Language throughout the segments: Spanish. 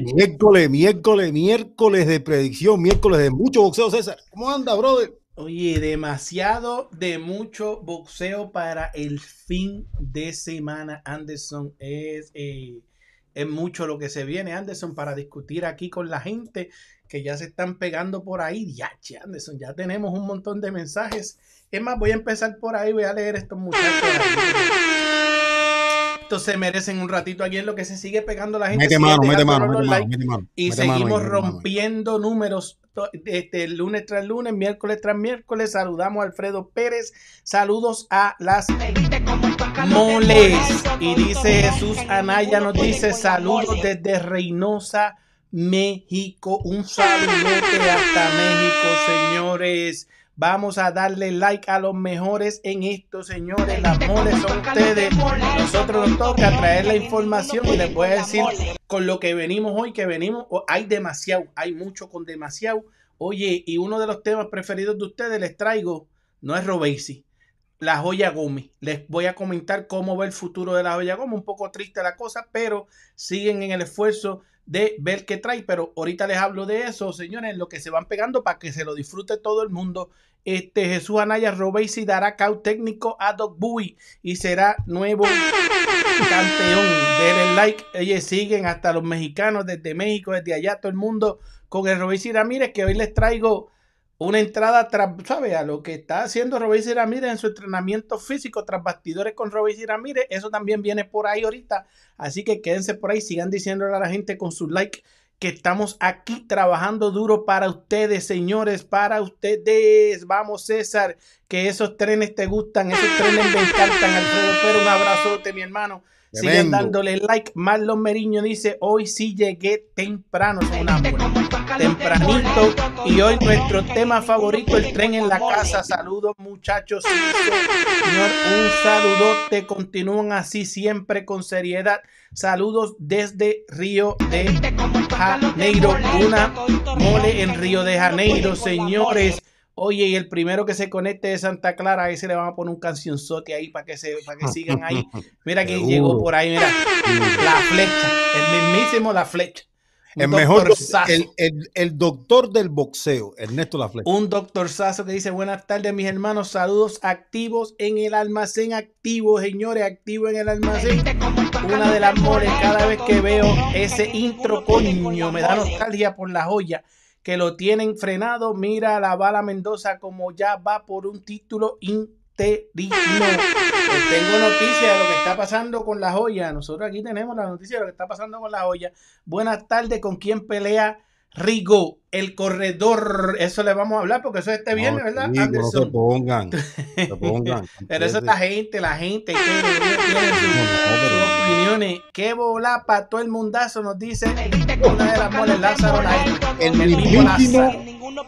miércoles, miércoles, miércoles de predicción, miércoles de mucho boxeo, César. ¿Cómo anda, brother? Oye, demasiado de mucho boxeo para el fin de semana, Anderson. Es, eh, es mucho lo que se viene, Anderson, para discutir aquí con la gente que ya se están pegando por ahí. Ya, Anderson, ya tenemos un montón de mensajes. Es más, voy a empezar por ahí, voy a leer estos muchachos. Estos se merecen un ratito aquí en lo que se sigue pegando la gente. Mete sigue mano, mete dejando mano, los mete mano, likes mete mano. y mete seguimos mano rompiendo números este, lunes tras lunes, miércoles tras miércoles. Saludamos a Alfredo Pérez. Saludos a las moles. Y dice Jesús Anaya, nos dice saludos desde Reynosa, México. Un saludote hasta México, señores. Vamos a darle like a los mejores en esto, señores. Las moles son ustedes. Nosotros nos toca traer la información y les voy a decir con lo que venimos hoy, que venimos, hay demasiado, hay mucho con demasiado. Oye, y uno de los temas preferidos de ustedes les traigo, no es Robesi, la joya Gómez. Les voy a comentar cómo va el futuro de la joya Gómez. Un poco triste la cosa, pero siguen en el esfuerzo de ver qué trae. Pero ahorita les hablo de eso, señores, lo que se van pegando para que se lo disfrute todo el mundo. Este Jesús Anaya Robesi dará caut técnico a Doc Bowie y será nuevo campeón. Denle like. Oye, siguen hasta los mexicanos desde México, desde allá, todo el mundo con el Robesi Ramírez, que hoy les traigo una entrada tras, ¿sabe? A lo que está haciendo Robesi Ramírez en su entrenamiento físico tras bastidores con Robesi Ramírez. Eso también viene por ahí ahorita. Así que quédense por ahí, sigan diciéndole a la gente con su like que estamos aquí trabajando duro para ustedes, señores, para ustedes. Vamos, César, que esos trenes te gustan, esos trenes me encantan. Alfredo, pero un abrazote, mi hermano. Sigan Tremendo. dándole like. Marlon Meriño dice, hoy sí llegué temprano, tempranito. Y hoy nuestro tema favorito, el tren en la casa. Saludos muchachos. Señor, un saludote. Continúan así siempre con seriedad. Saludos desde Río de Janeiro. Una mole en Río de Janeiro, señores. Oye, y el primero que se conecte de Santa Clara, ahí se le van a poner un cancionzote ahí para que se, para que sigan ahí. Mira quién Seguro. llegó por ahí, mira. La flecha, el mismísimo la flecha. Un El mejor, el, el, el doctor del boxeo, Ernesto Laflecha. Un doctorzazo que dice, buenas tardes mis hermanos, saludos activos en el almacén, activos señores, activos en el almacén. Una de las moles, cada vez que veo ese intro, coño, me da nostalgia por la joya, que lo tienen frenado. Mira a la bala Mendoza como ya va por un título interino. Les tengo noticia de lo que está pasando con la joya. Nosotros aquí tenemos la noticia de lo que está pasando con la joya. Buenas tardes, ¿con quién pelea? Rigo, el corredor, eso le vamos a hablar porque eso es este viernes, No, ¿verdad? chico, no se Anderson? pongan. se pongan. Pero eso es la gente, la gente que tiene No, Qué bola para todo el mundazo, nos dice una de las moles, Lázaro, El el mismísimo,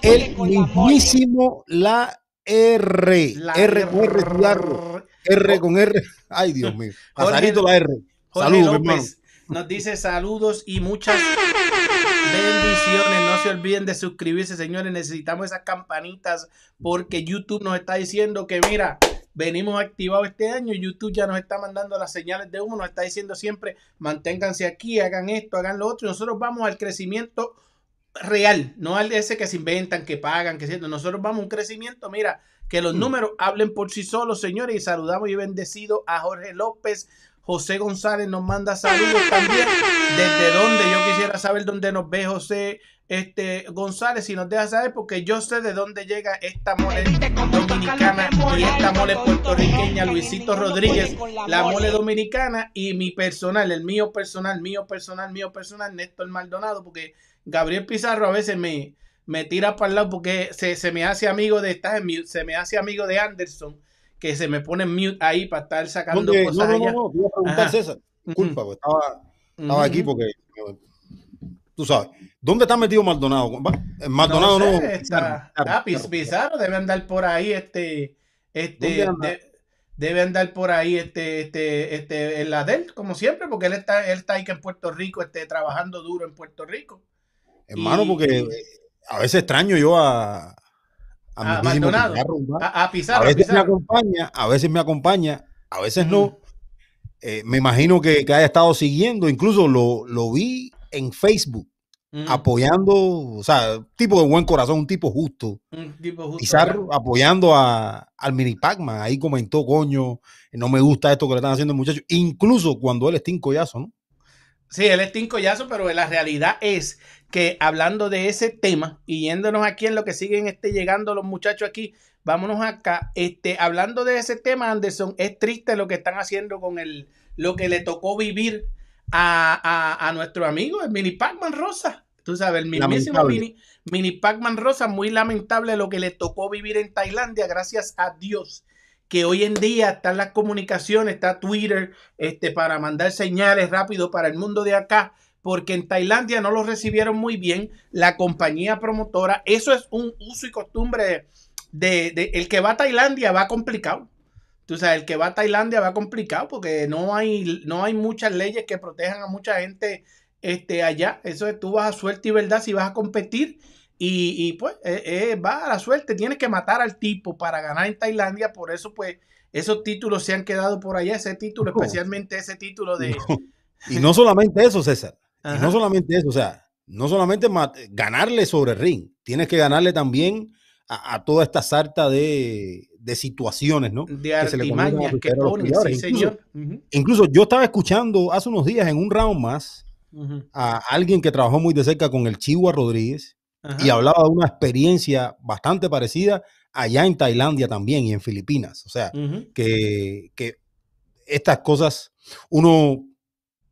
el mismísimo la R. La R con R, cigarro. R con R. Ay, Dios mío. Lazarito la R. Saludos, hermano. Nos dice saludos y muchas bendiciones. No se olviden de suscribirse, señores. Necesitamos esas campanitas porque YouTube nos está diciendo que, mira, venimos activados este año. YouTube ya nos está mandando las señales de humo. Nos está diciendo siempre, manténganse aquí, hagan esto, hagan lo otro. Y nosotros vamos al crecimiento real, no al ese que se inventan, que pagan, que cierto. Nosotros vamos a un crecimiento, mira, que los números hablen por sí solos, señores, y saludamos y bendecido a Jorge López. José González nos manda saludos también. Desde donde yo quisiera saber dónde nos ve José este, González, si nos deja saber, porque yo sé de dónde llega esta mole dominicana y esta mole puertorriqueña, Luisito Rodríguez, la mole dominicana y mi personal, el mío personal, mío personal, mío personal, Néstor Maldonado, porque Gabriel Pizarro a veces me, me tira para el lado porque se, se me hace amigo de, estás en mute, se me hace amigo de Anderson, que se me pone en mute ahí para estar sacando cosas No, no, allá. no, no. Te iba a preguntar, Ajá. César. Disculpa, porque estaba, estaba aquí porque tú sabes. ¿Dónde está metido Maldonado? Maldonado no. ah, Pizarro debe andar por ahí, este, este, debe andar por ahí, este, este, este, en la del, como siempre, porque él está, él está ahí que en Puerto Rico, este, trabajando duro en Puerto Rico. Hermano, porque a veces extraño yo a, a, Maldonado, a, Pizarro. A veces me acompaña, a veces me acompaña, a veces no. Eh, me imagino que, que, haya estado siguiendo, incluso lo, lo vi en Facebook apoyando, o sea, tipo de buen corazón, un tipo justo. Un tipo justo. Pizarro apoyando a, al mini Pac-Man. Ahí comentó, coño, no me gusta esto que le están haciendo el muchacho. Incluso cuando él está en collazo, ¿no? Sí, él está en collazo, pero la realidad es que hablando de ese tema y yéndonos aquí en lo que siguen este, llegando los muchachos aquí, vámonos acá, este, hablando de ese tema, Anderson, es triste lo que están haciendo con el, lo que le tocó vivir a, a, a nuestro amigo, el mini Pac-Man Rosa. Tú sabes, el mismísimo mini, mini Pac-Man Rosa, muy lamentable lo que le tocó vivir en Tailandia, gracias a Dios que hoy en día están las comunicaciones, está Twitter, este, para mandar señales rápido para el mundo de acá, porque en Tailandia no lo recibieron muy bien la compañía promotora. Eso es un uso y costumbre de, de, el que va a Tailandia va complicado. Tú sabes, el que va a Tailandia va complicado porque no hay, no hay muchas leyes que protejan a mucha gente este, allá. Eso es, tú vas a suerte y verdad si vas a competir. Y, pues eh, eh, va a la suerte, tienes que matar al tipo para ganar en Tailandia, por eso pues esos títulos se han quedado por allá, ese título, especialmente ese título de... Y no solamente eso, César, y no solamente eso, o sea, no solamente ganarle sobre ring, tienes que ganarle también a, toda esta sarta de, de situaciones, ¿no? De artimañas que, pone, incluso, incluso, yo estaba escuchando hace unos días en un round más a alguien que trabajó muy de cerca con el Chihuahua Rodríguez y hablaba de una experiencia bastante parecida allá en Tailandia también y en Filipinas. O sea, que, que, estas cosas, uno,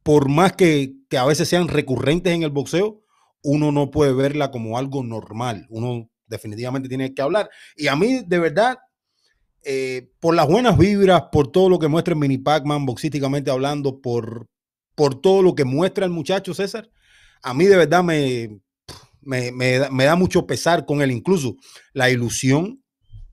por más que, que, a veces sean recurrentes en el boxeo, uno no puede verla como algo normal. Uno definitivamente tiene que hablar. Y a mí, de verdad, eh, por las buenas vibras, por todo lo que muestra en Mini Pac-Man, boxísticamente hablando, por, por todo lo que muestra el muchacho César, a mí de verdad me, me, da, mucho pesar con él, incluso la ilusión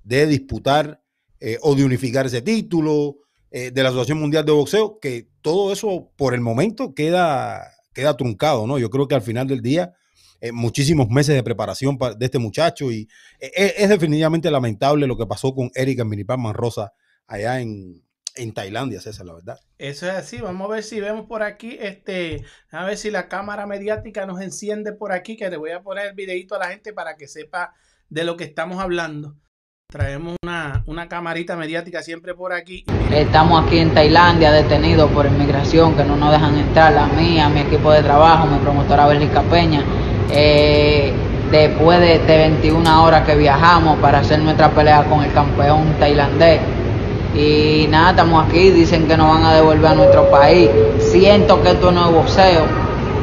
de disputar eh, o de unificar ese título eh, de la Asociación Mundial de Boxeo, que todo eso por el momento queda, queda truncado, ¿no? Yo creo que al final del día, eh, muchísimos meses de preparación de este muchacho y es, definitivamente lamentable lo que pasó con Erika Minipan Rosa allá en, en Tailandia, César, la verdad. Eso es así, vamos a ver si vemos por aquí, este, a ver si la cámara mediática nos enciende por aquí, que le voy a poner el videito a la gente para que sepa de lo que estamos hablando. Traemos una, una camarita mediática siempre por aquí. Estamos aquí en Tailandia detenidos por inmigración que no nos dejan entrar, la mía, mi equipo de trabajo, mi promotora Bélgica Peña. Eh, después de, de 21 horas que viajamos para hacer nuestra pelea con el campeón tailandés y nada, estamos aquí, dicen que nos van a devolver a nuestro país. Siento que esto no es boxeo,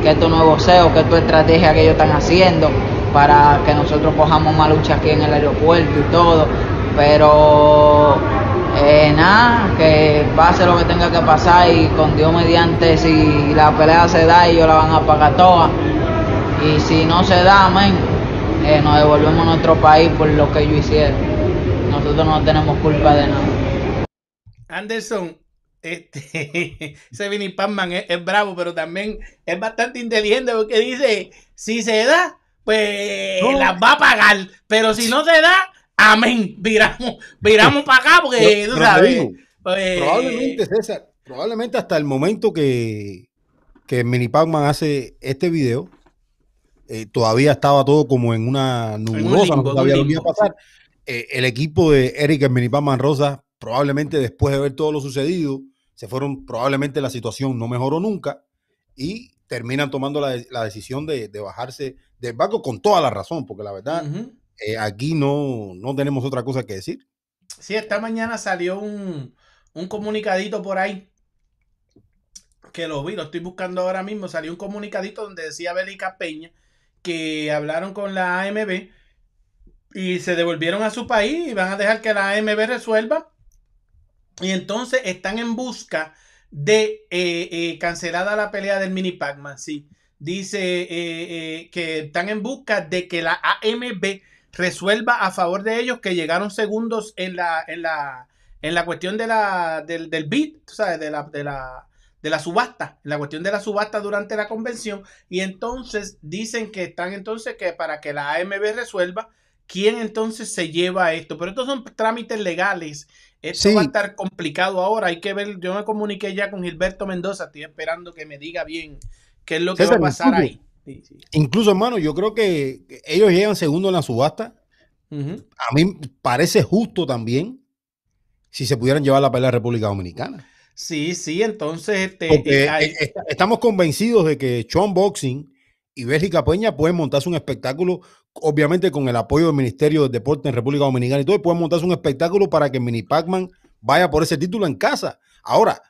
que esto no es boxeo, que esto es estrategia que ellos están haciendo para que nosotros cojamos más lucha aquí en el aeropuerto y todo. Pero eh, nada, que pase lo que tenga que pasar y con Dios mediante, si la pelea se da, ellos la van a pagar toda. Y si no se da, amén, eh, nos devolvemos a nuestro país por lo que ellos hicieron. Nosotros no tenemos culpa de nada. Anderson, este, ese Vinny Pacman es, bravo, pero también es bastante inteligente porque dice, si se da, pues las va a pagar, pero si no se da, amén, viramos, viramos para acá porque tú sabes. Pues, probablemente, César, probablemente hasta el momento que, que Mini Pacman hace este video, eh, todavía estaba todo como en una nubulosa, no sabía lo que iba a pasar. Eh, el equipo de Eric en Mini Pacman Rosa probablemente después de ver todo lo sucedido, se fueron, probablemente la situación no mejoró nunca y terminan tomando la, decisión de, bajarse del barco con toda la razón, porque la verdad, eh, aquí no, no tenemos otra cosa que decir. Sí, esta mañana salió un, un comunicadito por ahí que lo vi, lo estoy buscando ahora mismo, salió un comunicadito donde decía Bélica Peña que hablaron con la AMB y se devolvieron a su país y van a dejar que la AMB resuelva y entonces están en busca de eh, eh, cancelada la pelea del mini Pac-Man, sí. dice eh, que están en busca de que la AMB resuelva a favor de ellos que llegaron segundos en la, en la, en la cuestión de la, del, del bid, ¿sabes? De la, de la, de la subasta, la cuestión de la subasta durante la convención y entonces dicen que están entonces que para que la AMB resuelva quién entonces se lleva esto, pero estos son trámites legales. Esto va a estar complicado ahora, hay que ver, yo me comuniqué ya con Gilberto Mendoza, estoy esperando que me diga bien qué es lo que va a pasar ahí. Incluso, hermano, yo creo que ellos llegan segundo en la subasta. A mí parece justo también si se pudieran llevar la pelea a República Dominicana. Sí, sí, entonces este, eh, eh, estamos convencidos de que Sean Boxing y Bélgica Peña pueden montarse un espectáculo, obviamente con el apoyo del Ministerio de Deporte en República Dominicana y todo, pueden montarse un espectáculo para que Mini Pac-Man vaya por ese título en casa. Ahora,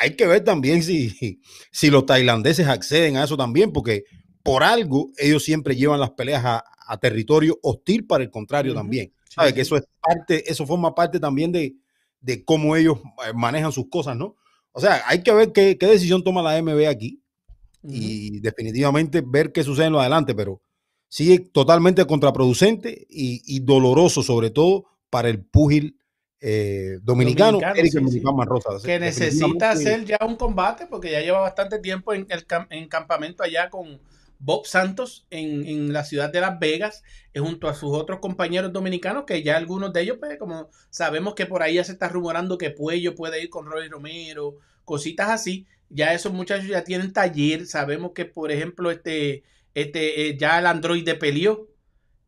hay que ver también si, si los tailandeses acceden a eso también, porque por algo ellos siempre llevan las peleas a, territorio hostil para el contrario también. ¿Sabe? Que eso es parte, eso forma parte también de, de cómo ellos eh, manejan sus cosas, ¿no? O sea, hay que ver qué, decisión toma la MB aquí y definitivamente ver qué sucede en lo adelante, pero sí totalmente contraproducente y, doloroso, sobre todo para el púgil eh, dominicano, que necesita hacer ya un combate porque ya lleva bastante tiempo en, el, en campamento allá con, Bob Santos en, la ciudad de Las Vegas, junto a sus otros compañeros dominicanos, que ya algunos de ellos, pues, como sabemos que por ahí ya se está rumorando que Puello puede ir con Roy Romero, cositas así, ya esos muchachos ya tienen taller, sabemos que, por ejemplo, este, este, eh, ya el androide peleó,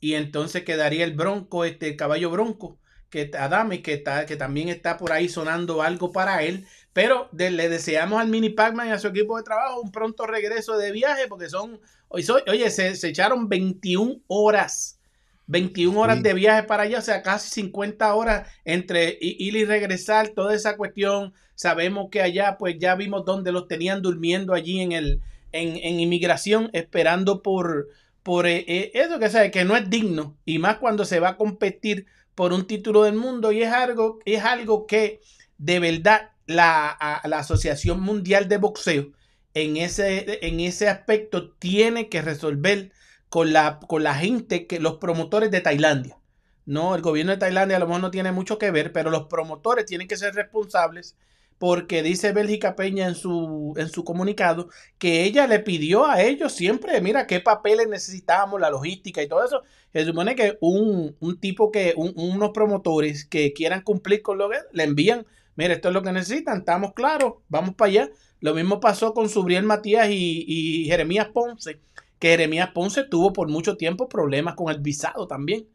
y entonces quedaría el bronco, este, caballo bronco, que Adame, que, está, que también está por ahí sonando algo para él, pero le deseamos al Mini Pac-Man y a su equipo de trabajo un pronto regreso de viaje, porque son, oye, se, echaron 21 horas, 21 horas de viaje para allá, o sea, casi 50 horas entre ir y regresar, toda esa cuestión. Sabemos que allá, pues ya vimos dónde los tenían durmiendo allí en el, en, inmigración, esperando por, por eh, eh, eso que sabe que no es digno, y más cuando se va a competir por un título del mundo, y es algo, es algo que de verdad la, Asociación Mundial de Boxeo en ese, en ese aspecto tiene que resolver con la, con la gente, que los promotores de Tailandia. No, el gobierno de Tailandia a lo mejor no tiene mucho que ver, pero los promotores tienen que ser responsables porque dice Bélgica Peña en su, en su comunicado que ella le pidió a ellos siempre, mira, qué papeles necesitamos, la logística y todo eso. Se supone que un, tipo que, unos promotores que quieran cumplir con lo que le envían mire, esto es lo que necesitan, estamos claros, vamos para allá. Lo mismo pasó con Subriel Matías y, Jeremías Ponce, que Jeremías Ponce tuvo por mucho tiempo problemas con el visado también.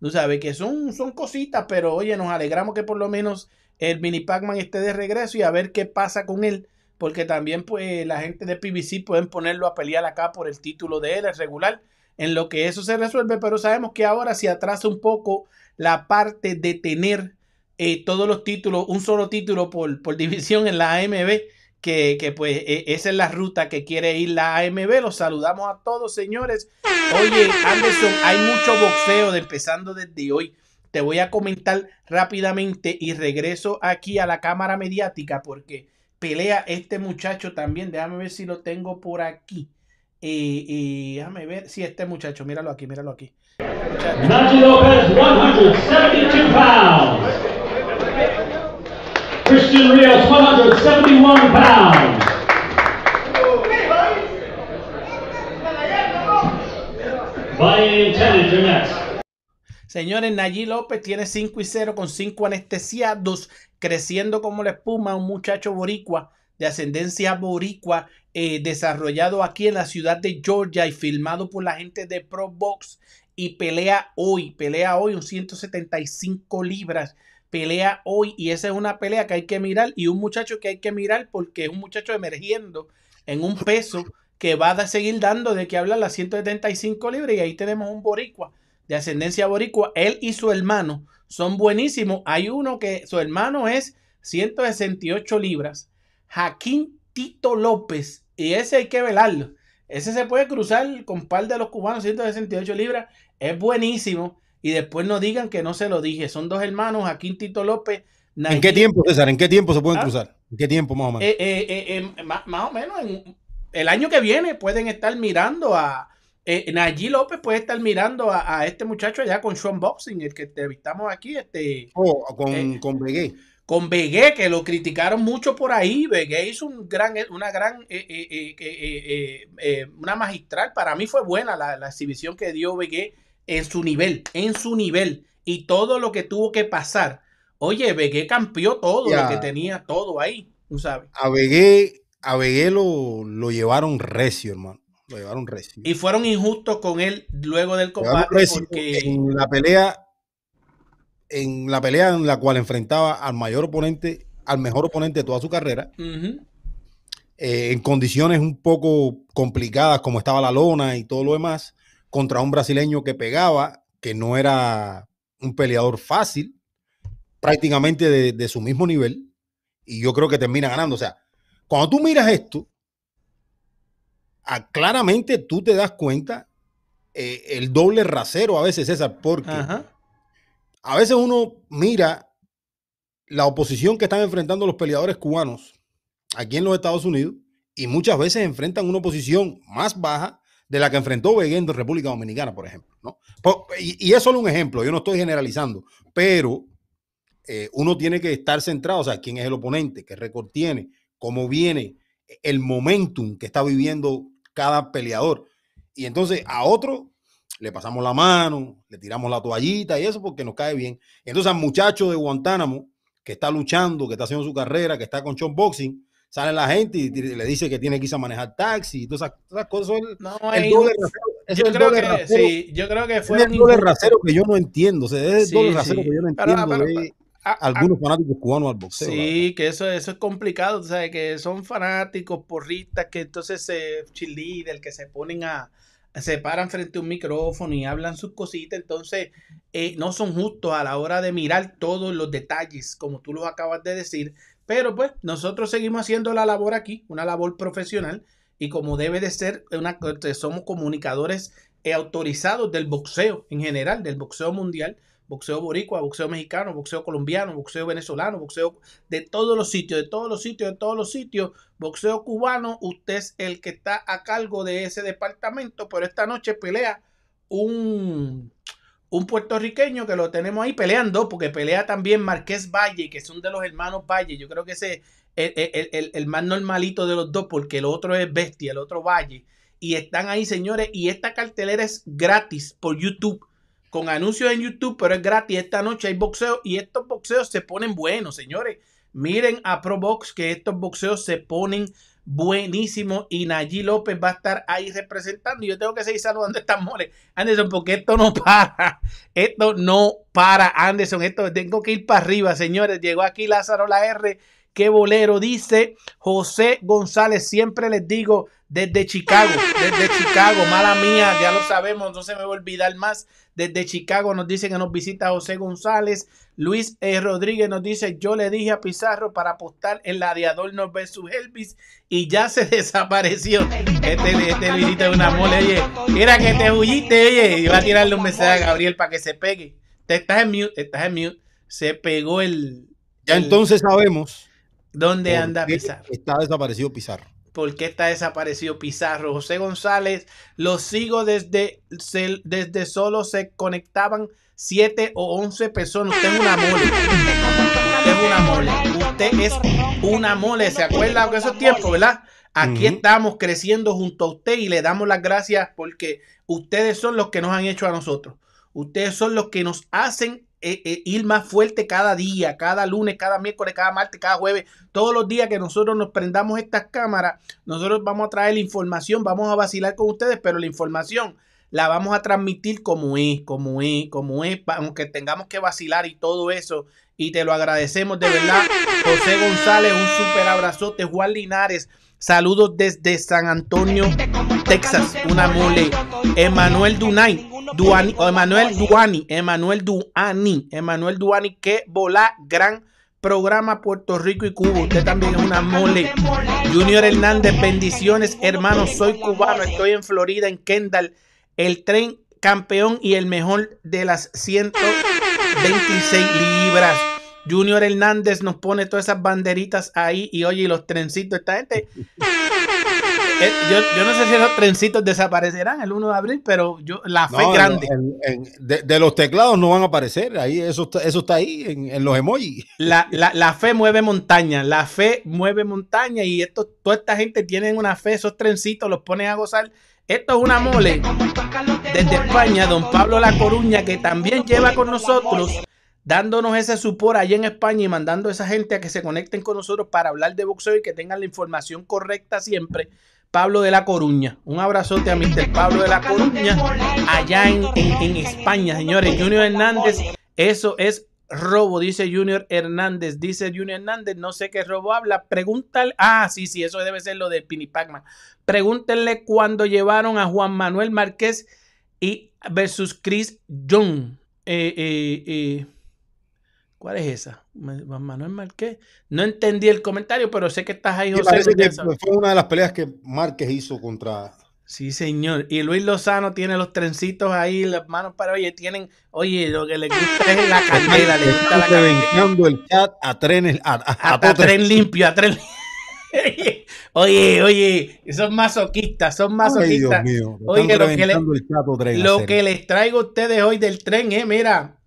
Tú sabes que son, son cositas, pero oye, nos alegramos que por lo menos el mini Pac-Man esté de regreso y a ver qué pasa con él, porque también pues la gente de PBC pueden ponerlo a pelear acá por el título de él, el regular, en lo que eso se resuelve, pero sabemos que ahora se atrasa un poco la parte de tener eh, todos los títulos, un solo título por, por división en la AMB, que, que, pues e, esa es la ruta que quiere ir la AMB. Los saludamos a todos, señores. Oye, Anderson, hay mucho boxeo de empezando desde hoy. Te voy a comentar rápidamente y regreso aquí a la cámara mediática porque pelea este muchacho también. Déjame ver si lo tengo por aquí. Y, eh, déjame ver si este muchacho, míralo aquí, míralo aquí. Nachi Lopez, 172 pounds. Christian Rios, 171 pounds. Señores, Nayí López tiene 5 y 0 con 5 anestesiados, creciendo como la espuma, un muchacho boricua de ascendencia boricua, eh, desarrollado aquí en la ciudad de Georgia y filmado por la gente de Pro Box y pelea hoy, pelea hoy un 175 libras pelea hoy y esa es una pelea que hay que mirar y un muchacho que hay que mirar porque es un muchacho emergiendo en un peso que va a seguir dando de que habla las 175 libras y ahí tenemos un boricua de ascendencia boricua. Él y su hermano son buenísimos. Hay uno que su hermano es 168 libras. Jaquín Tito López. Y ese hay que velarlo. Ese se puede cruzar con par de los cubanos 168 libras. Es buenísimo y después no digan que no se lo dije. Son dos hermanos, aquí Tito López. ¿En qué tiempo, César? ¿En qué tiempo se pueden ah. cruzar? ¿En qué tiempo más o menos? Eh, eh, eh, más, o menos en el año que viene pueden estar mirando a. Eh, López puede estar mirando a, este muchacho allá con Sean Boxing, el que entrevistamos aquí. Este, oh, con, eh, con Begué. Con Begué, que lo criticaron mucho por ahí. Begué hizo un gran, una gran, una magistral. Para mí fue buena la, la exhibición que dio Begué en su nivel, en su nivel. Y todo lo que tuvo que pasar. Oye, Begué cambió todo lo que tenía, todo ahí. A Begué, a lo, llevaron recio, hermano. Lo llevaron recio. Y fueron injustos con él luego del combate porque... En la pelea, en la pelea en la cual enfrentaba al mayor oponente, al mejor oponente de toda su carrera, eh, en condiciones un poco complicadas como estaba la lona y todo lo demás, contra un brasileño que pegaba, que no era un peleador fácil, prácticamente de su mismo nivel y yo creo que termina ganando. O sea, cuando tú miras esto, claramente tú te das cuenta eh, el doble rasero a veces, César, porque a veces uno mira la oposición que están enfrentando los peleadores cubanos aquí en los Estados Unidos y muchas veces enfrentan una oposición más baja de la que enfrentó Veguén en República Dominicana, por ejemplo. ¿no? Y, y, es solo un ejemplo, yo no estoy generalizando, pero eh, uno tiene que estar centrado, o sea, quién es el oponente, qué récord tiene, cómo viene, el momentum que está viviendo cada peleador. Y entonces a otro le pasamos la mano, le tiramos la toallita y eso porque nos cae bien. Entonces al muchacho de Guantánamo que está luchando, que está haciendo su carrera, que está con Chon Boxing, sale la gente y le dice que tiene que irse a manejar taxi y todas esas, cosas. no, el doble yo, creo que, sí, yo creo que fue el doble rasero que yo no entiendo. O sea, es el doble rasero que yo no entiendo algunos fanáticos cubanos al boxeo. Sí, que eso, eso es complicado, sabes, que son fanáticos, porristas, que entonces se el que se ponen a, se paran frente a un micrófono y hablan sus cositas, entonces eh, no son justos a la hora de mirar todos los detalles, como tú los acabas de decir, pero pues nosotros seguimos haciendo la labor aquí, una labor profesional, y como debe de ser, una, somos comunicadores autorizados del boxeo en general, del boxeo mundial, boxeo boricua, boxeo mexicano, boxeo colombiano, boxeo venezolano, boxeo de todos los sitios, de todos los sitios, de todos los sitios, boxeo cubano, usted es el que está a cargo de ese departamento, pero esta noche pelea un, un puertorriqueño que lo tenemos ahí peleando, porque pelea también Marqués Valle, que son de los hermanos Valle, yo creo que ese es el, el, el más normalito de los dos, porque el otro es Bestia, el otro Valle, y están ahí señores, y esta cartelera es gratis por YouTube con anuncios en YouTube, pero es gratis. Esta noche hay boxeo y estos boxeos se ponen buenos, señores. Miren a ProBox que estos boxeos se ponen buenísimos y Nayí López va a estar ahí representando. Yo tengo que seguir saludando a estas moles, Anderson, porque esto no para. Esto no para, Anderson. Esto tengo que ir para arriba, señores. Llegó aquí Lázaro La R. Qué bolero, dice José González. Siempre les digo, desde Chicago, desde Chicago, mala mía, ya lo sabemos, no se me va a olvidar más. Desde Chicago nos dice que nos visita José González. Luis e. Rodríguez nos dice, yo le dije a Pizarro para apostar en la de Adorno versus Elvis y ya se desapareció. Este, este Luisito una mole, oye, mira que te huyiste, oye, y va a tirarle un mensaje a Gabriel para que se pegue. Te estás en mute, estás en mute. Se pegó el... Ya entonces sabemos. ¿Dónde anda Pizarro? Está desaparecido Pizarro. ¿Por qué está desaparecido Pizarro? José González, lo sigo desde, desde solo se conectaban 7 o 11 personas. Usted es una mole. Usted es una mole. Usted es una mole. ¿Se acuerda de esos tiempos, verdad? Aquí estamos creciendo junto a usted y le damos las gracias porque ustedes son los que nos han hecho a nosotros. Ustedes son los que nos hacen eh, eh, ir más fuerte cada día, cada lunes, cada miércoles, cada martes, cada jueves, todos los días que nosotros nos prendamos estas cámaras, nosotros vamos a traer la información, vamos a vacilar con ustedes, pero la información la vamos a transmitir como es, como es, como es, aunque tengamos que vacilar y todo eso. Y te lo agradecemos de verdad. José González, un super abrazote. Juan Linares, saludos desde San Antonio, Texas, una mole. Emanuel Dunay, Duani, Emanuel Duani, Emanuel Duani, Emanuel Duani, que bola gran programa Puerto Rico y Cuba. Usted también es una mole. Junior Hernández, bendiciones, hermanos. Soy cubano, estoy en Florida, en Kendall. El tren campeón y el mejor de las 126 libras. Junior Hernández nos pone todas esas banderitas ahí y oye, los trencitos, esta gente eh, yo, no sé si los trencitos desaparecerán el 1 de abril, pero yo la fe grande. de, los teclados no van a aparecer, ahí eso está, eso está ahí en, los emojis. La, la, fe mueve montaña, la fe mueve montaña y esto, toda esta gente tiene una fe, esos trencitos los ponen a gozar. Esto es una mole desde España, don Pablo La Coruña, que también lleva con nosotros dándonos ese support allá en España y mandando a esa gente a que se conecten con nosotros para hablar de boxeo y que tengan la información correcta siempre. Pablo de la Coruña. Un abrazote a Mr. Pablo de la Coruña allá en, en, España, señores. Junior Hernández, eso es robo, dice Junior Hernández. Dice Junior Hernández, no sé qué robo habla. Pregúntale. Ah, sí, sí, eso debe ser lo de Pinipagma. Pregúntenle cuando llevaron a Juan Manuel Márquez y versus Chris Young. Eh, eh, eh ¿Cuál es esa? Manuel Márquez. No entendí el comentario, pero sé que estás ahí, José. fue una de las peleas que Márquez hizo contra. Sí, señor. Y Luis Lozano tiene los trencitos ahí, las manos para, oye, tienen, oye, lo que le gusta es la candela, le gusta la candela. el chat a trenes, a, tren limpio, a tren Oye, oye, son masoquistas, son masoquistas. Ay, Dios mío, oye, lo, que, le, lo que les traigo a ustedes hoy del tren, eh, mira,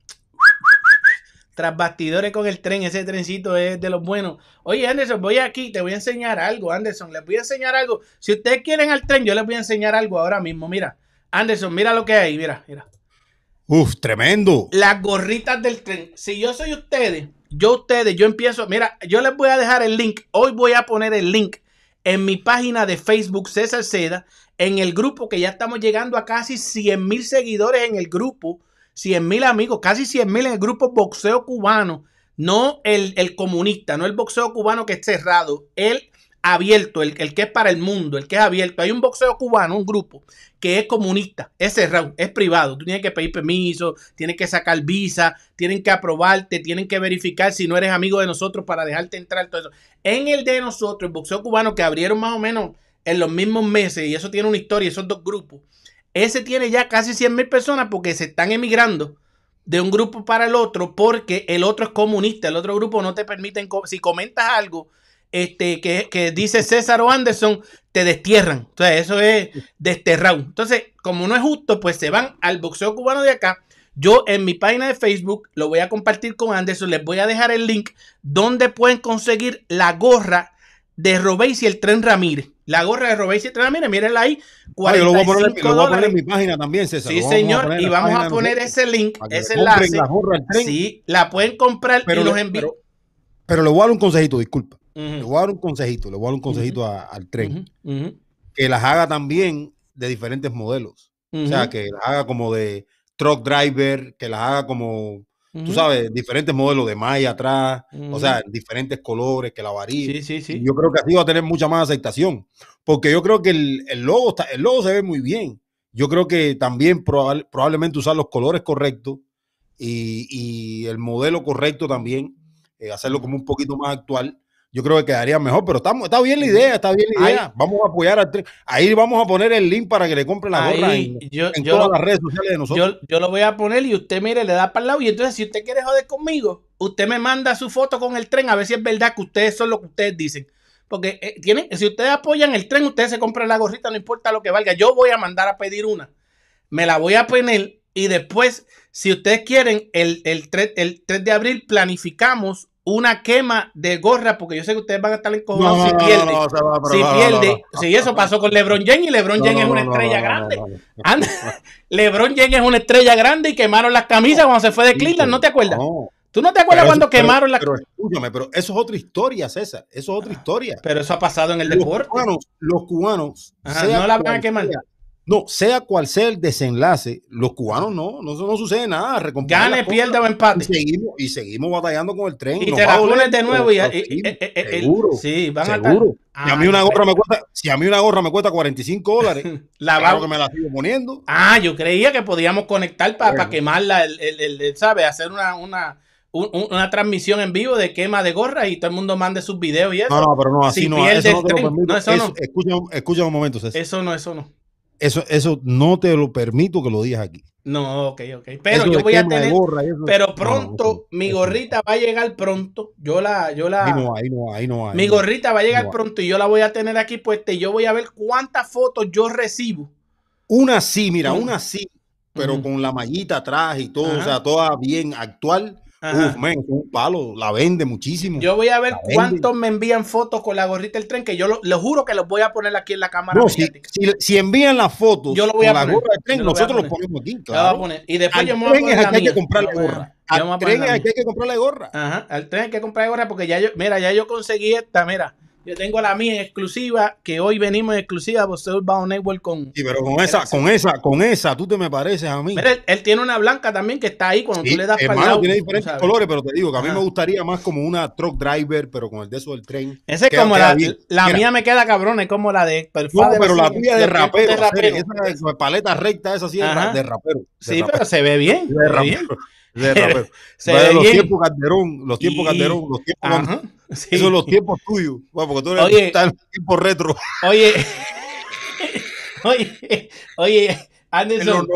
tras bastidores con el tren, ese trencito es de los buenos. Oye, Anderson, voy aquí, te voy a enseñar algo, Anderson, les voy a enseñar algo. Si ustedes quieren al tren, yo les voy a enseñar algo ahora mismo. Mira, Anderson, mira lo que hay, mira, mira. Uf, tremendo. Las gorritas del tren. Si yo soy ustedes, yo ustedes, yo empiezo, mira, yo les voy a dejar el link. Hoy voy a poner el link en mi página de Facebook, César Seda, en el grupo que ya estamos llegando a casi 100 mil seguidores en el grupo 100 mil amigos, casi 100 mil en el grupo boxeo cubano, no el, el, comunista, no el boxeo cubano que es cerrado, el abierto, el, el, que es para el mundo, el que es abierto. Hay un boxeo cubano, un grupo que es comunista, es cerrado, es privado. Tú tienes que pedir permiso, tienes que sacar visa, tienen que aprobarte, tienen que verificar si no eres amigo de nosotros para dejarte entrar, todo eso. En el de nosotros, el boxeo cubano que abrieron más o menos en los mismos meses, y eso tiene una historia, esos dos grupos, ese tiene ya casi 100 mil personas porque se están emigrando de un grupo para el otro porque el otro es comunista. El otro grupo no te permiten, si comentas algo este, que, dice César o Anderson, te destierran. Entonces, eso es desterrado. Entonces, como no es justo, pues se van al boxeo cubano de acá. Yo en mi página de Facebook lo voy a compartir con Anderson. Les voy a dejar el link donde pueden conseguir la gorra de Robéis y el Tren Ramírez. La gorra de Robéis y el Tren Ramírez, mírenla ahí. Ah, yo lo voy, a poner, lo voy a poner en mi página también, César. Sí, señor. Y vamos a poner ese link, ese enlace. La gorra tren. Sí, la pueden comprar pero y los envío. Pero, le voy a dar un consejito, disculpa. Le voy a dar un consejito, le voy a dar un consejito al tren. Que las haga también de diferentes modelos. O sea, que las haga como de truck driver, que las haga como Tú sabes, diferentes modelos de malla atrás, o sea, diferentes colores que la varíen. Sí, sí, sí. yo creo que así va a tener mucha más aceptación, porque yo creo que el, el logo, está, el logo se ve muy bien. Yo creo que también probablemente usar los colores correctos y, y el modelo correcto también, eh, hacerlo como un poquito más actual yo creo que quedaría mejor, pero está, está bien la idea, está bien la idea. vamos a apoyar al tren. Ahí vamos a poner el link para que le compren la gorra en, todas las redes sociales de nosotros. Yo, lo voy a poner y usted, mire, le da para el lado. Y entonces, si usted quiere joder conmigo, usted me manda su foto con el tren a ver si es verdad que ustedes son lo que ustedes dicen. Porque eh, tienen, si ustedes apoyan el tren, ustedes se compran la gorrita, no importa lo que valga. Yo voy a mandar a pedir una. Me la voy a poner y después, si ustedes quieren, el, el, 3, el 3 de abril planificamos una quema de gorra, porque yo sé que ustedes van a estar encojonados si pierde. si pierde, si eso pasó con LeBron James y LeBron James es una estrella grande. LeBron James es una estrella grande y quemaron las camisas cuando se fue de Cleveland, ¿no te acuerdas? ¿Tú no te acuerdas cuando quemaron las Pero escúchame, pero eso es otra historia, César. Eso es otra historia. Pero eso ha pasado en el deporte. los cubanos, no la van a quemar. No, sea cual sea el desenlace, los cubanos no, no, no sucede nada. Gane, pierda o empate. Y seguimos, y seguimos batallando con el tren. Y te la pones de nuevo y, seguro. sí, van seguro. A si a mí una gorra me cuesta, si a mí una gorra me cuesta 45 dólares, la claro que me la sigo poniendo. Ah, yo creía que podíamos conectar para quemarla, el, el, ¿sabes? Hacer una, una, una transmisión en vivo de quema de gorra y todo el mundo mande sus videos y eso. No, no, pero no, así no. Eso no, te lo no, eso no. Escucha, escucha un momento, César. Eso no, eso no. Eso, eso no te lo permito que lo digas aquí. No, ok, ok. Pero yo voy a tener. pero pronto, mi gorrita va a llegar pronto. Yo la, yo la. Ahí no, ahí no, ahí no. mi gorrita va a llegar pronto y yo la voy a tener aquí puesta y yo voy a ver cuántas fotos yo recibo. Una sí, mira, una sí, pero con la mallita atrás y todo, o sea, toda bien actual. Uf, men, un palo, la vende muchísimo. Yo voy a ver cuántos me envían fotos con la gorrita del tren, que yo lo, juro que los voy a poner aquí en la cámara. No, si, si, envían las fotos yo lo voy a la gorra del tren, nosotros lo ponemos aquí. Claro. Voy a poner. Y después yo me voy a poner. Hay que comprarle gorra. Al tren hay que comprarle gorra. Ajá, al tren hay que comprarle gorra porque ya yo, mira, ya yo conseguí esta, mira. Yo tengo la mía exclusiva, que hoy venimos en exclusiva por ser Network con. Sí, pero con esa, con esa, con esa, tú te me pareces a mí. Mira, él, tiene una blanca también que está ahí cuando tú le das para el lado. tiene diferentes colores, pero te digo que a mí me gustaría más como una truck driver, pero con el de eso del tren. Ese es como la, la mía me queda cabrón, es como la de. No, pero la tuya de rapero. Esa paleta recta, esa sí es de rapero. sí, pero se ve bien. De rapero. De rapero. Se los tiempos Calderón, los tiempos Calderón, los tiempos. Sí. Esos son los tiempos tuyos. Bueno, porque tú eres oye, estás en tiempo retro. Oye, oye, oye, Anderson,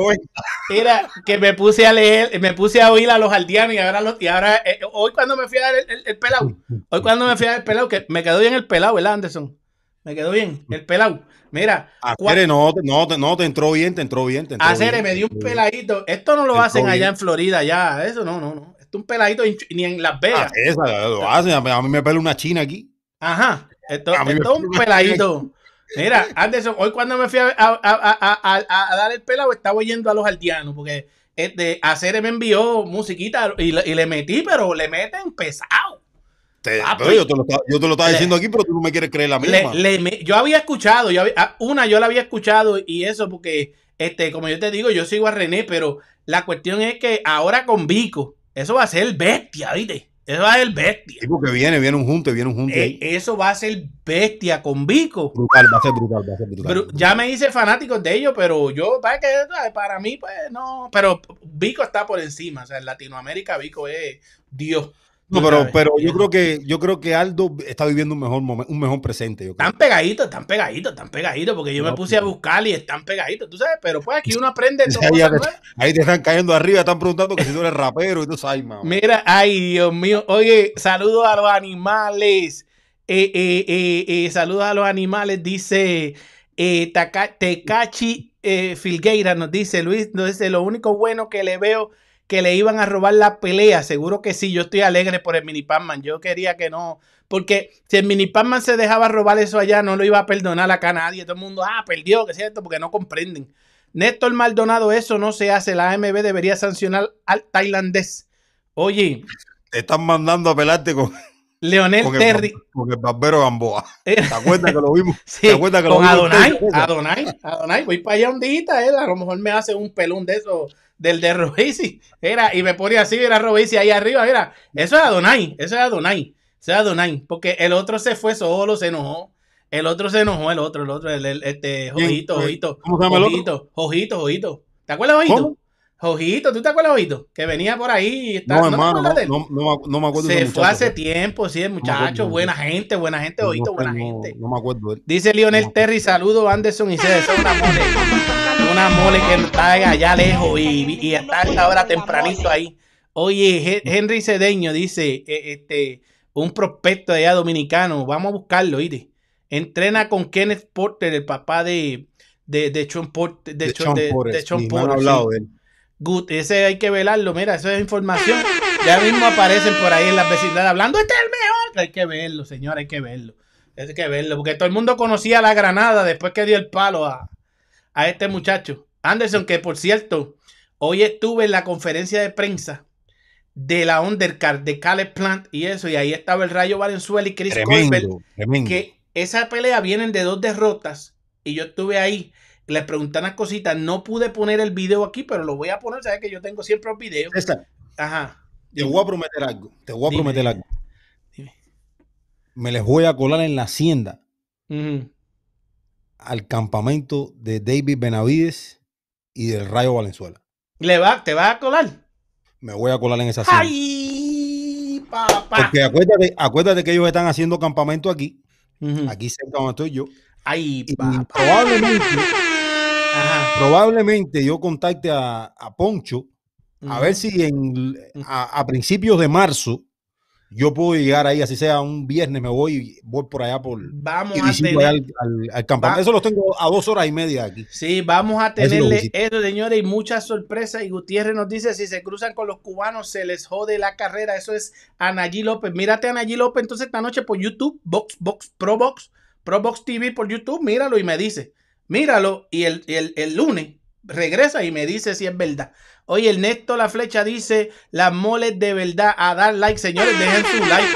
era que me puse a leer, me puse a oír a los aldeanos y ahora, los, y ahora eh, hoy cuando me fui a dar el, el, pelado, hoy cuando me fui a dar el pelado, que me quedó bien el pelado, ¿verdad, Anderson? Me quedó bien el pelado. Mira. Acere, no, no, no, te entró bien, te entró bien. Te entró Acere, me dio un peladito. Esto no lo hacen allá en Florida, ya. Eso no, no, no un peladito ni en Las Vegas. Ah, esa, lo hacen. A mí me pela una china aquí. Ajá. Esto, es un peladito. Mira, Anderson, hoy cuando me fui a, a, a, a dar el pelado, estaba oyendo a los aldeanos, porque este, Acere me envió musiquita y, y, le metí, pero le meten pesado. Yo, te lo, yo, te lo, estaba diciendo aquí, pero tú no me quieres creer la misma. yo había escuchado, yo había, una yo la había escuchado y eso porque, este, como yo te digo, yo sigo a René, pero la cuestión es que ahora con Vico, eso va a ser bestia, ¿viste? Eso va a ser bestia. Sí, porque viene, viene un junte, viene un junte. Eh, eso va a ser bestia con Vico. Brutal, va a ser brutal, va a ser brutal. ya me hice fanático de ellos, pero yo, para, que, para mí, pues no. Pero Vico está por encima. O sea, en Latinoamérica, Vico es Dios. No, pero, pero yo creo que yo creo que Aldo está viviendo un mejor momento, un mejor presente. Yo Están pegaditos, están pegaditos, están pegaditos, porque yo me puse a buscar y están pegaditos, tú sabes, pero pues aquí uno aprende ahí, te, están cayendo arriba, están preguntando que si tú eres rapero y tú sabes, mamá. Mira, ay, Dios mío, oye, saludos a los animales. Eh, eh, eh, eh saludos a los animales, dice eh, Tecachi Filgueira, nos dice Luis, nos dice, lo único bueno que le veo que le iban a robar la pelea. Seguro que sí, yo estoy alegre por el mini Panman. Yo quería que no, porque si el mini Panman se dejaba robar eso allá, no lo iba a perdonar acá a nadie. Todo el mundo, ah, perdió, que es cierto, porque no comprenden. Néstor Maldonado, eso no se hace. La AMB debería sancionar al tailandés. Oye. Te están mandando a pelarte con. Leonel Terry. con el barbero Gamboa. ¿Te acuerdas que lo vimos? Sí, ¿Te acuerdas que con lo Adonai, vimos? Adonai, Adonai, voy para allá un día, él a lo mejor me hace un pelón de eso del de Robesi. Era, y me pone así, era Robesi ahí arriba, mira. Eso es Adonai, eso es Adonai. Eso es Adonai. Porque el otro se fue solo, se enojó. El otro se enojó, el otro, el otro, el, este, Jojito, Jojito. ¿Cómo se llama el otro? Jojito, Jojito. ¿Te acuerdas, Jojito? Jojito, ¿tú te acuerdas, Jojito? Que venía por ahí y estaba. No, hermano, no, no, no, me acuerdo. Se fue hace tiempo, sí, el muchacho, buena gente, buena gente, Jojito, buena gente. No, me acuerdo. Dice Lionel Terry, saludo Anderson y desea una mole. Una mole que está allá lejos y, y está ahora tempranito ahí. Oye, Henry Cedeño dice, e, este, un prospecto allá dominicano, vamos a buscarlo, ¿oíste? Entrena con Kenneth Porter, el papá de, de, de Sean Porter. De, Sean Porter. hablado de él. Good, ese hay que velarlo, mira, eso es información. Ya mismo aparecen por ahí en la vecindad hablando, este es el mejor. Hay que verlo, señor, hay que verlo. Hay que verlo, porque todo el mundo conocía la Granada después que dio el palo a, a este muchacho. Anderson, que por cierto, hoy estuve en la conferencia de prensa de la undercard de Caleb Plant y eso, y ahí estaba el Rayo Valenzuela y Chris tremendo, que esa pelea vienen de dos derrotas y yo estuve ahí les preguntan unas cositas. No pude poner el video aquí, pero lo voy a poner. Sabes que yo tengo siempre los videos. Ajá. Te voy a prometer algo. Te voy a prometer algo. Me les voy a colar en la hacienda al campamento de David Benavides y del Rayo Valenzuela. ¿Le va, ¿Te vas a colar? Me voy a colar en esa hacienda. ¡Ay, papá! Porque acuérdate, acuérdate que ellos están haciendo campamento aquí. Aquí cerca donde estoy yo. ¡Ay, papá! probablemente probablemente yo contacte a, Poncho a ver si en, a, principios de marzo yo puedo llegar ahí, así sea un viernes, me voy voy por allá por. Vamos a tener. Al, campamento. Eso lo tengo a dos horas y media aquí. Sí, vamos a tenerle eso, señores, y muchas sorpresas. Y Gutiérrez nos dice: si se cruzan con los cubanos, se les jode la carrera. Eso es Anayí López. Mírate a Anayí López entonces esta noche por YouTube, Box, Box, Pro Box, Pro Box TV por YouTube. Míralo y me dice: míralo. Y el, el, el lunes regresa y me dice si es verdad. Oye, Ernesto La Flecha dice, las moles de verdad, a dar like, señores, dejen su like.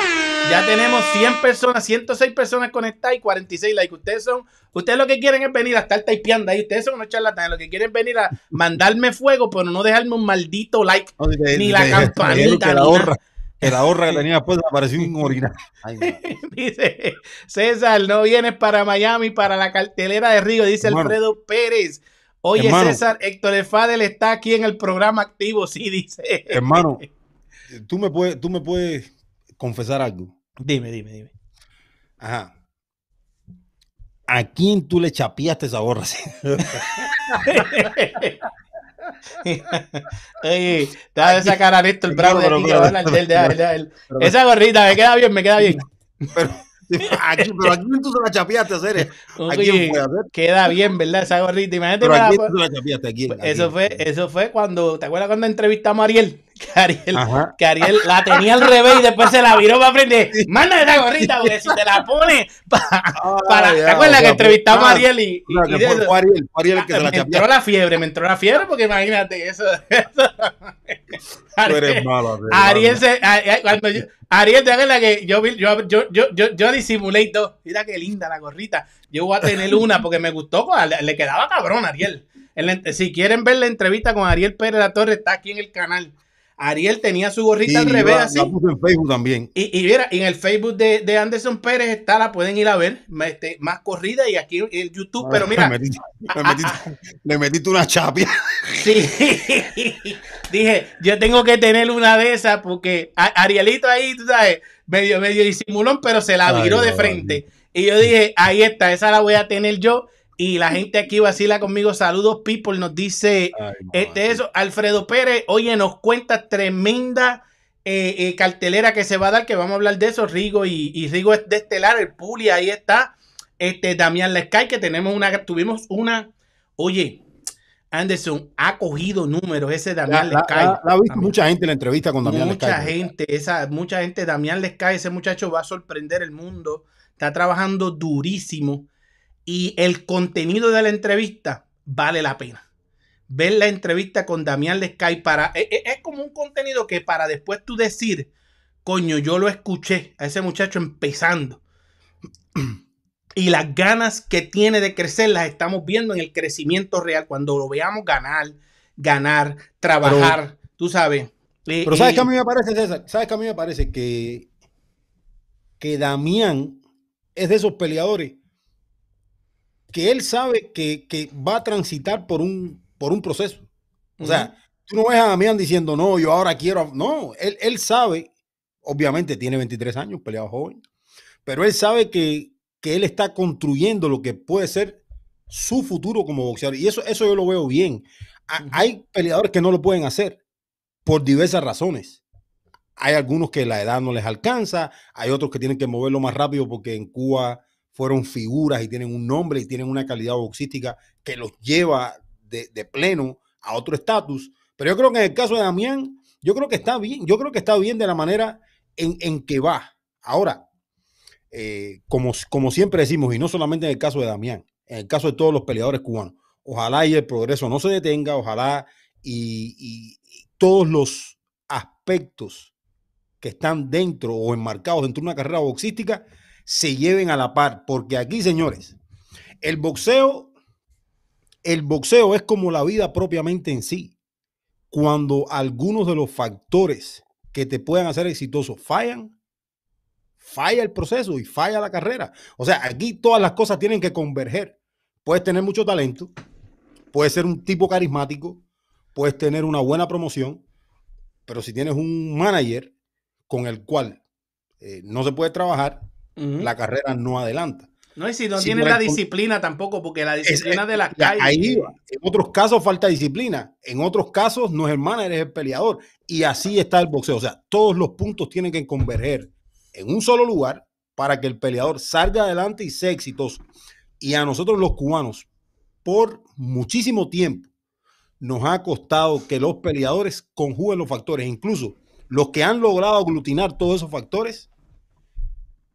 Ya tenemos 100 personas, 106 personas conectadas y 46 likes. Ustedes son, ustedes lo que quieren es venir a estar typeando ahí. Ustedes son unos charlatanes. Lo que quieren es venir a mandarme fuego, pero no dejarme un maldito like ni la campanita. La horra, que la horra que tenía después apareció un original. dice César, no vienes para Miami, para la cartelera de Río, dice Alfredo Pérez. Oye, César, Héctor Fadel está aquí en el programa activo, sí, dice. Hermano, tú me puedes, tú me puedes confesar algo. Dime, dime, dime. Ajá. ¿A quién tú le chapeaste esa gorra? Oye, te vas a sacar a Néstor Bravo de aquí. Esa gorrita me queda bien, me queda bien. Pero, Aquí, pero aquí tú se la chapeaste hacer. ¿A quién hacer? Queda bien, ¿verdad? Esa gorrita. Imagínate. Pero aquí tú la chapeaste aquí, Eso fue, eso fue cuando, ¿te acuerdas cuando entrevistamos a Ariel? Que Ariel, que Ariel la tenía al revés y después se la viró para frente. Manda esa gorrita, porque si te la pone para. ¿Te acuerdas que entrevistamos a Ariel y. y, y fue, fue Ariel, fue Ariel que se la Me entró la fiebre, me entró la fiebre porque imagínate eso. eso. Tú eres malo. Ariel, se, cuando yo, Ariel, ¿te acuerdas que yo, yo, yo, yo, yo, yo disimulé todo? Mira qué linda la gorrita. Yo voy a tener una porque me gustó, le, le quedaba cabrón a Ariel. si quieren ver la entrevista con Ariel Pérez La Torre, está aquí en el canal. Ariel tenía su gorrita al revés. así. puse en Facebook también. Y, y mira, en el Facebook de, de, Anderson Pérez está, la pueden ir a ver, este, más corrida y aquí en YouTube, pero mira. Le metiste, una chapia. Sí, dije, yo tengo que tener una de esas porque Arielito ahí, tú sabes, medio, medio disimulón, pero se la viró de frente. Y yo dije, ahí está, esa la voy a tener yo y la gente aquí vacila conmigo. Saludos, people. Nos dice este eso. Alfredo Pérez, oye, nos cuenta tremenda eh, eh, cartelera que se va a dar, que vamos a hablar de eso. Rigo y, Rigo es de estelar, el Puli, ahí está. Este Damián Lescay, que tenemos una, tuvimos una. Oye, Anderson ha cogido números ese Damián Lescay. La, ha visto mucha gente en la entrevista con Damián Lescay. Mucha gente, esa, mucha gente. Damián Lescay, ese muchacho va a sorprender el mundo. Está trabajando durísimo y el contenido de la entrevista vale la pena. Ver la entrevista con Damián Lescay para. Es, e, es, como un contenido que para después tú decir, coño, yo lo escuché a ese muchacho empezando. Y las ganas que tiene de crecer las estamos viendo en el crecimiento real. Cuando lo veamos ganar, ganar, trabajar, tú sabes. Pero sabes que a mí me parece, César, sabes que a mí me parece que, que Damián es de esos peleadores que él sabe que, va a transitar por un, por un proceso. O sea, tú no ves a Damián diciendo, no, yo ahora quiero. No, él, él sabe, obviamente tiene 23 años, peleado joven, pero él sabe que, él está construyendo lo que puede ser su futuro como boxeador. Y eso, eso yo lo veo bien. Hay peleadores que no lo pueden hacer por diversas razones. Hay algunos que la edad no les alcanza, hay otros que tienen que moverlo más rápido porque en Cuba fueron figuras y tienen un nombre y tienen una calidad boxística que los lleva de, pleno a otro estatus. Pero yo creo que en el caso de Damián, yo creo que está bien, yo creo que está bien de la manera en, que va. Ahora, eh, como, como siempre decimos, y no solamente en el caso de Damián, en el caso de todos los peleadores cubanos, ojalá y el progreso no se detenga, ojalá y todos los aspectos que están dentro o enmarcados dentro de una carrera boxística se lleven a la par, porque aquí, señores, el boxeo, el boxeo es como la vida propiamente en sí. Cuando algunos de los factores que te puedan hacer exitoso fallan, falla el proceso y falla la carrera. O sea, aquí todas las cosas tienen que converger. Puedes tener mucho talento, puedes ser un tipo carismático, puedes tener una buena promoción, pero si tienes un manager con el cual eh, no se puede trabajar, la carrera no adelanta. No, y si no tiene la disciplina tampoco, porque la disciplina de la calle. Ahí, en otros casos falta disciplina, en otros casos no es el manager, es el peleador. Y así está el boxeo. O sea, todos los puntos tienen que converger en un solo lugar para que el peleador salga adelante y sea exitoso. Y a nosotros los cubanos, por muchísimo tiempo, nos ha costado que los peleadores conjuguen los factores, incluso los que han logrado aglutinar todos esos factores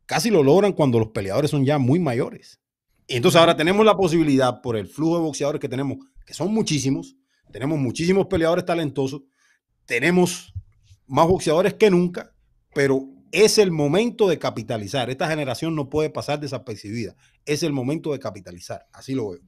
casi lo logran cuando los peleadores son ya muy mayores. Y entonces ahora tenemos la posibilidad, por el flujo de boxeadores que tenemos, que son muchísimos, tenemos muchísimos peleadores talentosos, tenemos más boxeadores que nunca, pero es el momento de capitalizar. Esta generación no puede pasar desapercibida. Es el momento de capitalizar. Así lo veo.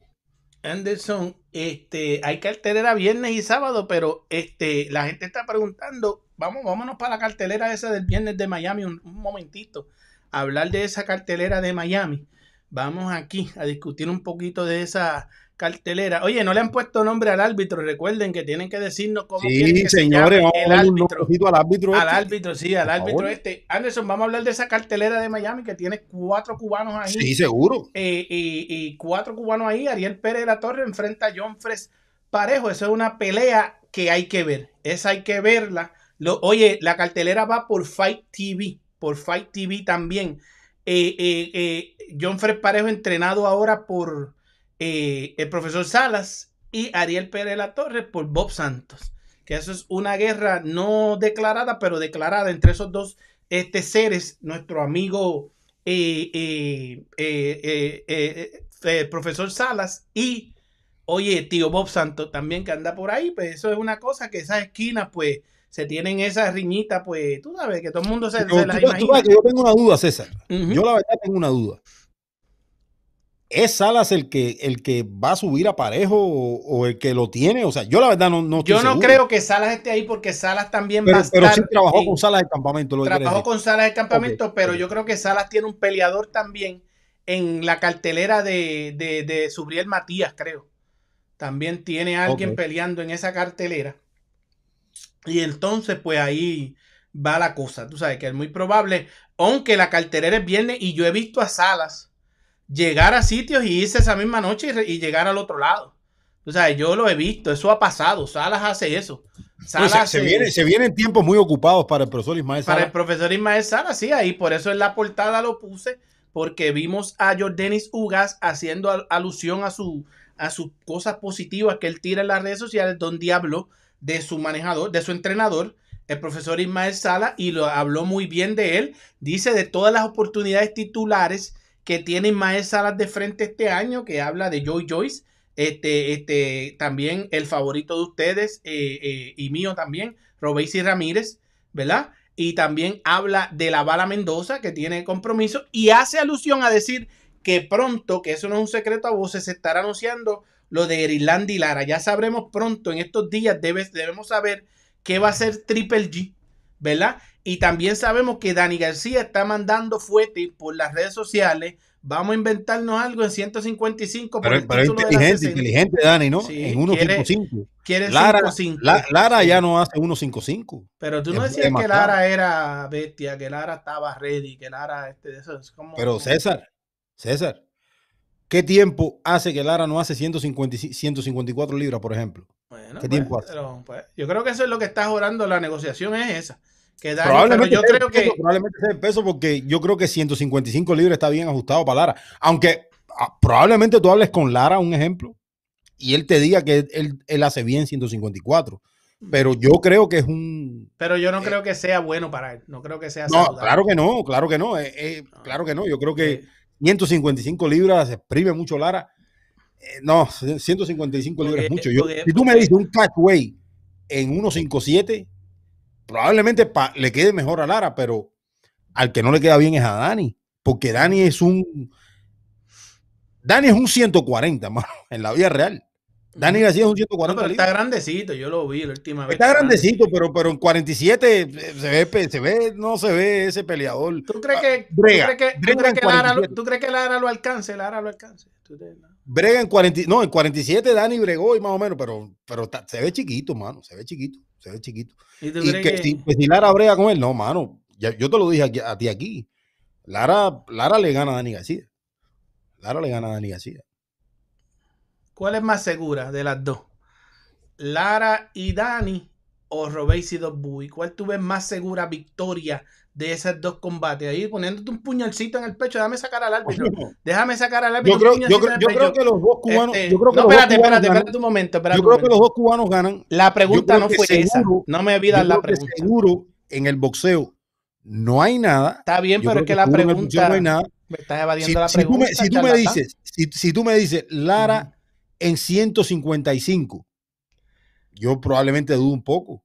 Anderson, este, hay cartelera viernes y sábado, pero este, la gente está preguntando, vamos, vámonos para la cartelera esa del viernes de Miami un momentito hablar de esa cartelera de Miami. Vamos aquí a discutir un poquito de esa cartelera. Oye, no le han puesto nombre al árbitro. Recuerden que tienen que decirnos cómo sí, que señores, se el árbitro. al árbitro. Al este. árbitro, sí, al árbitro este. Anderson, vamos a hablar de esa cartelera de Miami que tiene cuatro cubanos ahí. Sí, seguro. Eh, y, cuatro cubanos ahí. Ariel Pérez de la Torre enfrenta a John Fres Parejo. Esa es una pelea que hay que ver. Esa hay que verla. Lo, oye, la cartelera va por Fight TV por Fight TV también. Eh, eh, eh, John Fred Parejo entrenado ahora por el profesor Salas y Ariel Pérez La Torre por Bob Santos. Que eso es una guerra no declarada, pero declarada entre esos dos este, seres. Nuestro amigo el profesor Salas y, oye, tío Bob Santos también que anda por ahí. Pues eso es una cosa que esas esquinas, pues se tienen esa riñita, pues tú sabes que todo el mundo se, yo, las imagina. yo tengo una duda, César. Yo la verdad tengo una duda. ¿Es Salas el que, el que va a subir a parejo o, el que lo tiene? O sea, yo la verdad no, no Yo no creo que Salas esté ahí porque Salas también va a estar. Pero sí trabajó con Salas de campamento. trabajó con Salas de campamento, pero yo creo que Salas tiene un peleador también en la cartelera de, de, de Subriel Matías, creo. También tiene alguien peleando en esa cartelera. Y entonces, pues ahí va la cosa. Tú sabes que es muy probable, aunque la carterera es viernes y yo he visto a Salas llegar a sitios y irse esa misma noche y, llegar al otro lado. Tú sabes, yo lo he visto, eso ha pasado. Salas hace eso. Salas se, viene, se, vienen tiempos muy ocupados para el profesor Ismael Salas. Para el profesor Ismael Salas, sí, ahí por eso en la portada lo puse, porque vimos a Jordanis Ugas haciendo alusión a, su, a sus cosas positivas que él tira en las redes sociales, donde habló de su manejador, de su entrenador, el profesor Ismael Sala, y lo habló muy bien de él. Dice de todas las oportunidades titulares que tiene Ismael Salas de frente este año, que habla de Joy Joyce, este, este, también el favorito de ustedes eh, eh, y mío también, Robesi Ramírez, ¿verdad? Y también habla de la bala Mendoza, que tiene compromiso, y hace alusión a decir que pronto, que eso no es un secreto a voces, se estará anunciando lo de Irlanda Lara. Ya sabremos pronto, en estos días debemos saber qué va a ser Triple G, ¿verdad? Y también sabemos que Dani García está mandando fuerte por las redes sociales. Vamos a inventarnos algo en 155. Pero, inteligente, inteligente, Dani, ¿no? en 155. Lara, Lara ya no hace 155. Pero tú no decías que Lara era bestia, que Lara estaba ready, que Lara, este, eso es como. Pero César, César, ¿Qué tiempo hace que Lara no hace 150, 154 libras, por ejemplo? Bueno, ¿Qué tiempo pues, hace? pues, yo creo que eso es lo que está orando la negociación, es esa. probablemente yo creo que. Probablemente sea el peso porque yo creo que 155 libras está bien ajustado para Lara. Aunque ah, probablemente tú hables con Lara, un ejemplo, y él te diga que él, hace bien 154. Pero yo creo que es un. Pero yo no creo que sea bueno para él. No creo que sea. No, claro que no, claro que no. Eh, eh, claro que no. Yo creo que 155 libras, exprime mucho Lara. Eh, no, 155 libras es mucho. si tú me dices un catway en 157, probablemente le quede mejor a Lara, pero al que no le queda bien es a Dani, porque Dani es un. Dani es un 140, mano, en la vida real. Dani García es un 140. pero está grandecito, yo lo vi la última vez. Está grandecito, pero, pero en 47 eh, se ve, se ve, no se ve ese peleador. ¿Tú crees que, ¿tú crees que, ¿tú crees que, Lara, ¿tú crees que Lara lo alcance? Lara lo alcance. Brega en 40, no, en 47 Dani bregó y más o menos, pero, pero se ve chiquito, mano, se ve chiquito, se ve chiquito. Y, que, Si, pues, si, Lara brega con él, no, mano, yo te lo dije a ti aquí. Lara, Lara le gana a Dani García. Lara le gana a Dani García. ¿Cuál es más segura de las dos? ¿Lara y Dani o Robéis y Dos ¿Cuál tú ves más segura victoria de esos dos combates? Ahí poniéndote un puñalcito en el pecho. Déjame sacar al árbitro. Déjame sacar al árbitro. Yo creo, yo creo, yo creo que los dos cubanos. Este, yo creo que no, espérate, espérate, espérate un momento. espérate Yo creo que los dos cubanos ganan. La pregunta no fue esa. No me olvidas la pregunta. seguro en el boxeo no hay nada. Está bien, Yo pero es que la pregunta. no hay nada. Me estás evadiendo Si, la si tú pregunta. me, si tú me dices, si, si tú me dices Lara en 155, yo probablemente dudo un poco.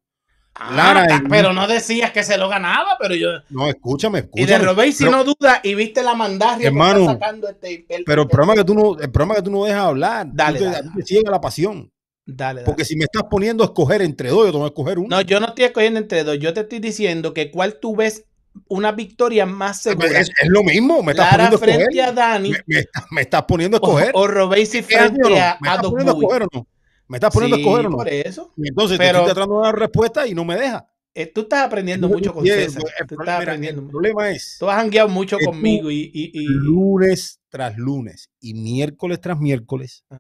Ah, Lara ta- en- pero no decías que se lo ganaba, pero yo. No, escúchame, Y escúchame. de Robéis si Pero- no duda y viste la mandarria Hermano, que está sacando este. el- Pero el problema es que tú no, el problema que tú no dejas hablar. Tú Dale, te- dale, a ti te ciega la pasión. Dale, dale. Porque si me estás poniendo a escoger entre dos, yo te voy a escoger uno. No, yo no estoy escogiendo entre dos. Yo te estoy diciendo que cuál tú ves una victoria más segura. es, es lo mismo, me estás Lara poniendo a escoger. frente a Dani Me, me estás- me estás poniendo a escoger. o Robéis y ¿Es así o no? frente a, ¿Me a estás Doc poniendo a o no? ¿Me estás poniendo Sí, a escoger no? por eso. Y entonces Pero- te estoy tratando de dar respuesta y no me deja. Eh, tú estás aprendiendo Yo- mucho con César. el Tú estás mira, aprendiendo El problema es Tú has jangueado mucho que tú- conmigo y, y- y- lunes tras lunes y miércoles tras miércoles Ah.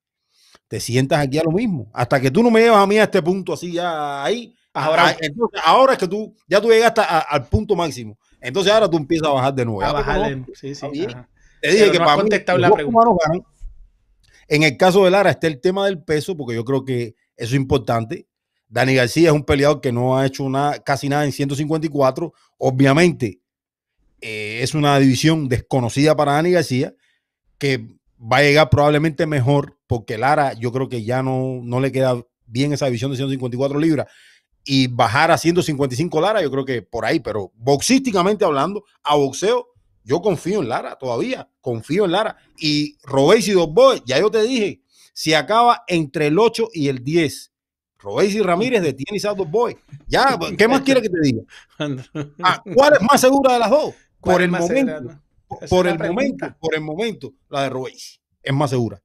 te sientas aquí a lo mismo. Hasta que tú no me llevas a mí a este punto así ya ahí. Ahora- ah, entonces, ahora es que tú ya tú llegaste a- al punto máximo. Entonces ahora tú empiezas a bajar de nuevo. a conozco. Sí. Te dije Pero que no para mí la pregunta. ganan. En el caso de Lara está el tema del peso, porque yo creo que eso es importante. Dani García es un peleador que no ha hecho nada, casi nada en 154. Obviamente, eh, es una división desconocida para Dani García, que va a llegar probablemente mejor, porque Lara yo creo que ya no, no le queda bien esa división de 154 libras. Y bajar a 155 Lara, yo creo que por ahí, pero boxísticamente hablando, a boxeo, yo confío en Lara todavía, confío en Lara. Y Robéis y Dos Boys, ya yo te dije, si acaba entre el 8 y el 10, Robéis y Ramírez detiene a Dos Boys. Ya, ¿qué más quiere que te diga? Ah, ¿Cuál es más segura de las dos? ¿Cuál Por el momento, por- el momento, por el momento, la de Robéis es más segura.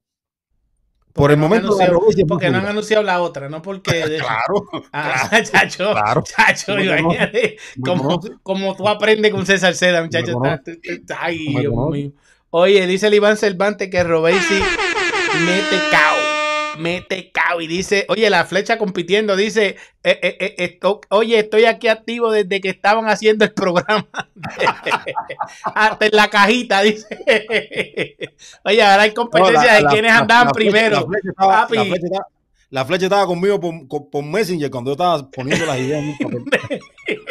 Por el momento, anunciado- Robéis es más Porque no han anunciado la otra, no porque. Claro, Ah, claro, chacho, claro. chacho, ¿Me imagínate ¿Me como, como tú aprendes con César Seda, muchacho. está- está- Ay, ¿Me Dios mío. Oye, dice el Iván Cervantes que Robesi mete cao. Mete cao. Y dice, oye, la flecha compitiendo, dice, eh, eh, eh, esto- oye, estoy aquí activo desde que estaban haciendo el programa. Hasta en la cajita, dice. oye, ahora hay No, competencia la- de quienes andaban la primero. La flecha estaba, Papi. la flecha estaba- la flecha estaba conmigo por, por- Messenger cuando yo estaba poniendo las ideas en un papel.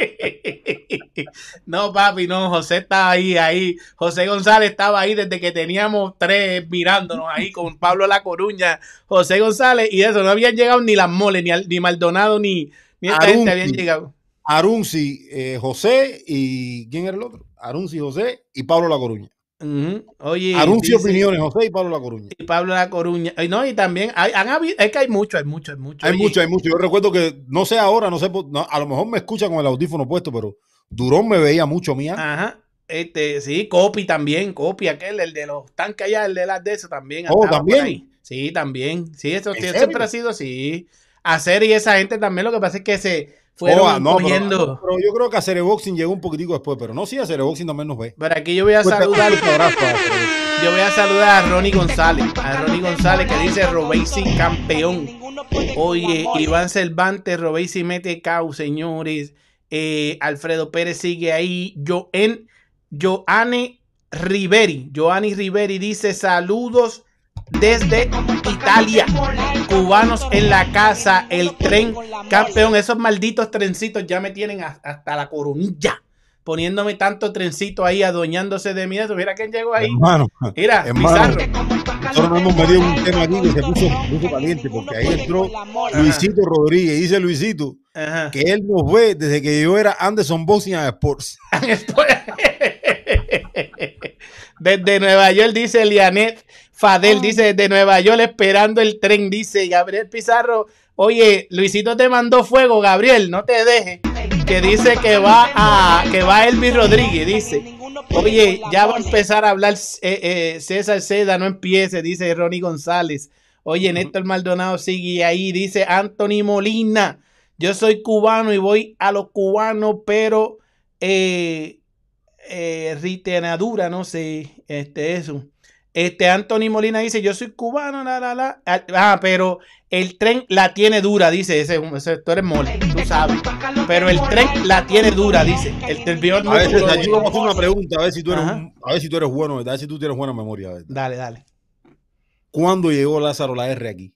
No, papi, no, José estaba ahí, ahí. José González estaba ahí desde que teníamos tres mirándonos ahí con Pablo La Coruña, José González, y eso, no habían llegado ni las moles, ni, ni Maldonado, ni, ni esta Arunzi. gente habían llegado. Arunzi, eh, José y ¿quién era el otro? Arunzi, José y Pablo La Coruña. Ujú. Oye, Arunzi dice- Opiniones, José y Pablo La Coruña. y Pablo La Coruña. Y no, y también hay, han habido, es que hay mucho, hay mucho, hay mucho. Hay Oye, mucho, hay mucho. Yo recuerdo que, no sé ahora, no sé, no, a lo mejor me escucha con el audífono puesto, pero Durón me veía mucho a mí antes. Ajá. Este, sí, Copi también, Copi, aquel, el de los tanques allá, el de las de eso también. Oh, ¿también? Sí, también. Sí, eso siempre ha sido así. Hacer y esa gente también, lo que pasa es que se fueron Oh, no, pero, cogiendo. pero yo creo que a Boxing llegó un poquitico después, pero no, sí, a Boxing también nos ve. Pero aquí yo voy a saludar, a Cereboxing. yo voy a saludar a Ronnie González, a Ronnie González que dice Robesi campeón. Oye, Iván Cervantes, Robesi mete cau, señores. Eh, Alfredo Pérez sigue ahí. Joen, Joanne Riveri, Joanny Riveri dice saludos desde Italia. Cubanos en la casa, el tren campeón. Esos malditos trencitos ya me tienen hasta la coronilla. Poniéndome tanto trencito ahí, adueñándose de mí. Eso, Mira quién llegó ahí. Hermano, Mira, Hermano. Nosotros hemos metido un tema aquí que se puso, puso caliente, porque ahí entró Luisito Rodríguez. Dice Luisito Ajá. que él nos ve desde que yo era Anderson Boxing and Sports. Desde Nueva York, dice Lianet Fadel, dice desde Nueva York esperando el tren, dice Gabriel Pizarro. Oye, Luisito te mandó fuego, Gabriel, no te dejes. Que dice que va a que va Elvis Rodríguez, dice. Oye, ya va a empezar a hablar eh, eh, César Seda, no empiece, dice Ronnie González. Oye, Néstor Maldonado sigue ahí, dice Anthony Molina. Yo soy cubano y voy a los cubanos, pero eh, eh, ritenadura, no sé, este, eso. Este Anthony Molina dice, yo soy cubano, la, la, la. Ah, pero el tren la tiene dura, dice ese, ese tú eres mole, tú sabes. Pero el tren la tiene dura, dice. El, el a ver, yo vamos a hacer una pregunta, a ver si tú eres, a ver si tú eres bueno, a ver si tú tienes buena memoria. Dale, dale. ¿Cuándo llegó Lázaro la R aquí?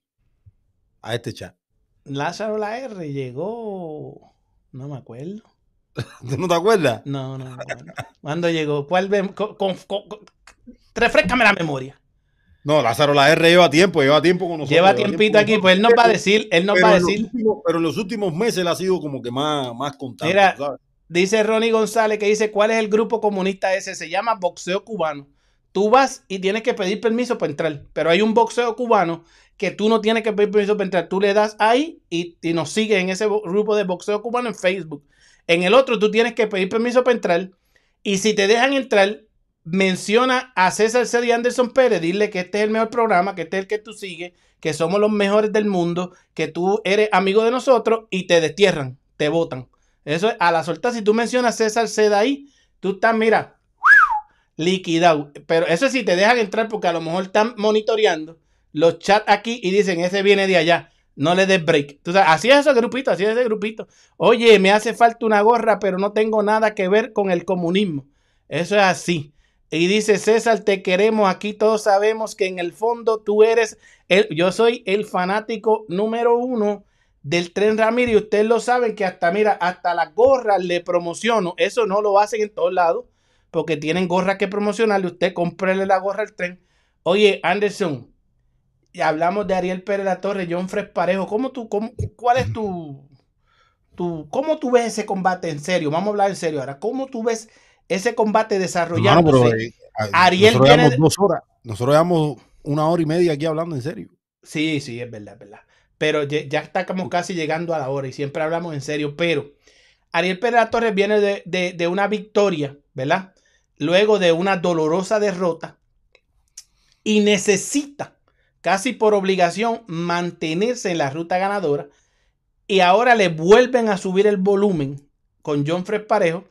A este chat. Lázaro la R llegó, no me acuerdo. no te acuerdas? No, no, no. ¿Cuándo llegó? ¿Cuál? Con, con, refrescame la memoria. No, Lázaro la R lleva tiempo, lleva tiempo con nosotros. Lleva tiempito aquí, pues él nos va a decir, él nos va a decir. pero en los últimos meses él ha sido como que más, más constante. Mira, dice Ronnie González que dice, ¿cuál es el grupo comunista ese? Se llama Boxeo Cubano. Tú vas y tienes que pedir permiso para entrar, pero hay un boxeo cubano que tú no tienes que pedir permiso para entrar. Tú le das ahí y, y nos sigues en ese grupo de boxeo cubano en Facebook. En el otro tú tienes que pedir permiso para entrar y si te dejan entrar, menciona a César C. y Anderson Pérez, dile que este es el mejor programa, que este es el que tú sigues, que somos los mejores del mundo, que tú eres amigo de nosotros y te destierran, te votan. Eso es a la suelta. Si tú mencionas a César C. ahí, tú estás, mira, liquidado. Pero eso sí te dejan entrar porque a lo mejor están monitoreando los chats aquí y dicen, ese viene de allá. No le des break. Tú sabes, así es ese grupito, así es ese grupito. Oye, me hace falta una gorra, pero no tengo nada que ver con el comunismo. Eso es así. Y dice César, te queremos. Aquí, todos sabemos que en el fondo tú eres, el, yo soy el fanático número uno del tren Ramírez y ustedes lo saben que hasta, mira, hasta las gorras le promociono, eso no lo hacen en todos lados, porque tienen gorras que promocionarle, usted cómprele la gorra al tren. Oye, Anderson, y hablamos de Ariel Pérez La Torre, John Fred Parejo, ¿cómo tú, cómo, cuál es tu, tu, cómo tú ves ese combate en serio? Vamos a hablar en serio ahora, ¿cómo tú ves ese combate desarrollándose. Eh, Ariel nosotros dos horas, nosotros llevamos una hora y media aquí hablando en serio. Sí, sí, es verdad, es verdad. Pero ya, estamos casi llegando a la hora y siempre hablamos en serio. Pero Ariel Pérez Torres viene de, de una victoria, ¿verdad? Luego de una dolorosa derrota y necesita, casi por obligación, mantenerse en la ruta ganadora. Y ahora le vuelven a subir el volumen con John Fred Parejo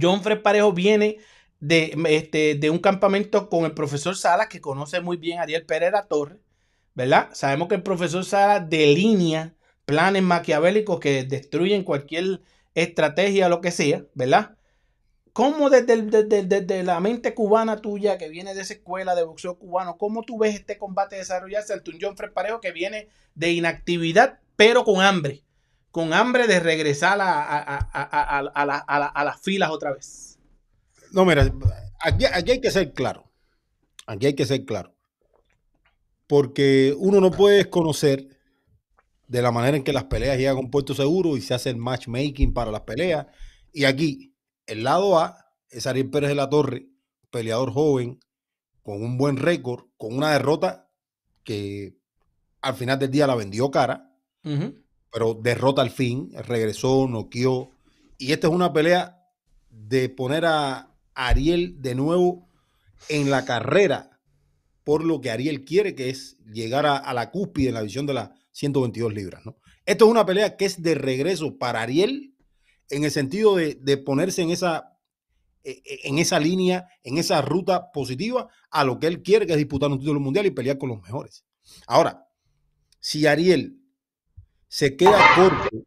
John Fred Parejo viene de, este, de un campamento con el profesor Salas, que conoce muy bien a Ariel Pereira Torres, ¿verdad? Sabemos que el profesor Salas delinea planes maquiavélicos que destruyen cualquier estrategia lo que sea, ¿verdad? ¿Cómo desde, desde, la mente cubana tuya, que viene de esa escuela de boxeo cubano, cómo tú ves este combate desarrollarse ante un John Fred Parejo que viene de inactividad, pero con hambre? Con hambre de regresar a, las filas otra vez. No, mira, aquí, aquí hay que ser claro. Aquí hay que ser claro. Porque uno no puede conocer de la manera en que las peleas llegan a un puerto seguro y se hace el matchmaking para las peleas. Y aquí, el lado A es Ariel Pérez de la Torre, peleador joven, con un buen récord, con una derrota que al final del día la vendió cara pero derrota al fin, regresó, noqueó. Y esta es una pelea de poner a Ariel de nuevo en la carrera por lo que Ariel quiere, que es llegar a, la cúspide en la visión de las 122 libras. ¿no? Esto es una pelea que es de regreso para Ariel en el sentido de, ponerse en esa, e, e, en esa línea, en esa ruta positiva a lo que él quiere, que es disputar un título mundial y pelear con los mejores. Ahora, si Ariel se queda corto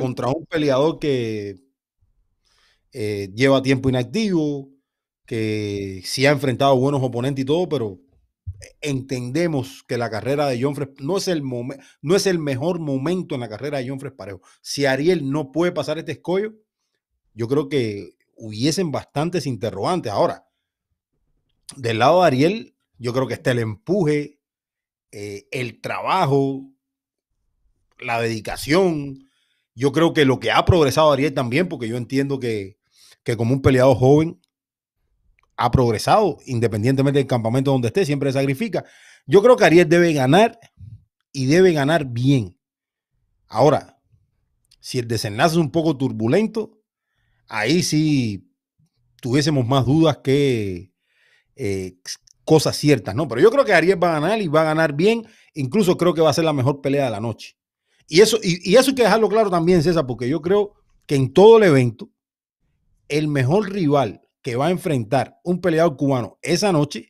contra un peleador que eh, lleva tiempo inactivo, que sí ha enfrentado buenos oponentes y todo, pero entendemos que la carrera de John Fres no es el no es el mejor momento en la carrera de John Fres Parejo. Si Ariel no puede pasar este escollo, yo creo que hubiesen bastantes interrogantes. Ahora, del lado de Ariel, yo creo que está el empuje, eh, el trabajo, la dedicación. Yo creo que lo que ha progresado Ariel también, porque yo entiendo que, como un peleador joven ha progresado, independientemente del campamento donde esté, siempre sacrifica. Yo creo que Ariel debe ganar y debe ganar bien. Ahora, si el desenlace es un poco turbulento, ahí sí tuviésemos más dudas que eh, cosas ciertas, ¿no? Pero yo creo que Ariel va a ganar y va a ganar bien. Incluso creo que va a ser la mejor pelea de la noche. Y eso, y, eso hay que dejarlo claro también, César, porque yo creo que en todo el evento, el mejor rival que va a enfrentar un peleador cubano esa noche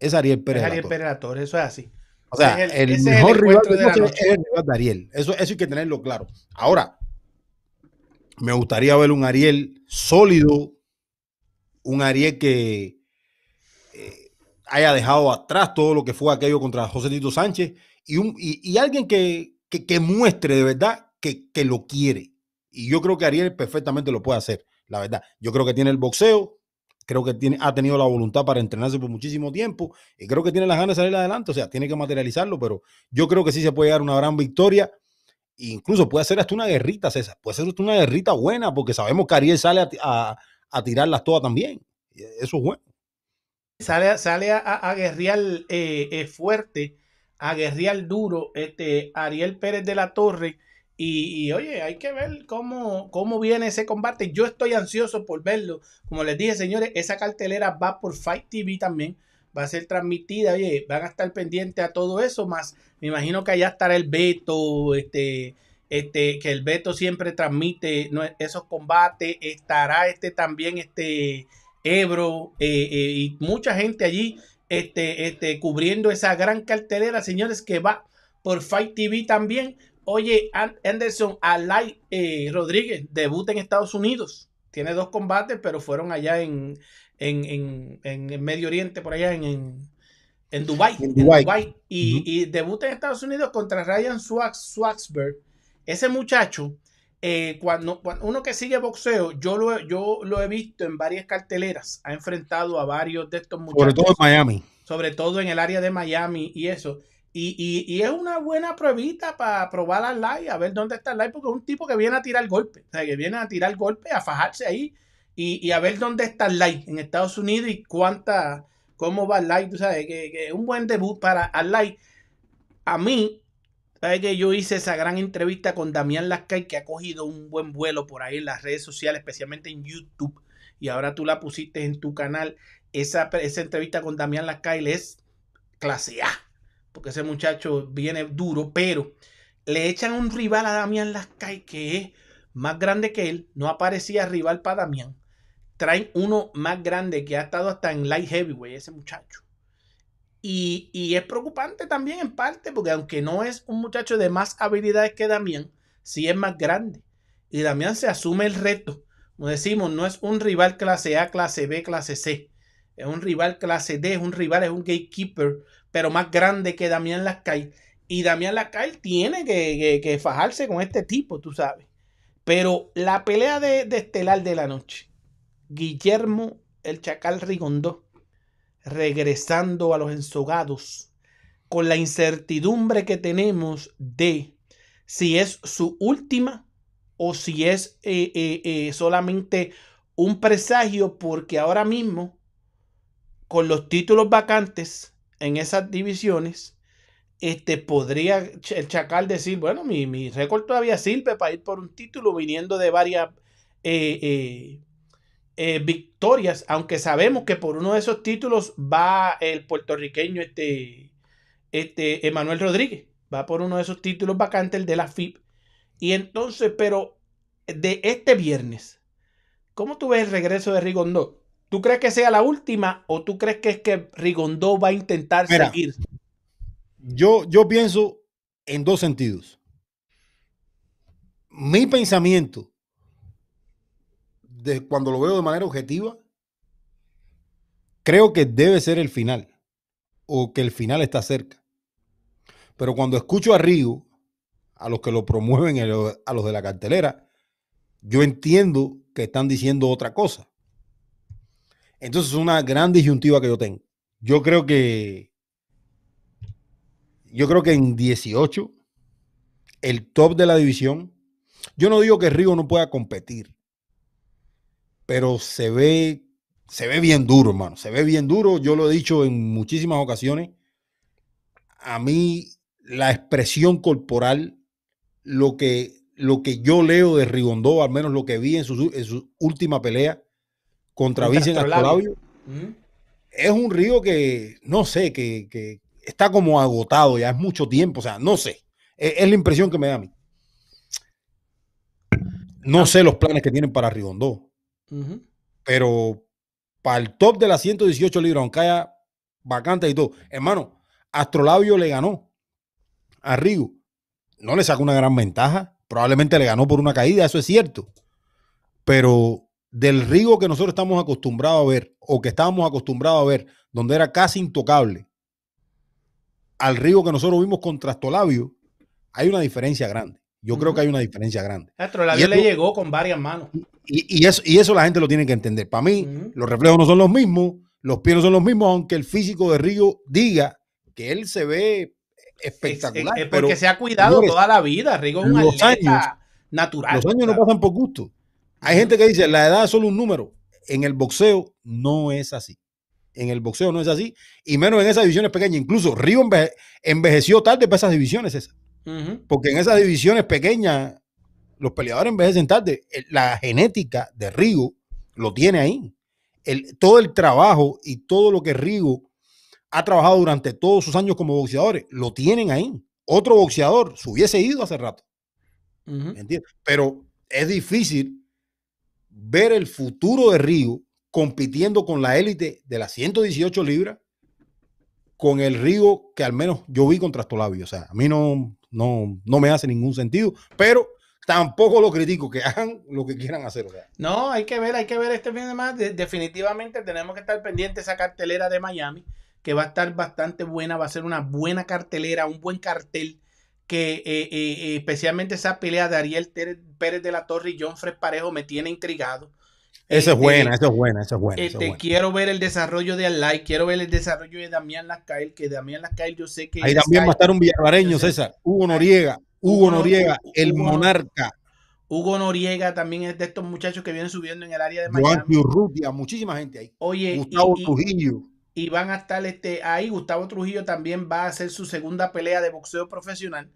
es Ariel Pérez. Es Ariel Pérez eso es así. O sea, el, mejor rival de, la noche es el rival de Ariel. Eso, eso hay que tenerlo claro. Ahora, me gustaría ver un Ariel sólido, un Ariel que eh, haya dejado atrás todo lo que fue aquello contra José Tito Sánchez y, un, y, alguien que, que, muestre de verdad que, que lo quiere. Y yo creo que Ariel perfectamente lo puede hacer, la verdad. Yo creo que tiene el boxeo, creo que tiene, ha tenido la voluntad para entrenarse por muchísimo tiempo y creo que tiene las ganas de salir adelante, o sea, tiene que materializarlo, pero yo creo que sí se puede dar una gran victoria. incluso puede ser hasta una guerrita, César. Puede ser hasta una guerrita buena, porque sabemos que Ariel sale a, tirarlas todas también. Eso es bueno. Sale, sale a, a guerrear eh, eh, fuerte, a guerrear duro. Este Ariel Pérez de la Torre y, oye, hay que ver cómo, cómo viene ese combate. Yo estoy ansioso por verlo. Como les dije, señores, esa cartelera va por Fight TV también. Va a ser transmitida. Oye, van a estar pendientes a todo eso. Más, me imagino que allá estará el Beto, este, este, que el Beto siempre transmite esos combates. Estará este también, este Ebro, eh, eh, y mucha gente allí, este, este, cubriendo esa gran cartelera, señores, que va por Fight TV también. Oye, Anderson Alay eh, Rodríguez debuta en Estados Unidos. Tiene dos combates, pero fueron allá en, en, en, Medio Oriente, por allá en, en, Dubai. Y, debuta en Estados Unidos contra Ryan Swagsberg. Ese muchacho, eh, cuando, uno que sigue boxeo, yo lo, yo lo he visto en varias carteleras. Ha enfrentado a varios de estos muchachos. Sobre todo en Miami. Sobre todo en el área de Miami y eso. Y, es una buena pruebita para probar al live, a ver dónde está el live, porque es un tipo que viene a tirar golpe, o sea, que viene a tirar golpe, a fajarse ahí y, a ver dónde está el live en Estados Unidos y cuánta, cómo va el live, tú sabes, que, es un buen debut para al live. A mí, sabes que yo hice esa gran entrevista con Damián Lascay, que ha cogido un buen vuelo por ahí en las redes sociales, especialmente en YouTube, y ahora tú la pusiste en tu canal. Esa, esa entrevista con Damián Lascay es clase A porque ese muchacho viene duro, pero le echan un rival a Damián Lascay que es más grande que él, no aparecía rival para Damián. Traen uno más grande que ha estado hasta en light heavyweight, ese muchacho. Y, es preocupante también en parte, porque aunque no es un muchacho de más habilidades que Damián, sí es más grande. Y Damián se asume el reto. Como decimos, no es un rival clase A, clase B, clase C. Es un rival clase D, es un rival, es un gatekeeper pero más grande que Damián Lascay. Y Damián Lascay tiene que, fajarse con este tipo, tú sabes. Pero la pelea de, estelar de la noche, Guillermo el Chacal Rigondó, regresando a los ensogados, con la incertidumbre que tenemos de si es su última o si es eh, eh, eh, solamente un presagio, porque ahora mismo, con los títulos vacantes, en esas divisiones, este, podría el Chacal decir, bueno, mi, mi récord todavía sirve para ir por un título viniendo de varias eh, eh, victorias, aunque sabemos que por uno de esos títulos va el puertorriqueño este, este Emanuel Rodríguez, va por uno de esos títulos vacantes, el de la FIP. Y entonces, pero de este viernes, ¿cómo tú ves el regreso de Rigondó? ¿Tú crees que sea la última o tú crees que es que Rigondó va a intentar seguir? Yo, yo pienso en dos sentidos. Mi pensamiento, cuando lo veo de manera objetiva, creo que debe ser el final o que el final está cerca. Pero cuando escucho a Rigo, a los que lo promueven, a los de la cartelera, yo entiendo que están diciendo otra cosa. Entonces es una gran disyuntiva que yo tengo. Yo creo que yo creo que en 18 el top de la división. Yo no digo que Rigo no pueda competir, pero se ve se ve bien duro, hermano. Se ve bien duro. Yo lo he dicho en muchísimas ocasiones. A mí la expresión corporal, lo que, lo que yo leo de Rigondó, al menos lo que vi en su, en su última pelea, contra Vicente Astrolabio. Es un río que, no sé, que, está como agotado ya, es mucho tiempo, o sea, no sé. Es, la impresión que me da a mí. No ah. sé los planes que tienen para Rigondó, pero para el top de las 118 libras, aunque haya vacante y todo. Hermano, Astrolabio le ganó a Rigo. No le sacó una gran ventaja. Probablemente le ganó por una caída, eso es cierto. Pero del Rigo que nosotros estamos acostumbrados a ver, o que estábamos acostumbrados a ver, donde era casi intocable, al Rigo que nosotros vimos contra Astrolabio, hay una diferencia grande. Yo creo que hay una diferencia grande. Astrolabio le llegó con varias manos. Y, eso, y eso la gente lo tiene que entender. Para mí, los reflejos no son los mismos, los pies no son los mismos, aunque el físico de Rigo diga que él se ve espectacular. Es, porque se ha cuidado toda la vida. Rigo es un los años, natural. Los años no pasan por gusto. Hay gente que dice la edad es solo un número. En el boxeo no es así. En el boxeo no es así. Y menos en esas divisiones pequeñas. Incluso Rigo envejeció tarde para esas divisiones esas. Porque en esas divisiones pequeñas los peleadores envejecen tarde. La genética de Rigo lo tiene ahí. El, todo el trabajo y todo lo que Rigo ha trabajado durante todos sus años como boxeadores, lo tienen ahí. Otro boxeador se hubiese ido hace rato. Pero es difícil ver el futuro de Rigo compitiendo con la élite de las 118 libras, con el Rigo que al menos yo vi contra Stolabio. O sea, a mí no, no, no me hace ningún sentido, pero tampoco lo critico, que hagan lo que quieran hacer. No, hay que ver, hay que ver este fin de semana. definitivamente tenemos que estar pendientes de esa cartelera de Miami, que va a estar bastante buena, va a ser una buena cartelera, un buen cartel. Que eh, eh, eh, especialmente esa pelea de Ariel Pérez de la Torre y John Fred Parejo me tiene intrigado. Esa es este, buena, esa es buena, esa es buena. Este, quiero ver el desarrollo de Alay, quiero ver el desarrollo de Damián Lascael, que Damián Lascael yo sé que... Ahí también va a estar un villavareño, César. Hugo Noriega. Hugo Noriega, el monarca. Hugo Noriega también es de estos muchachos que vienen subiendo en el área de Miami. Urrutia, muchísima gente ahí. Oye, Gustavo Trujillo. Y van a estar este, ahí. Gustavo Trujillo también va a hacer su segunda pelea de boxeo profesional,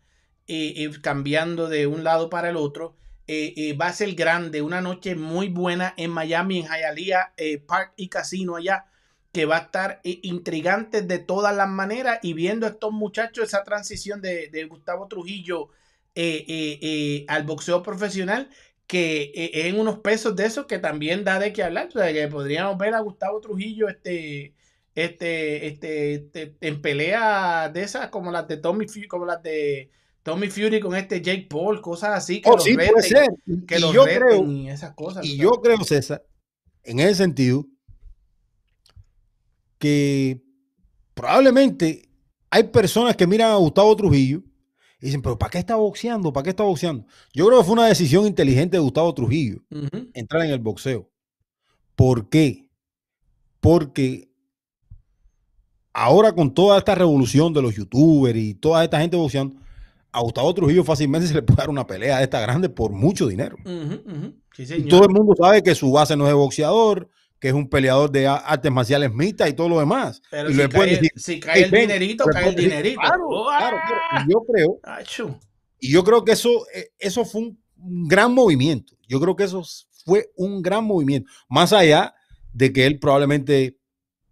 eh, eh, cambiando de un lado para el otro. Eh, va a ser grande, una noche muy buena en Miami, en Hialeah Park y Casino allá, que va a estar intrigante de todas las maneras y viendo a estos muchachos esa transición de, Gustavo Trujillo eh, eh, eh, al boxeo profesional que es en unos pesos de esos que también da de qué hablar. O sea, que podríamos ver a Gustavo Trujillo este, este, este, este en pelea de esas como las de Tommy como las de Tommy Fury con este Jake Paul, cosas así que oh, sí, puede ser. que y yo creo, y esas cosas. Y yo creo, César, en ese sentido, que probablemente hay personas que miran a Gustavo Trujillo y dicen, pero ¿para qué está boxeando? ¿Para qué está boxeando? Yo creo que fue una decisión inteligente de Gustavo Trujillo entrar en el boxeo. ¿Por qué? Porque ahora con toda esta revolución de los youtubers y toda esta gente boxeando, a Gustavo Trujillo fácilmente se le puede dar una pelea de esta grande por mucho dinero. y todo el mundo sabe que su base no es de boxeador, que es un peleador de artes marciales mixtas y todo lo demás. Pero si, cae, el dinerito, cae el dinerito. Claro, claro, Y yo creo, y yo creo que eso, eh, eso fue un gran movimiento. Yo creo que eso fue un gran movimiento. Más allá de que él probablemente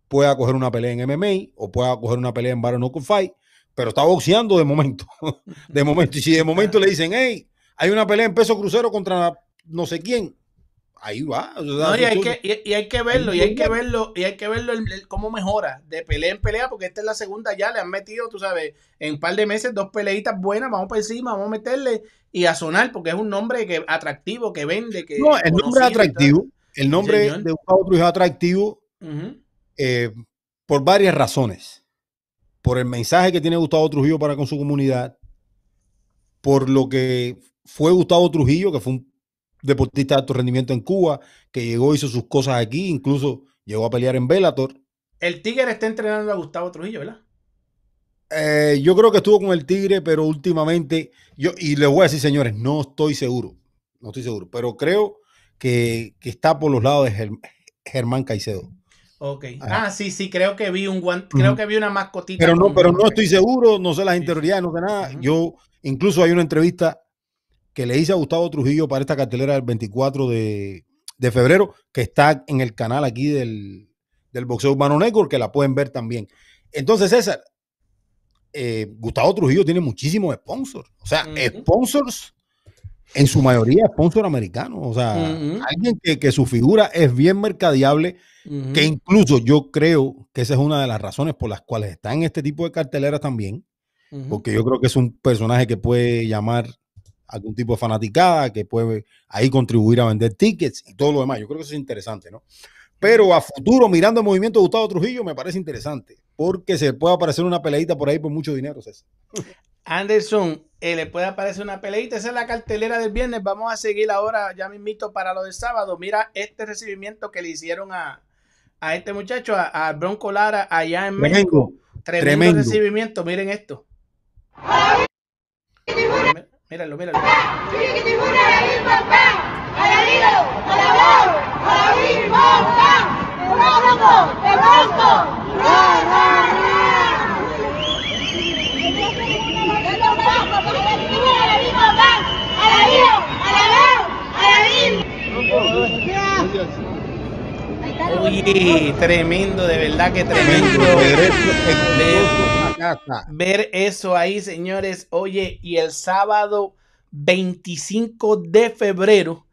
pueda coger una pelea en MMA o pueda coger una pelea en Baron Fight, pero está boxeando de momento. de momento. Y si de momento le dicen, hey, hay una pelea en peso crucero contra no sé quién, ahí va. y, hay que, y, hay que verlo, y hay que verlo, y hay que verlo cómo mejora de pelea en pelea, porque esta es la segunda ya, le han metido, tú sabes, en un par de meses dos peleitas buenas, vamos por encima, vamos a meterle y a sonar, porque es un nombre que atractivo, que vende, que No, el nombre es atractivo, el nombre de Gustavo es atractivo eh, por varias razones. Por el mensaje que tiene Gustavo Trujillo para con su comunidad, por lo que fue Gustavo Trujillo, que fue un deportista de alto rendimiento en Cuba, que llegó, hizo sus cosas aquí, incluso llegó a pelear en Bellator. El Tigre está entrenando a Gustavo Trujillo, ¿verdad? Eh, yo creo que estuvo con el Tigre, pero últimamente, yo, y les voy a decir, señores, no estoy seguro, no estoy seguro, pero creo que, está por los lados de Germán Caicedo. Ok. Ah, sí, sí, creo que vi un guante, creo que vi una mascotita. Pero no, pero no estoy seguro, no sé las interioridades, no sé nada. Yo, incluso hay una entrevista que le hice a Gustavo Trujillo para esta cartelera del 24 de, febrero, que está en el canal aquí del, Boxeo Urbano Network, que la pueden ver también. Entonces, César, eh, Gustavo Trujillo tiene muchísimos sponsors. O sea, sponsors en su mayoría sponsor americano, o sea, alguien que, su figura es bien mercadeable, que incluso yo creo que esa es una de las razones por las cuales está en este tipo de carteleras también, porque yo creo que es un personaje que puede llamar algún tipo de fanaticada, que puede ahí contribuir a vender tickets y todo lo demás. Yo creo que eso es interesante, ¿no? Pero a futuro, mirando el movimiento de Gustavo Trujillo, me parece interesante, porque se puede aparecer una peleita por ahí por mucho dinero, César. Anderson, eh, le puede aparecer una peleita. Esa es la cartelera del viernes. Vamos a seguir ahora, ya me invito para lo del sábado. Mira este recibimiento que le hicieron a, este muchacho, a, Bronco Lara, allá en México. Tremendo, recibimiento. Miren esto. Míralo, míralo. Uy, tremendo, de verdad que tremendo. Ver eso ahí, señores. Oye, y el sábado 25 de febrero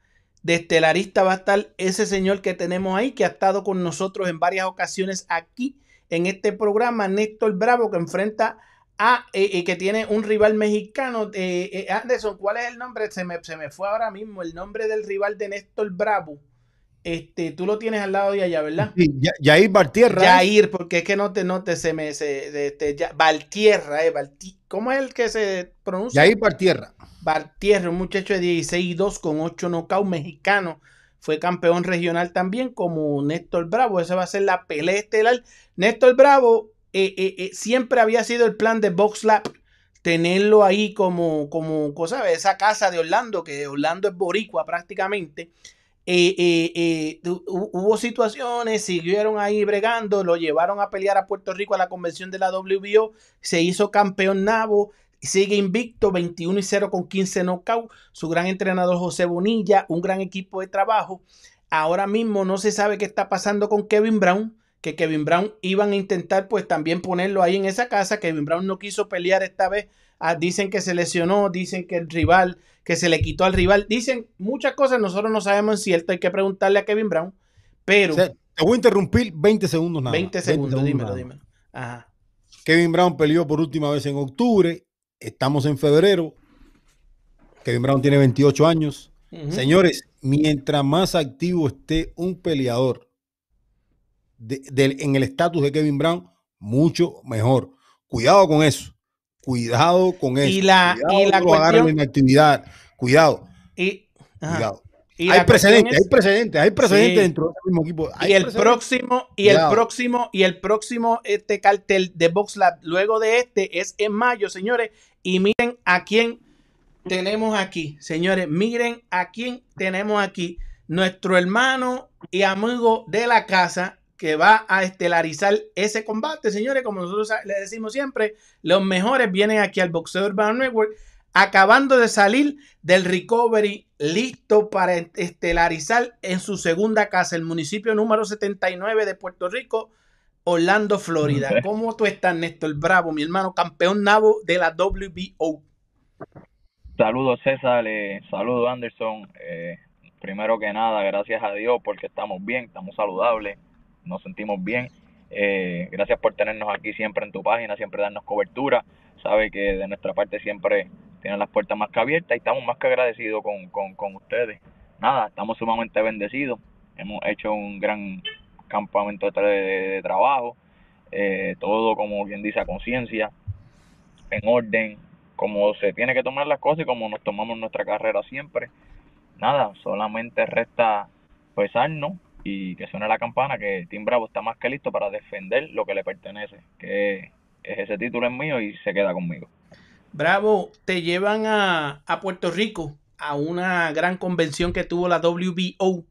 de Estelarista va a estar ese señor que tenemos ahí, que ha estado con nosotros en varias ocasiones aquí en este programa, Néstor Bravo, que enfrenta a, eh, eh, que tiene un rival mexicano. Eh, Anderson, ¿cuál es el nombre? Se me, se me fue ahora mismo el nombre del rival de Néstor Bravo. Este, tú lo tienes al lado de allá, ¿verdad? Sí, Yair Valtierra. Yair, porque es que no te, no te se me, se, este, ya, Valtierra, eh, ¿cómo es el que se pronuncia? Yair Valtierra. Valtierra, un muchacho de 16 y 2 con 8 knockouts mexicano. Fue campeón regional también como Néstor Bravo. Esa va a ser la pelea estelar. Néstor Bravo eh, eh, eh, siempre había sido el plan de Lab tenerlo ahí como, como cosa, esa casa de Orlando, que Orlando es boricua prácticamente. hubo situaciones, siguieron ahí bregando, lo llevaron a pelear a Puerto Rico a la convención de la WBO, se hizo campeón Nabo, Sigue invicto, 21 y 0 con 15 knockouts. Su gran entrenador José Bonilla, un gran equipo de trabajo. Ahora mismo no se sabe qué está pasando con Kevin Brown, que Kevin Brown iban a intentar pues también ponerlo ahí en esa casa. Kevin Brown no quiso pelear esta vez. Ah, dicen que se lesionó, dicen que el rival, que se le quitó al rival. Dicen muchas cosas, nosotros no sabemos si cierto, hay que preguntarle a Kevin Brown. Pero... te voy a interrumpir 20 segundos nada 20 segundos, dímelo, dímelo. Ajá. Kevin Brown peleó por última vez en octubre Estamos en febrero. Kevin Brown tiene 28 años. Señores, mientras más activo esté un peleador en el estatus de Kevin Brown, mucho mejor. Cuidado con eso. Cuidado con eso. Y la, cuidado y la cuestión... actividad. Cuidado. Y, cuidado. hay, precedentes, hay precedentes, hay precedentes dentro del mismo equipo. y el próximo, y el próximo, y el próximo este cartel de BoxLab luego de este es en mayo, señores. Y miren a quién tenemos aquí, señores. Miren a quién tenemos aquí. Nuestro hermano y amigo de la casa que va a estelarizar ese combate, señores. Como nosotros le decimos siempre, los mejores vienen aquí al Boxeo Urbano Network. Acabando de salir del recovery, listo para estelarizar en su segunda casa, el municipio número 79 de Puerto Rico, Orlando, Florida. ¿Cómo tú estás, Néstor Bravo, mi hermano campeón nabo de la WBO? Saludos, César. Eh, saludos, Anderson. Eh, primero que nada, gracias a Dios porque estamos bien, estamos saludables, nos sentimos bien. Eh, gracias por tenernos aquí siempre en tu página, siempre darnos cobertura. Sabe que de nuestra parte siempre tienen las puertas más que abiertas y estamos más que agradecidos con, con, con ustedes. Nada, estamos sumamente bendecidos. Hemos hecho un gran campamento de, trabajo, eh, todo como quien dice a conciencia, en orden, como se tiene que tomar las cosas y como nos tomamos nuestra carrera siempre. Nada, solamente resta pesarnos y que suene la campana que Team Bravo está más que listo para defender lo que le pertenece, que es ese título es mío y se queda conmigo. Bravo, te llevan a, a Puerto Rico a una gran convención que tuvo la WBO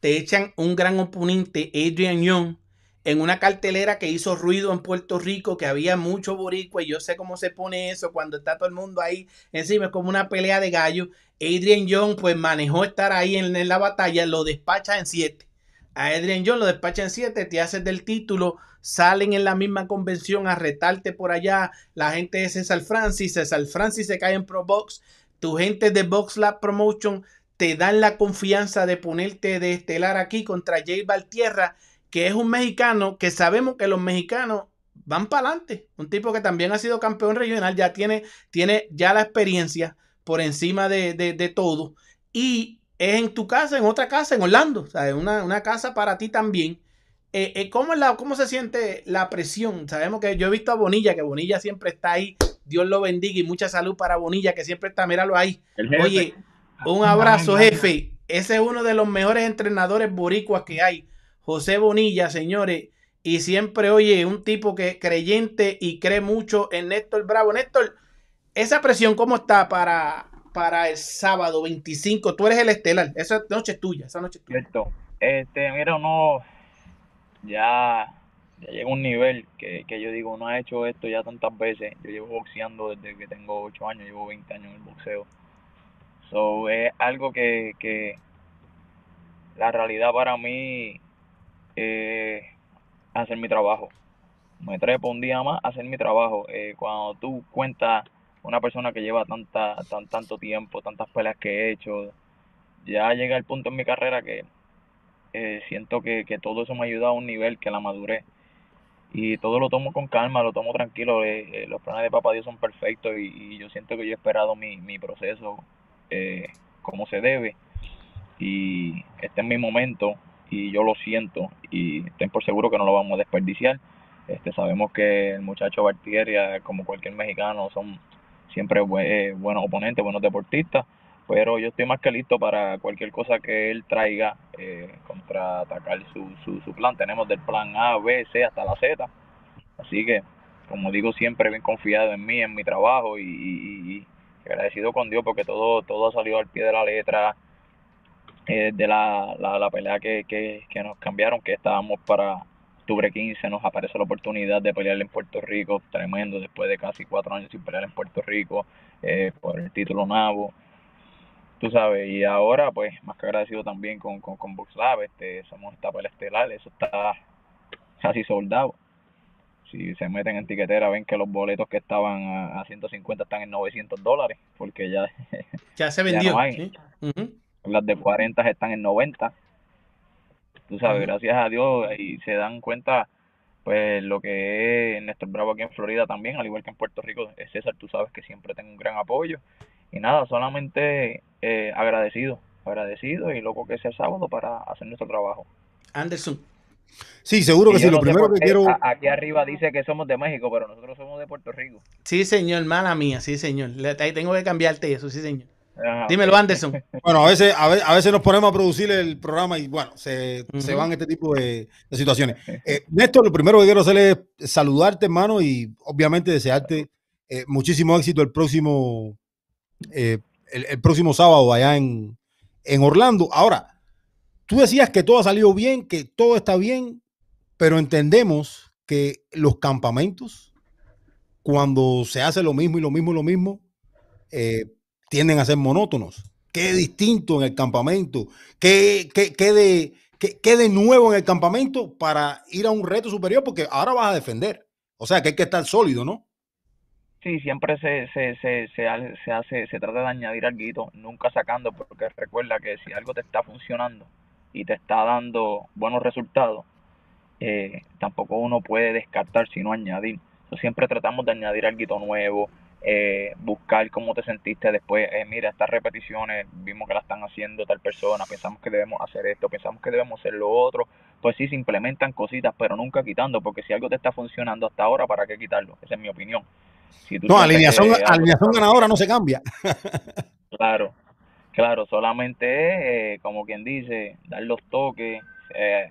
te echan un gran oponente, Adrian Young, en una cartelera que hizo ruido en Puerto Rico, que había mucho boricua, y yo sé cómo se pone eso cuando está todo el mundo ahí encima, es como una pelea de gallo. Adrian Young, pues manejó estar ahí en, la batalla, lo despacha en siete. A Adrian Young lo despacha en siete, te haces del título, salen en la misma convención a retarte por allá la gente de César Francis, César Francis se cae en Pro Box, tu gente de Box Lab Promotion te dan la confianza de ponerte de estelar aquí contra Jay Valtierra, que es un mexicano que sabemos que los mexicanos van para adelante. Un tipo que también ha sido campeón regional, ya tiene, tiene ya la experiencia por encima de, de, todo. Y es en tu casa, en otra casa, en Orlando. O sea, una, una casa para ti también. Eh, eh, ¿cómo, la, ¿Cómo se siente la presión? Sabemos que yo he visto a Bonilla, que Bonilla siempre está ahí. Dios lo bendiga y mucha salud para Bonilla, que siempre está, míralo ahí. Oye, un abrazo, jefe. Ese es uno de los mejores entrenadores boricuas que hay. José Bonilla, señores. Y siempre, oye, un tipo que creyente y cree mucho en Néstor Bravo. Néstor, esa presión, ¿cómo está para, para el sábado 25? Tú eres el estelar. Esa noche es tuya. Esa noche es tuya. Cierto. Este, mira, no ya, ya llega un nivel que, que yo digo, no ha hecho esto ya tantas veces. Yo llevo boxeando desde que tengo 8 años, llevo 20 años en el boxeo. So, es algo que, que la realidad para mí es hacer mi trabajo. Me trepo un día más hacer mi trabajo. Eh, cuando tú cuentas una persona que lleva tanta, tan, tanto tiempo, tantas peleas que he hecho, ya llega el punto en mi carrera que eh, siento que, que, todo eso me ha ayudado a un nivel que la madurez. Y todo lo tomo con calma, lo tomo tranquilo. Eh, eh, los planes de papá Dios son perfectos y, yo siento que yo he esperado mi, mi proceso como se debe. Y este es mi momento y yo lo siento y estén por seguro que no lo vamos a desperdiciar. Este, sabemos que el muchacho Bartieria, como cualquier mexicano, son siempre buenos oponentes, buenos deportistas pero yo estoy más que listo para cualquier cosa que él traiga eh, contra atacar su, su, su, plan. Tenemos del plan A, B, C hasta la Z. Así que, como digo, siempre bien confiado en mí, en mi trabajo y, agradecido con Dios porque todo, todo ha salido al pie de la letra eh, de la, la, la pelea que, que, que nos cambiaron, que estábamos para octubre 15, nos aparece la oportunidad de pelear en Puerto Rico, tremendo, después de casi cuatro años sin pelear en Puerto Rico eh, por el título Navo tú sabes, y ahora pues más que agradecido también con, con, con Lab, este, somos esta pelea estelar, eso está casi soldado. Si se meten en tiquetera ven que los boletos que estaban a, 150 están en 900 dólares, porque ya, ya se vendió. Las de 40 están en 90. Tú sabes, gracias a Dios, y se dan cuenta pues lo que es Néstor Bravo aquí en Florida también, al igual que en Puerto Rico, César, tú sabes que siempre tengo un gran apoyo y nada, solamente eh, agradecido, agradecido y loco que sea sábado para hacer nuestro trabajo. Anderson. Sí, seguro que sí. Lo primero que quiero. Aquí arriba dice que somos de México, pero nosotros somos de Puerto Rico. Sí, señor, mala mía, sí, señor. Ahí tengo que cambiarte eso, sí, señor. Dímelo, Anderson. Bueno, a veces, a veces, nos ponemos a producir el programa y bueno, se, van este tipo de, situaciones. Eh, Néstor, lo primero que quiero hacer es saludarte, hermano, y obviamente desearte eh, muchísimo éxito el próximo eh, el, próximo sábado allá en, en Orlando. Ahora, tú decías que todo ha salido bien, que todo está bien, pero entendemos que los campamentos, cuando se hace lo mismo y lo mismo y lo mismo, eh, tienden a ser monótonos. ¿Qué distinto en el campamento? ¿Qué, qué, qué de, qué, de nuevo en el campamento para ir a un reto superior? Porque ahora vas a defender. O sea que hay que estar sólido, ¿no? Sí, siempre se, se, se, se, hace, se trata de añadir algo, nunca sacando, porque recuerda que si algo te está funcionando y te está dando buenos resultados, eh, tampoco uno puede descartar sino añadir. siempre tratamos de añadir algo nuevo, eh, buscar cómo te sentiste después. Eh, mira, estas repeticiones vimos que las están haciendo tal persona, pensamos que debemos hacer esto, pensamos que debemos hacer lo otro. Pues sí, se implementan cositas, pero nunca quitando, porque si algo te está funcionando hasta ahora, ¿para qué quitarlo? Esa es mi opinión no, alineación, alineación ganadora no se cambia. claro, claro, solamente es, eh, como quien dice, dar los toques, eh,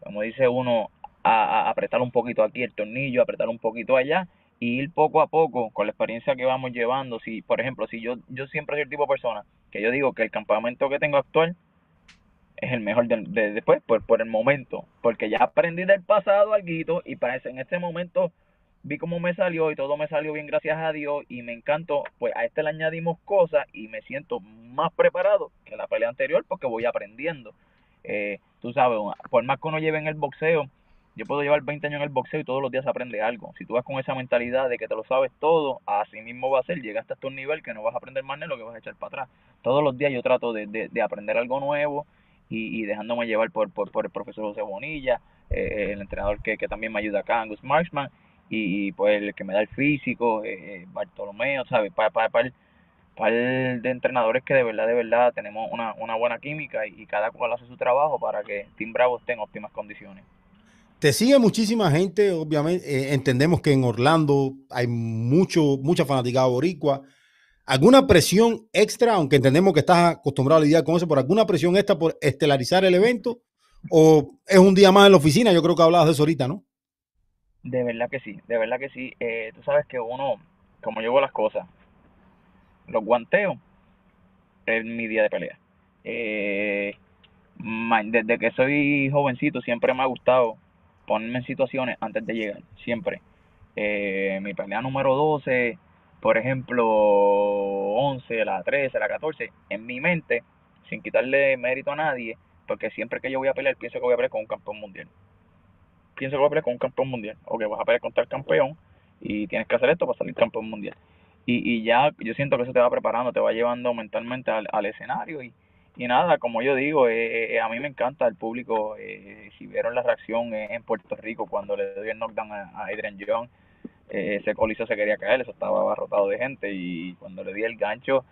como dice uno, a, apretar un poquito aquí el tornillo, apretar un poquito allá y ir poco a poco con la experiencia que vamos llevando. Si, por ejemplo, si yo, yo siempre soy el tipo de persona que yo digo que el campamento que tengo actual es el mejor de, después, por, por el momento, porque ya aprendí del pasado algo y para ese, en este momento vi cómo me salió y todo me salió bien gracias a Dios y me encantó, pues a este le añadimos cosas y me siento más preparado que la pelea anterior porque voy aprendiendo. Eh, tú sabes, por más que uno lleve en el boxeo, yo puedo llevar 20 años en el boxeo y todos los días aprende algo. Si tú vas con esa mentalidad de que te lo sabes todo, así mismo va a ser. Llegaste hasta un nivel que no vas a aprender más ni lo que vas a echar para atrás. Todos los días yo trato de, de, aprender algo nuevo y, y, dejándome llevar por, por, por el profesor José Bonilla, eh, el entrenador que, que también me ayuda acá, Angus Marshman, y, pues el que me da el físico, eh, eh Bartolomeo, ¿sabes? Para, para, para, par de entrenadores que de verdad, de verdad tenemos una, una buena química y, y cada cual hace su trabajo para que Team Bravo esté en óptimas condiciones. Te sigue muchísima gente, obviamente. Eh, entendemos que en Orlando hay mucho, mucha fanaticada boricua. ¿Alguna presión extra, aunque entendemos que estás acostumbrado a lidiar con eso, por alguna presión extra por estelarizar el evento? ¿O es un día más en la oficina? Yo creo que hablabas de eso ahorita, ¿no? De verdad que sí, de verdad que sí. Eh, tú sabes que uno, como llevo las cosas, los guanteos es mi día de pelea. Eh, desde que soy jovencito siempre me ha gustado ponerme en situaciones antes de llegar, siempre. Eh, mi pelea número 12, por ejemplo, 11, la 13, la 14, en mi mente, sin quitarle mérito a nadie, porque siempre que yo voy a pelear, pienso que voy a pelear con un campeón mundial. Pienso que voy a pelear con un campeón mundial. O que vas a pelear contra el campeón y tienes que hacer esto para salir campeón mundial. Y, y ya yo siento que eso te va preparando, te va llevando mentalmente al, al escenario y, y nada, como yo digo, eh, eh, a mí me encanta el público. Eh, si vieron la reacción en Puerto Rico cuando le doy el knockdown a, Adrian John, ese coliseo se quería caer, eso estaba abarrotado de gente. Y cuando le di el gancho,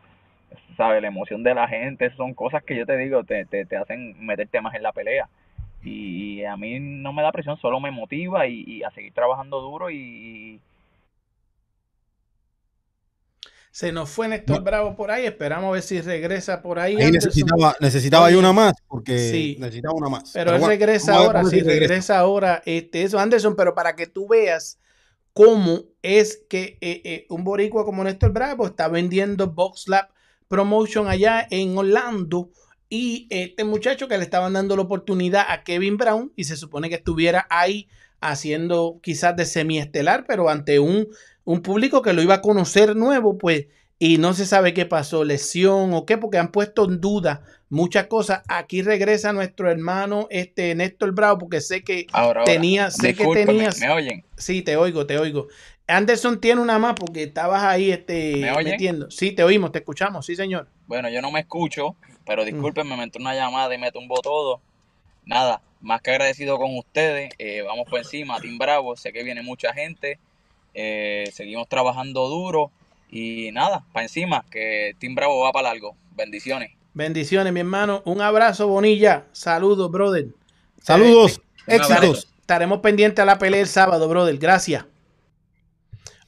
¿sabes? La emoción de la gente, son cosas que yo te digo, te, te, te hacen meterte más en la pelea. Y, a mí no me da presión, solo me motiva y, y a seguir trabajando duro y, se nos fue Néstor Bravo por ahí. Esperamos a ver si regresa por ahí. necesitaba, necesitaba una más, porque necesitaba una más. Pero, él regresa ahora, si regresa. ahora, este, eso, Anderson, pero para que tú veas cómo es que eh, eh, un boricua como Néstor Bravo está vendiendo Box Lab Promotion allá en Orlando. Y este muchacho que le estaban dando la oportunidad a Kevin Brown y se supone que estuviera ahí haciendo quizás de semiestelar, pero ante un un público que lo iba a conocer nuevo, pues, y no se sabe qué pasó, lesión o qué, porque han puesto en duda muchas cosas. Aquí regresa nuestro hermano este Néstor Bravo, porque sé que tenía, sé que tenía. ¿Me oyen? Sí, te oigo, te oigo. Anderson tiene una más porque estabas ahí este, ¿Me metiendo. Sí, te oímos, te escuchamos, sí, señor. Bueno, yo no me escucho, pero discúlpenme, me entró una llamada y me tumbó todo. Nada, más que agradecido con ustedes. Eh, vamos por encima, Team Bravo. Sé que viene mucha gente. Eh, seguimos trabajando duro y nada, para encima, que Team Bravo va para largo. Bendiciones. Bendiciones, mi hermano. Un abrazo, Bonilla. Saludos, brother. Saludos. Éxitos. Estaremos pendientes a la pelea el sábado, brother. Gracias.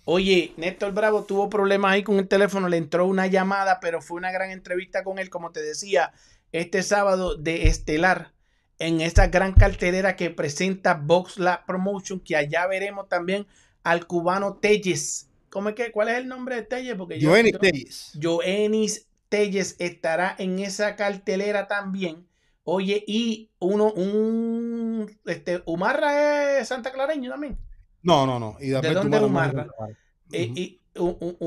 Oye, Néstor Bravo tuvo problemas ahí con el teléfono, le entró una llamada, pero fue una gran entrevista con él, como te decía, este sábado de Estelar, en esta gran cartelera que presenta Box Lab Promotion, que allá veremos también al cubano Telles. ¿Cómo es que, ¿Cuál es el nombre de Telles? Porque Joenis Telles. Joenis Telles estará en esa cartelera también. Oye, y uno, un, este, Umarra es Santa Clareño también. No, no, no. ¿De dónde es Umarra? Eh,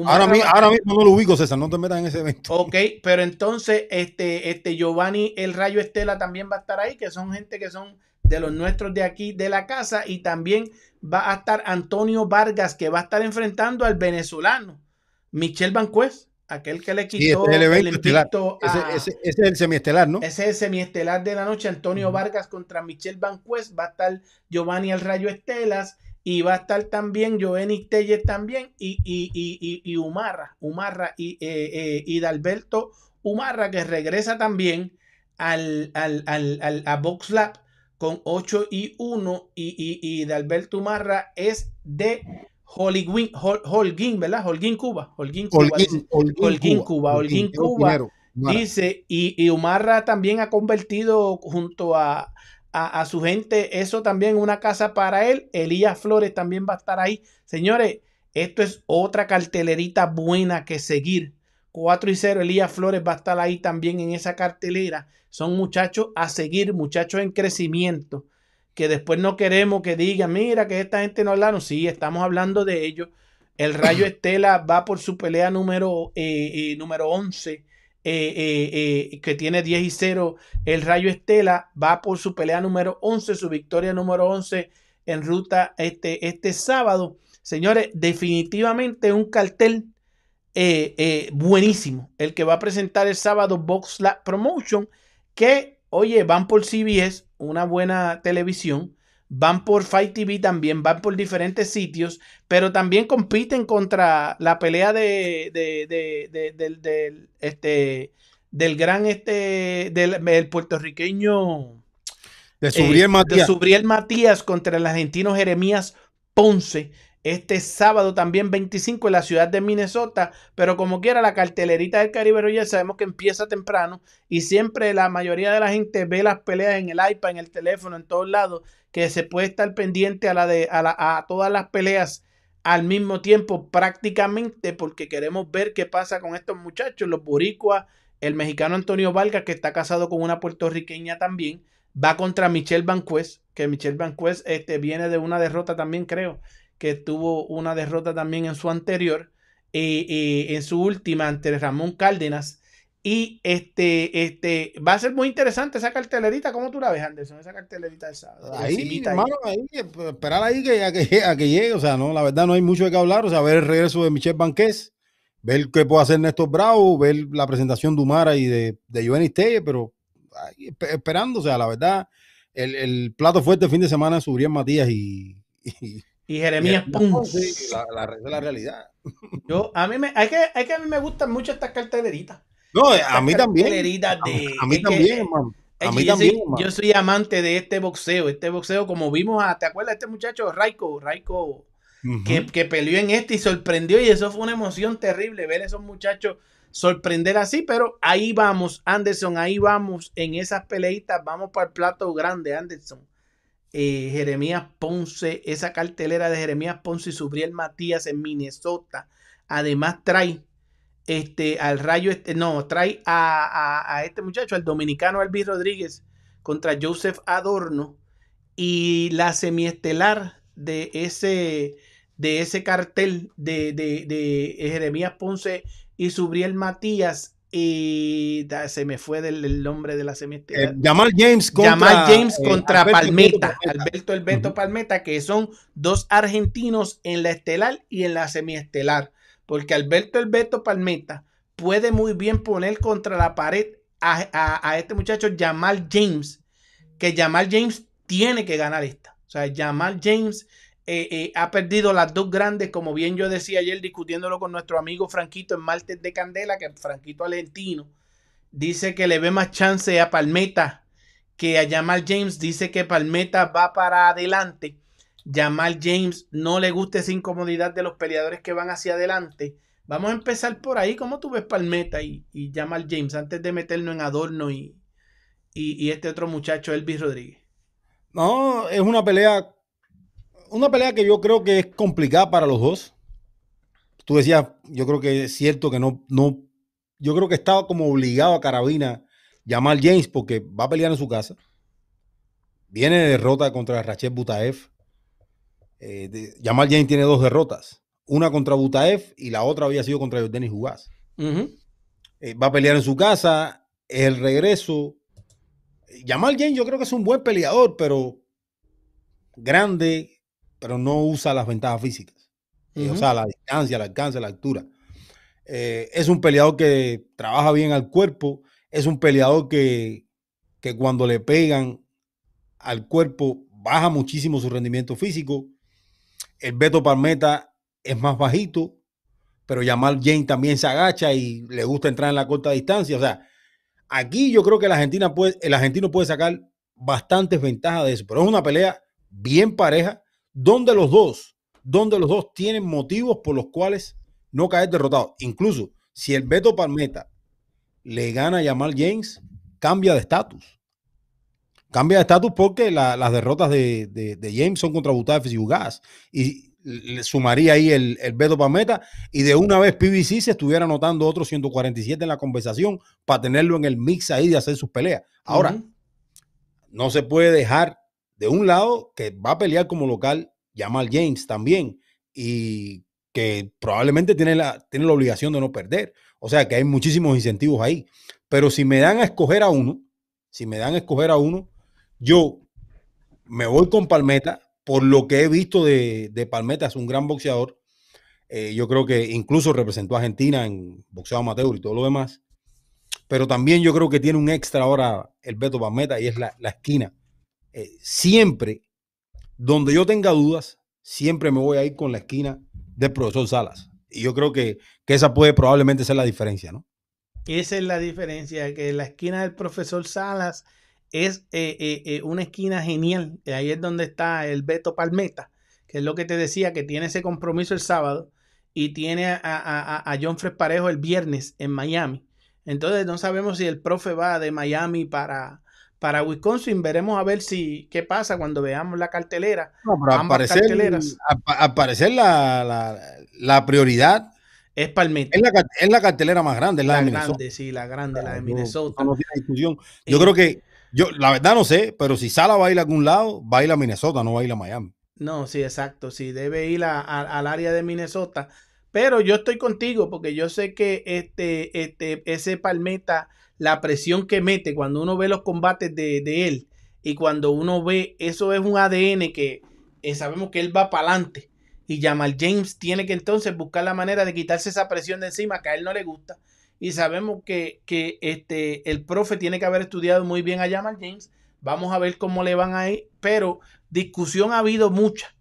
ahora, mismo, no lo ubico, César, no te metas en ese evento. Ok, pero entonces este, este Giovanni El Rayo Estela también va a estar ahí, que son gente que son de los nuestros de aquí de la casa y también va a estar Antonio Vargas que va a estar enfrentando al venezolano Michel Banquez, aquel que le quitó el, evento ese, es el semiestelar, ¿no? Ese es el semiestelar de la noche, Antonio Vargas contra Michel Banquez, va a estar Giovanni El Rayo Estelas y va a estar también Joenny Telles también y, y, y, y, Umarra, Umarra y, eh, eh, y Dalberto Umarra que regresa también al, al, al, al a Box Lab con 8 y 1 y, y, y de Alberto Marra es de Holguín, ¿verdad? Holguín, Cuba. Holguín, Cuba. Holguín, Cuba. Holguín, Cuba. Dice, y, y Umarra también ha convertido junto a, a, su gente eso también una casa para él. Elías Flores también va a estar ahí. Señores, esto es otra cartelerita buena que seguir. 4 y 0, Elías Flores va a estar ahí también en esa cartelera. Son muchachos a seguir, muchachos en crecimiento, que después no queremos que digan, mira que esta gente no habla. sí, estamos hablando de ellos. El Rayo Estela va por su pelea número, eh, eh, número 11, eh, que tiene 10 y 0. El Rayo Estela va por su pelea número 11, su victoria número 11 en ruta este, este sábado. Señores, definitivamente un cartel eh, eh, buenísimo. El que va a presentar el sábado Box Promotion, que, oye, van por CBS, una buena televisión, van por Fight TV también, van por diferentes sitios, pero también compiten contra la pelea de, del, este, del gran este, del, puertorriqueño. De Subriel, Matías. de Subriel Matías contra el argentino Jeremías Ponce este sábado también 25 en la ciudad de Minnesota, pero como quiera la cartelerita del Caribe Royal sabemos que empieza temprano y siempre la mayoría de la gente ve las peleas en el iPad, en el teléfono, en todos lados, que se puede estar pendiente a, la de, a, a todas las peleas al mismo tiempo prácticamente porque queremos ver qué pasa con estos muchachos, los boricuas, el mexicano Antonio Vargas que está casado con una puertorriqueña también, va contra Michelle Banquez, que Michelle Banquez este, viene de una derrota también creo que tuvo una derrota también en su anterior, eh, eh, en su última ante Ramón Cárdenas. Y este, este, va a ser muy interesante esa cartelerita. ¿Cómo tú la ves, Anderson? Esa cartelerita del sábado. Ahí, hermano, ahí. Pues, esperar ahí que, a, que, a que llegue. O sea, no, la verdad no hay mucho de qué hablar. O sea, ver el regreso de Michelle Banqués, ver qué puede hacer Néstor Bravo, ver la presentación de Humara y de, de Giovanni Steye, pero esperando. O sea, la verdad, el, el plato fuerte el fin de semana subiría Matías y y Jeremías Ponce. la, la, realidad. Yo, a mí me, hay que, hay que a mí me gustan mucho estas carteleritas. No, a mí también. De, a, mí también, hermano. A mí yo, también, soy, yo soy amante de este boxeo. Este boxeo, como vimos, a, ¿te acuerdas de este muchacho Raiko? Raiko, que, que peleó en este y sorprendió. Y eso fue una emoción terrible ver a esos muchachos sorprender así. Pero ahí vamos, Anderson, ahí vamos en esas peleitas. Vamos para el plato grande, Anderson. Eh, Jeremías Ponce, esa cartelera de Jeremías Ponce y Subriel Matías en Minnesota. Además trae este, al rayo, este, no, trae a, este muchacho, al dominicano Elvis Rodríguez contra Joseph Adorno. Y la semiestelar de ese, de ese cartel de, de, de Jeremías Ponce y Subriel Matías y se me fue del, nombre de la semiestelar. Eh, Jamal James contra, Jamal James eh, contra Palmeta, Alberto Alberto Palmeta, que son dos argentinos en la estelar y en la semiestelar. Porque Alberto Alberto Palmeta puede muy bien poner contra la pared a, a, este muchacho Jamal James, que Jamal James tiene que ganar esta. O sea, Jamal James eh, eh, ha perdido las dos grandes, como bien yo decía ayer discutiéndolo con nuestro amigo Franquito en Martes de Candela, que Franquito Argentino dice que le ve más chance a Palmeta que a Jamal James. Dice que Palmeta va para adelante. Jamal James no le gusta esa incomodidad de los peleadores que van hacia adelante. Vamos a empezar por ahí. ¿Cómo tú ves Palmeta y, y Jamal James antes de meternos en Adorno y, y, y este otro muchacho, Elvis Rodríguez? No, es una pelea una pelea que yo creo que es complicada para los dos. Tú decías, yo creo que es cierto que no, no, yo creo que estaba como obligado a Carabina llamar James porque va a pelear en su casa. Viene de derrota contra Rachel Butaev. Eh, Jamal James tiene dos derrotas. Una contra Butaev y la otra había sido contra Denis Jugás. Eh, va a pelear en su casa. El regreso. Jamal James yo creo que es un buen peleador, pero grande, pero no usa las ventajas físicas. Eh, o sea, la distancia, el alcance, la altura. Eh, es un peleador que trabaja bien al cuerpo, es un peleador que, que cuando le pegan al cuerpo baja muchísimo su rendimiento físico. El Beto Palmeta es más bajito, pero Yamal Jane también se agacha y le gusta entrar en la corta distancia. O sea, aquí yo creo que la Argentina puede, el argentino puede sacar bastantes ventajas de eso, pero es una pelea bien pareja donde los dos, donde los dos tienen motivos por los cuales no caer derrotado. Incluso si el Beto Palmeta le gana a Jamal James, cambia de estatus. Cambia de estatus porque las derrotas de, James son contra Butafes y Ugas. Y le sumaría ahí el, el, Beto Palmeta y de una vez PBC se estuviera anotando otros 147 en la conversación para tenerlo en el mix ahí de hacer sus peleas. Ahora, no se puede dejar de un lado que va a pelear como local Jamal James también y que probablemente tiene la, tiene la obligación de no perder. O sea que hay muchísimos incentivos ahí. Pero si me dan a escoger a uno, si me dan a escoger a uno, yo me voy con Palmeta por lo que he visto de, de Palmeta, es un gran boxeador. Eh, yo creo que incluso representó a Argentina en boxeo amateur y todo lo demás. Pero también yo creo que tiene un extra ahora el Beto Palmeta y es la, esquina. Eh, siempre, donde yo tenga dudas, siempre me voy a ir con la esquina del profesor Salas. Y yo creo que, que esa puede probablemente ser la diferencia, ¿no? Esa es la diferencia, que la esquina del profesor Salas es eh, una esquina genial. Ahí es donde está el Beto Palmeta, que es lo que te decía, que tiene ese compromiso el sábado y tiene a, a, a John Fred Parejo el viernes en Miami. Entonces no sabemos si el profe va de Miami para, para Wisconsin. Veremos a ver si qué pasa cuando veamos la cartelera. No, pero al parecer, la, prioridad es Palmetto. Es la, es la cartelera más grande, la, de grande, sí, la grande, la de Minnesota. No, tiene discusión. Yo creo que, yo la verdad no sé, pero si Sala va a ir a algún lado, va a ir a Minnesota, no va a ir a Miami. No, sí, exacto. Sí, debe ir al área de Minnesota. Pero yo estoy contigo porque yo sé que este, este, ese Palmeta, la presión que mete cuando uno ve los combates de, él y cuando uno ve, eso es un ADN que eh, sabemos que él va para adelante. Y Jamal James tiene que entonces buscar la manera de quitarse esa presión de encima que a él no le gusta. Y sabemos que, que este, el profe tiene que haber estudiado muy bien a Jamal James. Vamos a ver cómo le van a ir. Pero discusión ha habido mucha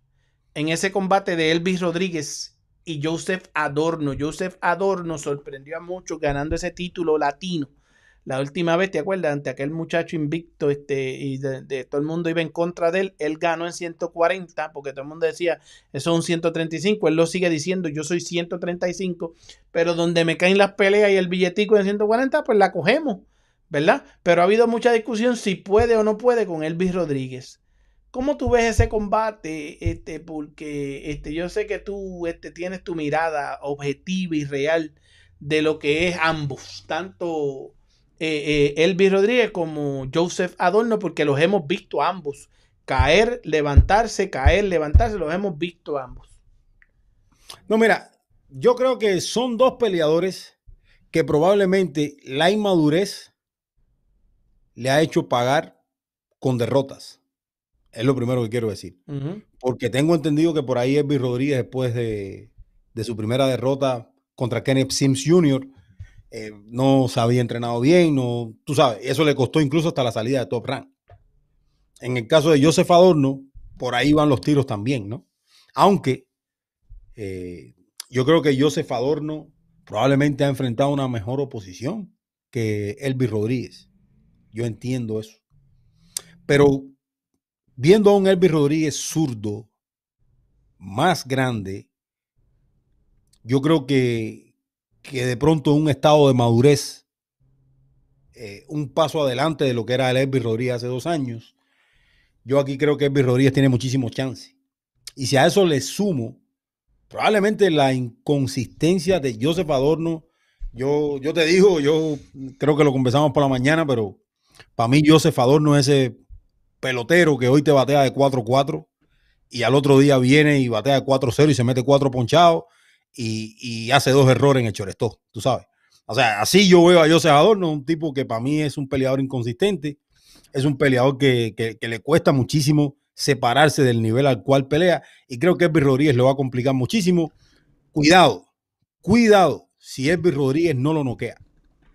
en ese combate de Elvis Rodríguez y Joseph Adorno. Joseph Adorno sorprendió a muchos ganando ese título latino. La última vez, ¿te acuerdas? Ante aquel muchacho invicto este, y de, todo el mundo iba en contra de él, él ganó en 140, porque todo el mundo decía, eso es un 135, él lo sigue diciendo, yo soy 135, pero donde me caen las peleas y el billetico en 140, pues la cogemos, ¿verdad? Pero ha habido mucha discusión si puede o no puede con Elvis Rodríguez. ¿Cómo tú ves ese combate? Este, porque este, yo sé que tú este, tienes tu mirada objetiva y real de lo que es ambos, tanto eh, eh, Elvis Rodríguez como Joseph Adorno, porque los hemos visto ambos. Caer, levantarse, caer, levantarse, los hemos visto ambos. No, mira, yo creo que son dos peleadores que probablemente la inmadurez le ha hecho pagar con derrotas. Es lo primero que quiero decir. Porque tengo entendido que por ahí Elvis Rodríguez, después de, su primera derrota contra Kenneth Sims Jr., eh, no se había entrenado bien, no, tú sabes, eso le costó incluso hasta la salida de Top Rank. En el caso de Joseph Adorno, por ahí van los tiros también, ¿no? Aunque eh, yo creo que Joseph Adorno probablemente ha enfrentado una mejor oposición que Elvis Rodríguez. Yo entiendo eso. Pero viendo a un Elvis Rodríguez zurdo más grande, yo creo que, que de pronto un estado de madurez, eh, un paso adelante de lo que era el Elvis Rodríguez hace dos años, yo aquí creo que Elvis Rodríguez tiene muchísimo chance. Y si a eso le sumo, probablemente la inconsistencia de Joseph Adorno, yo, yo te digo, yo creo que lo conversamos por la mañana, pero para mí Joseph Adorno es ese pelotero que hoy te batea de 4-4 y al otro día viene y batea de 4-0 y se mete cuatro ponchados y, hace dos errores en el chorestó, tú sabes. O sea, así yo veo a José Adorno, un tipo que para mí es un peleador inconsistente, es un peleador que, le cuesta muchísimo separarse del nivel al cual pelea y creo que Elvis Rodríguez lo va a complicar muchísimo. Cuidado, cuidado si Elvis Rodríguez no lo noquea.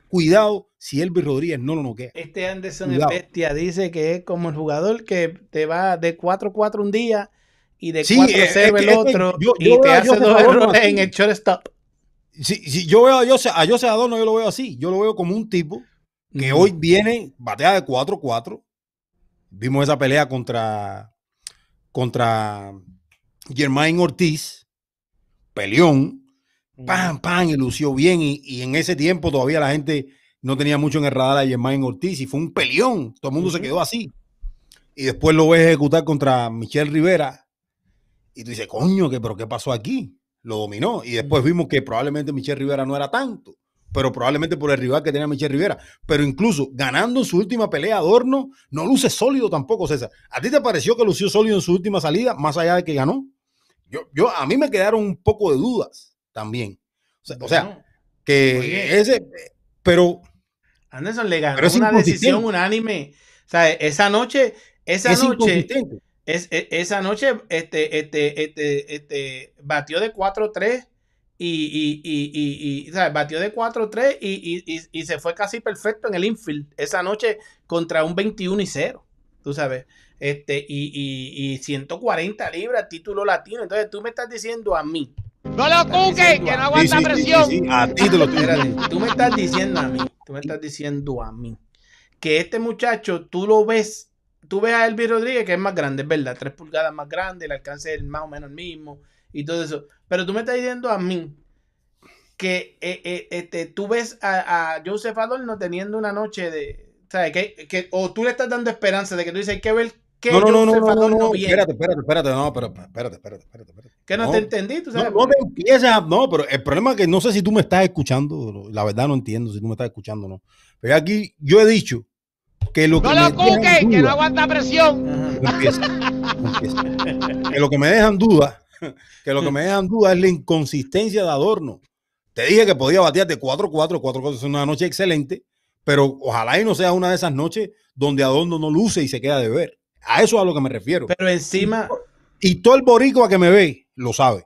Cuidado si Elvis Rodríguez no lo noquea. Este Anderson es bestia, dice que es como el jugador que te va de 4-4 un día y de 4-0 el otro y te hace dos errores en el shortstop. Si, yo veo a José, a José Adorno, yo lo veo así. Yo lo veo como un tipo que hoy viene, batea de 4-4. Vimos esa pelea contra, contra Germain Ortiz, peleón, pam, pam, y lució bien. Y, y, en ese tiempo todavía la gente no tenía mucho en el radar a Germain Ortiz y fue un peleón. Todo el mundo se quedó así. Y después lo ves ejecutar contra Michelle Rivera. Y tú dices, coño, ¿qué, ¿pero qué pasó aquí? Lo dominó. Y después vimos que probablemente Michelle Rivera no era tanto. Pero probablemente por el rival que tenía Michelle Rivera. Pero incluso ganando en su última pelea, Adorno no luce sólido tampoco, César. ¿A ti te pareció que lució sólido en su última salida, más allá de que ganó? Yo, yo, a mí me quedaron un poco de dudas también. O sea, que ese, pero Anderson le ganó una decisión unánime. O sea, esa noche, esa noche, Es, e, esa noche este, este, este, este, batió de 4-3 y, y, y, y, batió de 4-3 y, y, se fue casi perfecto en el infield esa noche contra un 21 y 0, tú sabes, este, y, y, 140 libras, título latino. Entonces tú me estás diciendo a mí. No lo cuque, que no aguanta presión. a ti te lo estoy Tú me estás diciendo a mí, tú me estás diciendo a mí que este muchacho tú lo ves tú ves a Elvis Rodríguez que es más grande, es verdad, tres pulgadas más grande, el alcance es más o menos el mismo y todo eso. Pero tú me estás diciendo a mí que eh, eh, este, tú ves a, a, Joseph Adorno teniendo una noche de. ¿sabes? Que, que, o tú le estás dando esperanza de que tú dices, hay que ver qué no, no, no, no, no, no, Espérate, espérate, espérate, no, pero espérate, espérate, espérate. espérate. Que no, te entendí, tú sabes. No, no, empieza, no, pero el problema es que no sé si tú me estás escuchando, la verdad no entiendo si tú me estás escuchando o no. Pero aquí yo he dicho que lo que no lo cuque, que no aguanta presión. que lo que me dejan duda, que lo que me dejan duda es la inconsistencia de Adorno. Te dije que podía batearte 4-4, 4-4 es una noche excelente, pero ojalá y no sea una de esas noches donde Adorno no luce y se queda de ver. A eso es a lo que me refiero. Pero encima. Y todo el boricua que me ve lo sabe.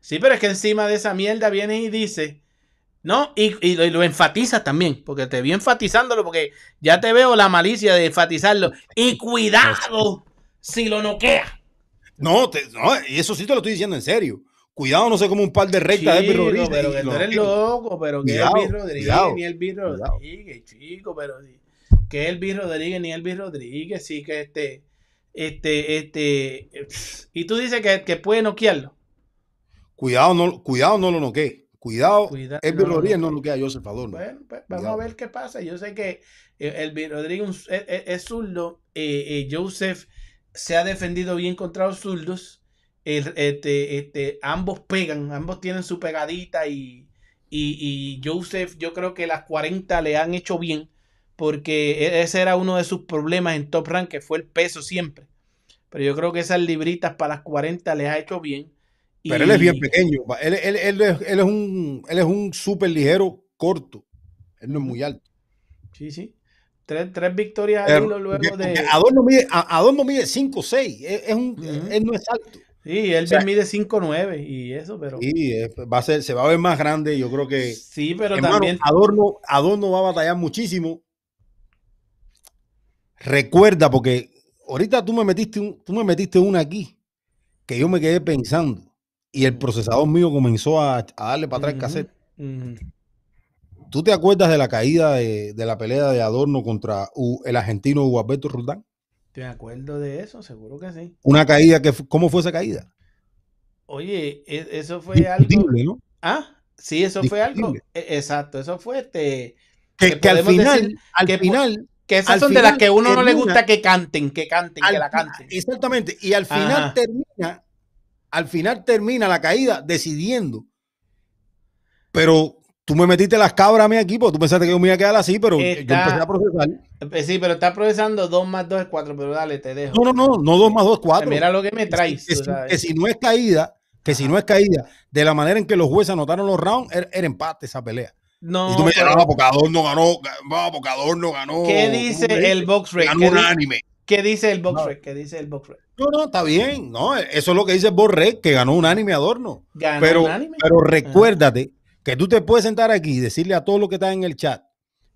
Sí, pero es que encima de esa mierda viene y dice ¿no? Y, lo, enfatiza también, porque te vi enfatizándolo, porque ya te veo la malicia de enfatizarlo. Y cuidado si lo noquea. No, no, y eso sí te lo estoy diciendo en serio. Cuidado, no sé como un par de rectas de Rodríguez. Pero que tú eres loco, pero que Elvis Rodríguez, ni Elvis Rodríguez, chico, pero que Elvis Rodríguez, ni Elvis Rodríguez, sí que este, este, este, y tú dices que, que puede noquearlo. Cuidado, no, cuidado, no lo noquee. Cuidado, el no, Rodríguez no, lo que a Joseph Adorno. Bueno, pues vamos a ver qué pasa. Yo sé que eh, el Rodríguez es, zurdo. Eh, eh, Joseph se ha defendido bien contra los zurdos. este, este, ambos pegan, ambos tienen su pegadita y, y, Joseph, yo creo que las 40 le han hecho bien porque e, ese era uno de sus problemas en Top Rank, que fue el peso siempre. Pero yo creo que esas libritas para las 40 les ha hecho bien. Pero él es bien pequeño. Él, él, él, es, él es un, él es un súper ligero corto. Él no es muy alto. Sí, sí. Tres, tres victorias ahí luego de. Adorno mide, Adorno mide 5'6. Es, es un, Él no es alto. Sí, él mide 5'9 y eso, pero. Sí, va a ser, se va a ver más grande. Yo creo que. Sí, pero también. Adorno, Adorno va a batallar muchísimo. Recuerda, porque ahorita tú me metiste, un, tú me metiste una aquí que yo me quedé pensando y el procesador mío comenzó a, darle para atrás el cassette. ¿Tú te acuerdas de la caída de, la pelea de Adorno contra el argentino Hugo Alberto Roldán? Te acuerdo de eso, seguro que sí. Una caída que ¿cómo fue esa caída? Oye, e, eso fue algo. ¿no? Ah, sí, eso fue algo. E, exacto, eso fue este. Que, al final, al final. Que esas son de las que uno no le gusta que canten, que canten, que la canten. Exactamente. Y al final termina al final termina la caída decidiendo. Pero tú me metiste las cabras a mi equipo, tú pensaste que yo me iba a quedar así, pero yo empecé a procesar. Eh, sí, pero está procesando 2 más 2 es 4, pero dale, te dejo. No, no, no, no 2 más 2 es 4. Mira lo que me traes. Que, si, no es caída, que si no es caída, de la manera en que los jueces anotaron los rounds, era, empate esa pelea. No, y tú me dices, no, Pocador no ganó, no, ganó. ¿Qué dice el box rate? Ganó un anime. ¿Qué dice el box no. ¿Qué dice el box No, no, está bien. No, eso es lo que dice Borré, que ganó un anime Adorno. ¿Ganó pero, pero recuérdate que tú te puedes sentar aquí y decirle a todos los que están en el chat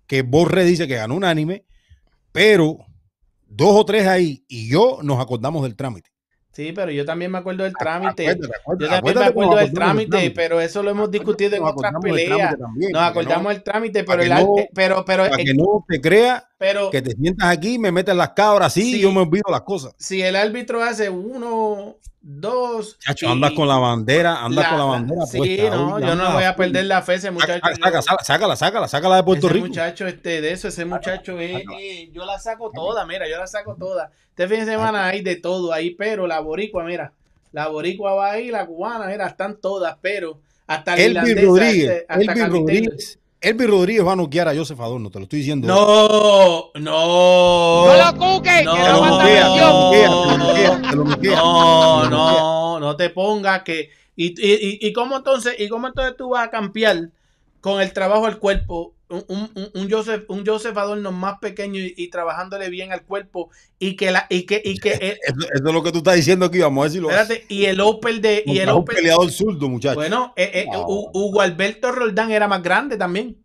que Borré dice que ganó un anime, pero dos o tres ahí y yo nos acordamos del trámite. Sí, pero yo también me acuerdo del trámite. yo también me acuerdo del trámite, pero eso lo hemos discutido en otras peleas. Nos acordamos del trámite, pero, el, pero, pero, para que no te crea que te sientas aquí, me metes las cabras así y yo me olvido las cosas. Si el árbitro hace uno, dos. Chacho, andas con la bandera, andas con la bandera. Sí, no, yo no voy a perder la fe, ese muchacho. Saca, sácala, sácala, sácala de Puerto Rico. Muchacho, este, de eso, ese muchacho, eh, eh, yo la saco toda, mira, yo la saco toda. Este fin de semana hay de todo ahí, pero la boricua, mira, la boricua va ahí, la cubana, mira, están todas, pero hasta el Elvis Rodríguez, este, hasta Rodríguez. Elvis Rodríguez va a noquear a Joseph Adorno, te lo estoy diciendo. No, no. No lo cuque, no, que no aguanta No, no, no te pongas que. Y, y, y, cómo entonces, ¿Y cómo entonces tú vas a cambiar con el trabajo al cuerpo, un, un, Joseph, un Joseph Adorno más pequeño y, trabajándole bien al cuerpo y que la y que y que eso, es lo que tú estás diciendo aquí, vamos a decirlo. Espérate, y el Opel de y el Opel, peleador zurdo, muchacho. Bueno, eh, eh, Hugo Alberto Roldán era más grande también.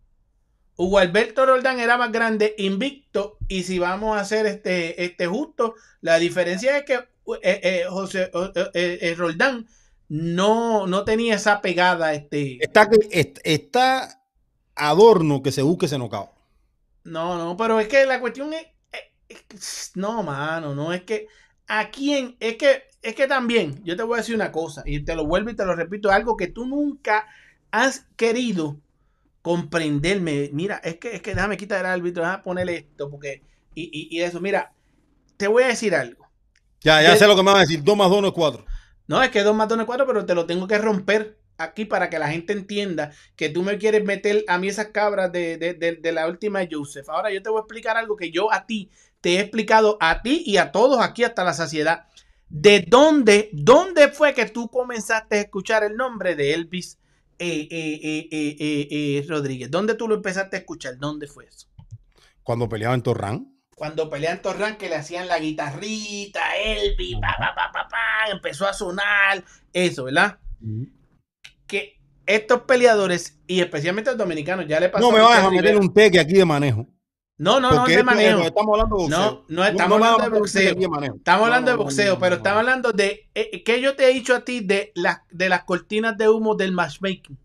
Hugo Alberto Roldán era más grande, invicto, y si vamos a hacer este, este justo, la diferencia es que eh, José Roldán no, no tenía esa pegada. Este... Está, está adorno que se busque ese nocao. No, no, pero es que la cuestión es, no, mano, no es que a quién, es que, es que también, yo te voy a decir una cosa, y te lo vuelvo y te lo repito, algo que tú nunca has querido comprenderme. Mira, es que, es que déjame quitar el árbitro, déjame ponerle esto, porque, y, y, eso, mira, te voy a decir algo. Ya, ya sé lo que me vas a decir, 2 más 2 no es 4. No, es que 2 más 2 no es 4, pero te lo tengo que romper aquí para que la gente entienda que tú me quieres meter a mí esas cabras de, la última Joseph. Ahora yo te voy a explicar algo que yo a ti te he explicado a ti y a todos aquí hasta la saciedad. ¿De dónde, dónde fue que tú comenzaste a escuchar el nombre de Elvis eh, eh, eh, Rodríguez? ¿Dónde tú lo empezaste a escuchar? ¿Dónde fue eso? Cuando peleaba en Torrán. Cuando peleaba en Torrán, que le hacían la guitarrita, Elvis, pa, pa, pa, pa, pa, empezó a sonar, eso, ¿verdad? Que estos peleadores, y especialmente los dominicanos, ya le pasó. No me vas a meter un teque aquí de manejo. No, no, no, de manejo. estamos hablando de boxeo. No, no estamos hablando de boxeo. Estamos hablando de boxeo, pero estamos hablando de. Eh, ¿Qué yo te he dicho a ti de, las de las cortinas de humo del matchmaking?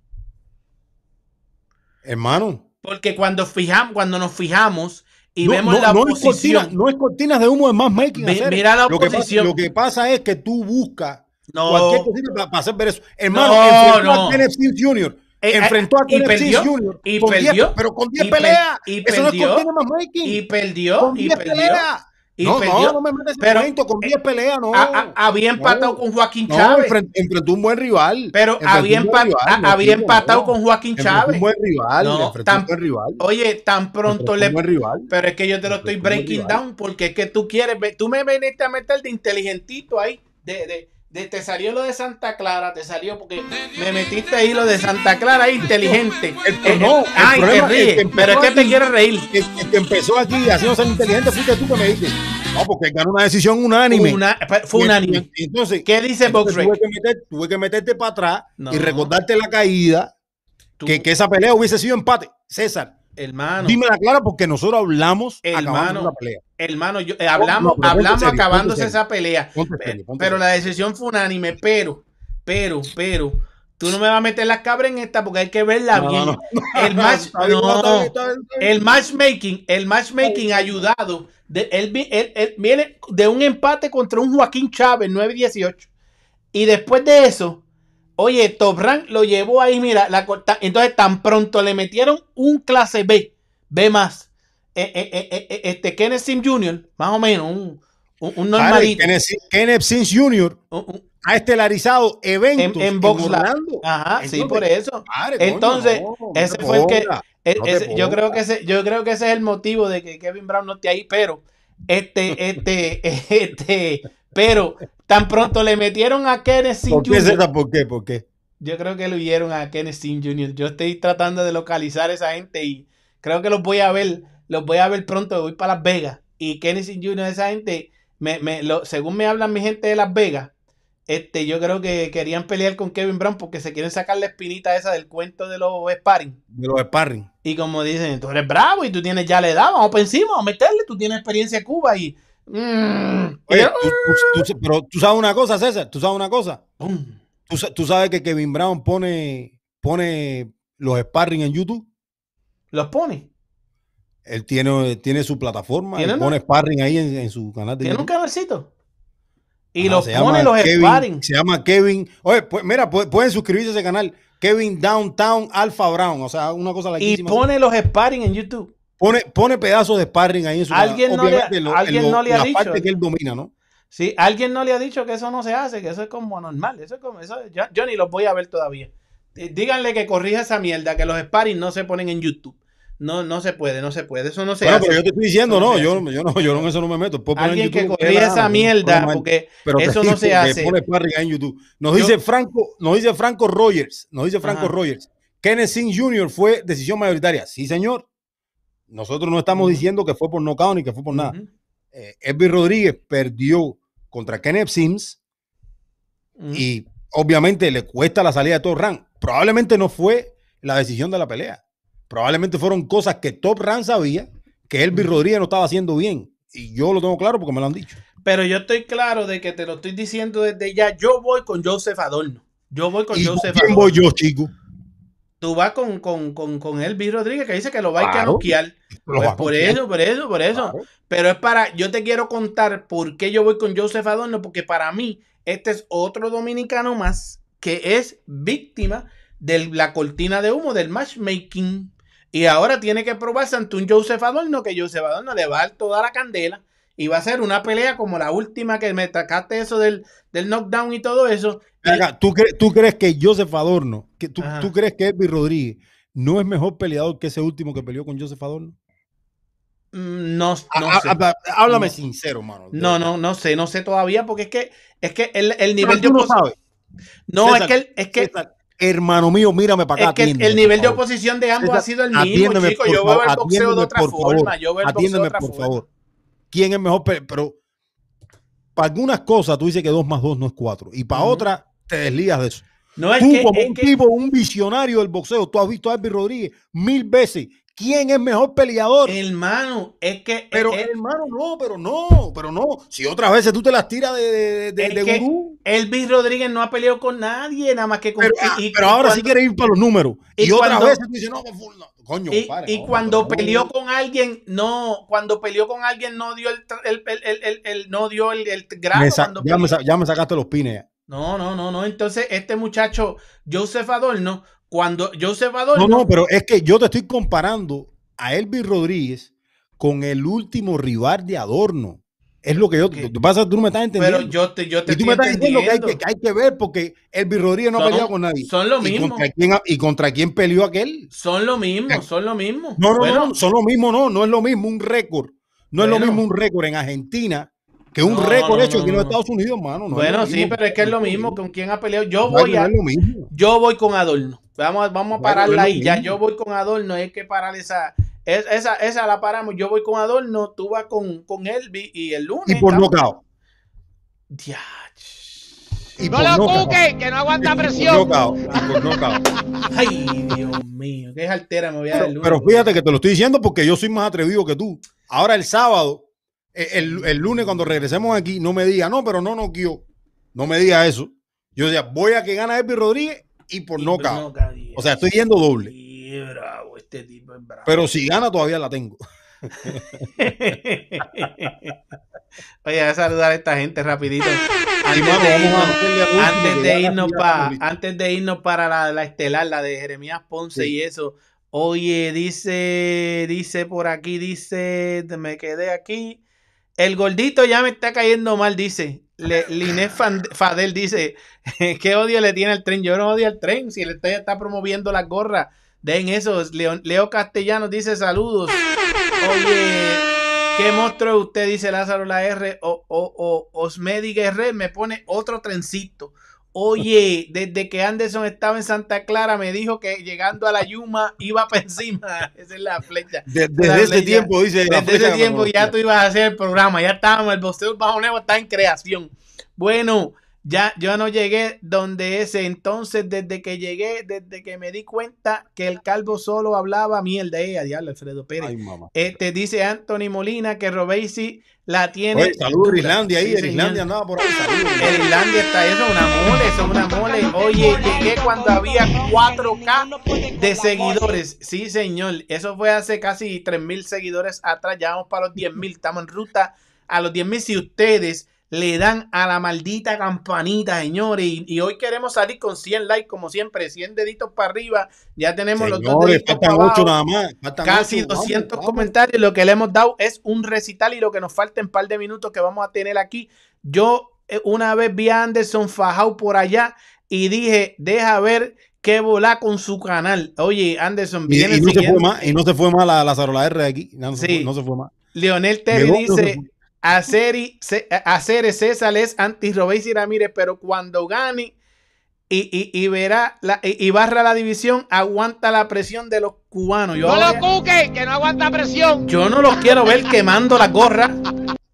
Hermano. Porque cuando, fijamos, cuando nos fijamos y vemos la posición. no es cortinas de humo de matchmaking. mira la oposición. lo que pasa es que tú buscas no. Cualquier cosita para, hacer ver eso. Hermano, enfrentó no. a Kenneth Jr. Eh, enfrentó a Kenneth perdió, Jr. Y perdió. pero con 10 peleas. Y eso perdió, no es. Y perdió. Con 10 peleas. Y no, perdió. no, no me metes pero, momento, con 10 peleas, no. A, a, había empatado con Joaquín Chávez. enfrentó un buen rival. Pero había, empat, rival, había empatado con Joaquín Chávez. un buen rival. No, tan, un buen rival. Oye, tan pronto le. Rival. Pero es que yo te lo estoy breaking down porque es que tú quieres. Tú me veniste a meter de inteligentito ahí. De, de, te salió lo de Santa Clara, te salió porque me metiste ahí lo de Santa Clara inteligente. El, no, ay, te ríes, pero es que te quieres reír. El, que empezó aquí haciendo ser inteligente fuiste tú que me dices. No, porque ganó una decisión unánime. fue unánime. Entonces, ¿qué dice Box tuve que, meter, tuve que meterte para atrás y recordarte la caída, que, que esa pelea hubiese sido empate. César, Hermano. Dime la clara porque nosotros hablamos hermano, esa pelea. Hermano, yo, eh, hablamos, hablamos acabándose esa pelea. pero la decisión fue unánime, pero, pero, pero, tú no me vas a meter la cabra en esta porque hay que verla bien. el, match, el matchmaking, el matchmaking ayudado. De, él, él, viene de un empate contra un Joaquín Chávez 9-18. Y después de eso, Oye, Top Rank lo llevó ahí, mira, la, entonces tan pronto le metieron un clase B, B más, eh, eh, eh, este Kenneth Sim Jr., más o menos, un, un, normalito. Kenneth, Sim Jr. ha estelarizado eventos en, en, Ajá, sí, por eso. entonces, ese fue el que, e, yo creo que ese, yo creo que ese es el motivo de que Kevin Brown no esté ahí, pero este, este, este, pero tan pronto le metieron a Kenneth Jr. ¿Por qué? ¿Por qué? Yo creo que lo vieron a Kenneth Jr. Yo estoy tratando de localizar a esa gente y creo que los voy a ver, los voy a ver pronto. Voy para Las Vegas y Kenneth Sin Jr. esa gente, me, me, lo, según me hablan mi gente de Las Vegas, este, yo creo que querían pelear con Kevin Brown porque se quieren sacar la espinita esa del cuento de los sparring. De los sparring. Y como dicen, tú eres bravo y tú tienes, ya le da, vamos para encima, vamos a meterle, tú tienes experiencia en Cuba y Mm. pero tú sabes una cosa, César, tú sabes una cosa. ¿Tú, sabes que Kevin Brown pone, pone los sparring en YouTube. ¿Los pone? Él tiene, tiene su plataforma, él pone sparring ahí en, su canal de ¿Tiene un canalcito? Y los pone los sparring. Se llama Kevin. Oye, pues, mira, pueden suscribirse a ese canal. Kevin Downtown Alpha Brown. O sea, una cosa Y pone los sparring en YouTube. Pone, pone pedazos de sparring ahí en su ¿Alguien no le, ¿alguien no le ha la dicho? parte que él domina, ¿no? Sí, alguien no le ha dicho que eso no se hace, que eso es como normal. Eso es como, eso, yo, ni los voy a ver todavía. Díganle que corrija esa mierda, que los sparring no se ponen en YouTube. No, no se puede, no se puede. Eso no se bueno, hace. pero yo te estoy diciendo, no, yo, yo, no, yo no en eso no me meto. Alguien que corrija esa mierda, porque eso no se hace. Pone sparring ahí en YouTube. Nos dice Franco, nos dice Franco Rogers, nos dice Franco Rogers Kenneth Jr. fue decisión mayoritaria. Sí, señor. Nosotros no estamos diciendo que fue por nocaut ni que fue por nada. Uh Rodríguez perdió contra Kenneth Sims y obviamente le cuesta la salida de Top Rank. Probablemente no fue la decisión de la pelea. Probablemente fueron cosas que Top Rank sabía que Elvis Rodríguez no estaba haciendo bien. Y yo lo tengo claro porque me lo han dicho. Pero yo estoy claro de que te lo estoy diciendo desde ya. Yo voy con Joseph Adorno. Yo voy con Joseph ¿quién voy yo, chico? Tú vas con, con, con, con Elvis Rodríguez que dice que lo va a noquear. Pues por eso, por eso, por eso. Pero es para, yo te quiero contar por qué yo voy con Joseph Adorno, porque para mí este es otro dominicano más que es víctima de la cortina de humo del matchmaking. Y ahora tiene que probarse ante un Joseph Adorno, que Joseph Adorno le va a dar toda la candela y va a ser una pelea como la última que me sacaste eso del, del knockdown y todo eso. ¿tú, ¿tú, crees que Joseph Adorno, que tú, tú, crees que Elvis Rodríguez no es mejor peleador que ese último que peleó con Joseph Adorno? Mm, no, no sé. Háblame sincero, mano. No, no, no sé, no sé todavía, porque es que, es que el, el nivel de oposición. No, es que, es que hermano mío, mírame para acá. Es que el nivel de oposición de ambos ha sido el mismo, chico. Yo veo el boxeo de otra forma. Yo veo el boxeo de otra por favor. ¿Quién es mejor? Pero para algunas cosas tú dices que dos más dos no es cuatro. Y para otras te deslías de eso. No es tú, como un tipo, un visionario del boxeo, tú has visto a Elvis Rodríguez mil veces ¿Quién es mejor peleador? Hermano, es que. Pero, hermano, no, pero no, pero no. Si otras veces tú te las tiras de, de, de, Elvis Rodríguez no ha peleado con nadie, nada más que con. Pero, ah, ahora sí quiere ir para los números. Y, otras veces tú dices, no, no coño, Y, y cuando peleó con alguien, no, cuando peleó con alguien, no dio el, el, el, el no dio el, grado. ya, me, ya, me, sacaste los pines. No, no, no, no. Entonces, este muchacho, Joseph Adorno, cuando Joseph Adorno. No, no, pero es que yo te estoy comparando a Elvis Rodríguez con el último rival de Adorno. Es lo que yo. te pasa, tú no me estás entendiendo. Pero yo te, yo te y tú me estás diciendo que hay, que hay, que ver porque Elvis Rodríguez no ha peleado con nadie. Son lo mismo. ¿Y contra, quién, peleó aquel? Son lo mismo, son lo mismo. No, no, no, son lo mismo, no. No es lo mismo un récord. No es lo mismo un récord en Argentina que un récord hecho aquí en los Estados Unidos, mano. bueno, sí, pero es que es lo mismo con quién ha peleado. Yo voy a, yo voy con Adorno. Vamos, vamos a pararla ahí. Ya yo voy con Adorno, hay que parar esa, esa, esa la paramos. Yo voy con Adorno, tú vas con, con Elvi y el lunes. Y por nocao. Y no lo cuque, que no aguanta presión. Ay, Dios mío, qué altera me voy a dar el lunes. Pero fíjate que te lo estoy diciendo porque yo soy más atrevido que tú. Ahora el sábado eh, el, lunes cuando regresemos aquí, no me diga, no, pero no no quiero. No me diga eso. Yo decía, voy a que gana Elvis Rodríguez y por no O sea, estoy yendo doble. Este pero si gana, todavía la tengo. Oye, a saludar a esta gente rapidito. Antes, de, irnos, para, antes de irnos para la, la, estelar, la de Jeremías Ponce y eso. Oye, dice, dice por aquí, dice, me quedé aquí. El gordito ya me está cayendo mal, dice. Le, Fadel dice, ¿qué odio le tiene al tren? Yo no odio al tren, si el estoy está promoviendo las gorras. Den eso. Leo, Leo Castellanos dice saludos. Oye, ¿qué monstruo usted? Dice Lázaro la R. O, o, o Osmedi Guerre me pone otro trencito. Oye, desde que Anderson estaba en Santa Clara, me dijo que llegando a la Yuma iba para encima. Esa es la flecha. Desde, ese tiempo, dice. Desde ese tiempo ya tú ibas a hacer el programa. Ya estábamos, el boxeo bajo nuevo está en creación. Bueno, ya yo no llegué donde ese. Entonces, desde que llegué, desde que me di cuenta que el calvo solo hablaba mierda. Eh, diablo, Alfredo Pérez. este dice Anthony Molina que Robesi la tiene. saludos Irlandia ahí. Irlandia andaba por ahí. En Irlandia está eso, una mole, eso es una mole. Oye, llegué cuando había 4K de seguidores. Sí, señor. Eso fue hace casi 3.000 seguidores atrás. Ya vamos para los 10.000. Estamos en ruta a los 10.000. Si ustedes le dan a la maldita campanita, señores. Y, hoy queremos salir con 100 likes, como siempre, 100 deditos para arriba. Ya tenemos los dos deditos para abajo. Nada más, Casi 200 comentarios. Lo que le hemos dado es un recital y lo que nos falta en par de minutos que vamos a tener aquí. Yo eh, una vez vi a Anderson Fajau por allá y dije, deja ver qué volá con su canal. Oye, Anderson, viene y, no se fue más, y no se fue más la, la R de aquí. No, sí. no se fue más. Leonel Terry dice, hacer, hacer César es anti Robéis y Ramírez, pero cuando gane, y, y, verá la, y, barra la división, aguanta la presión de los cubanos. Yo no lo cuque, que no aguanta presión. Yo no los quiero ver quemando la gorra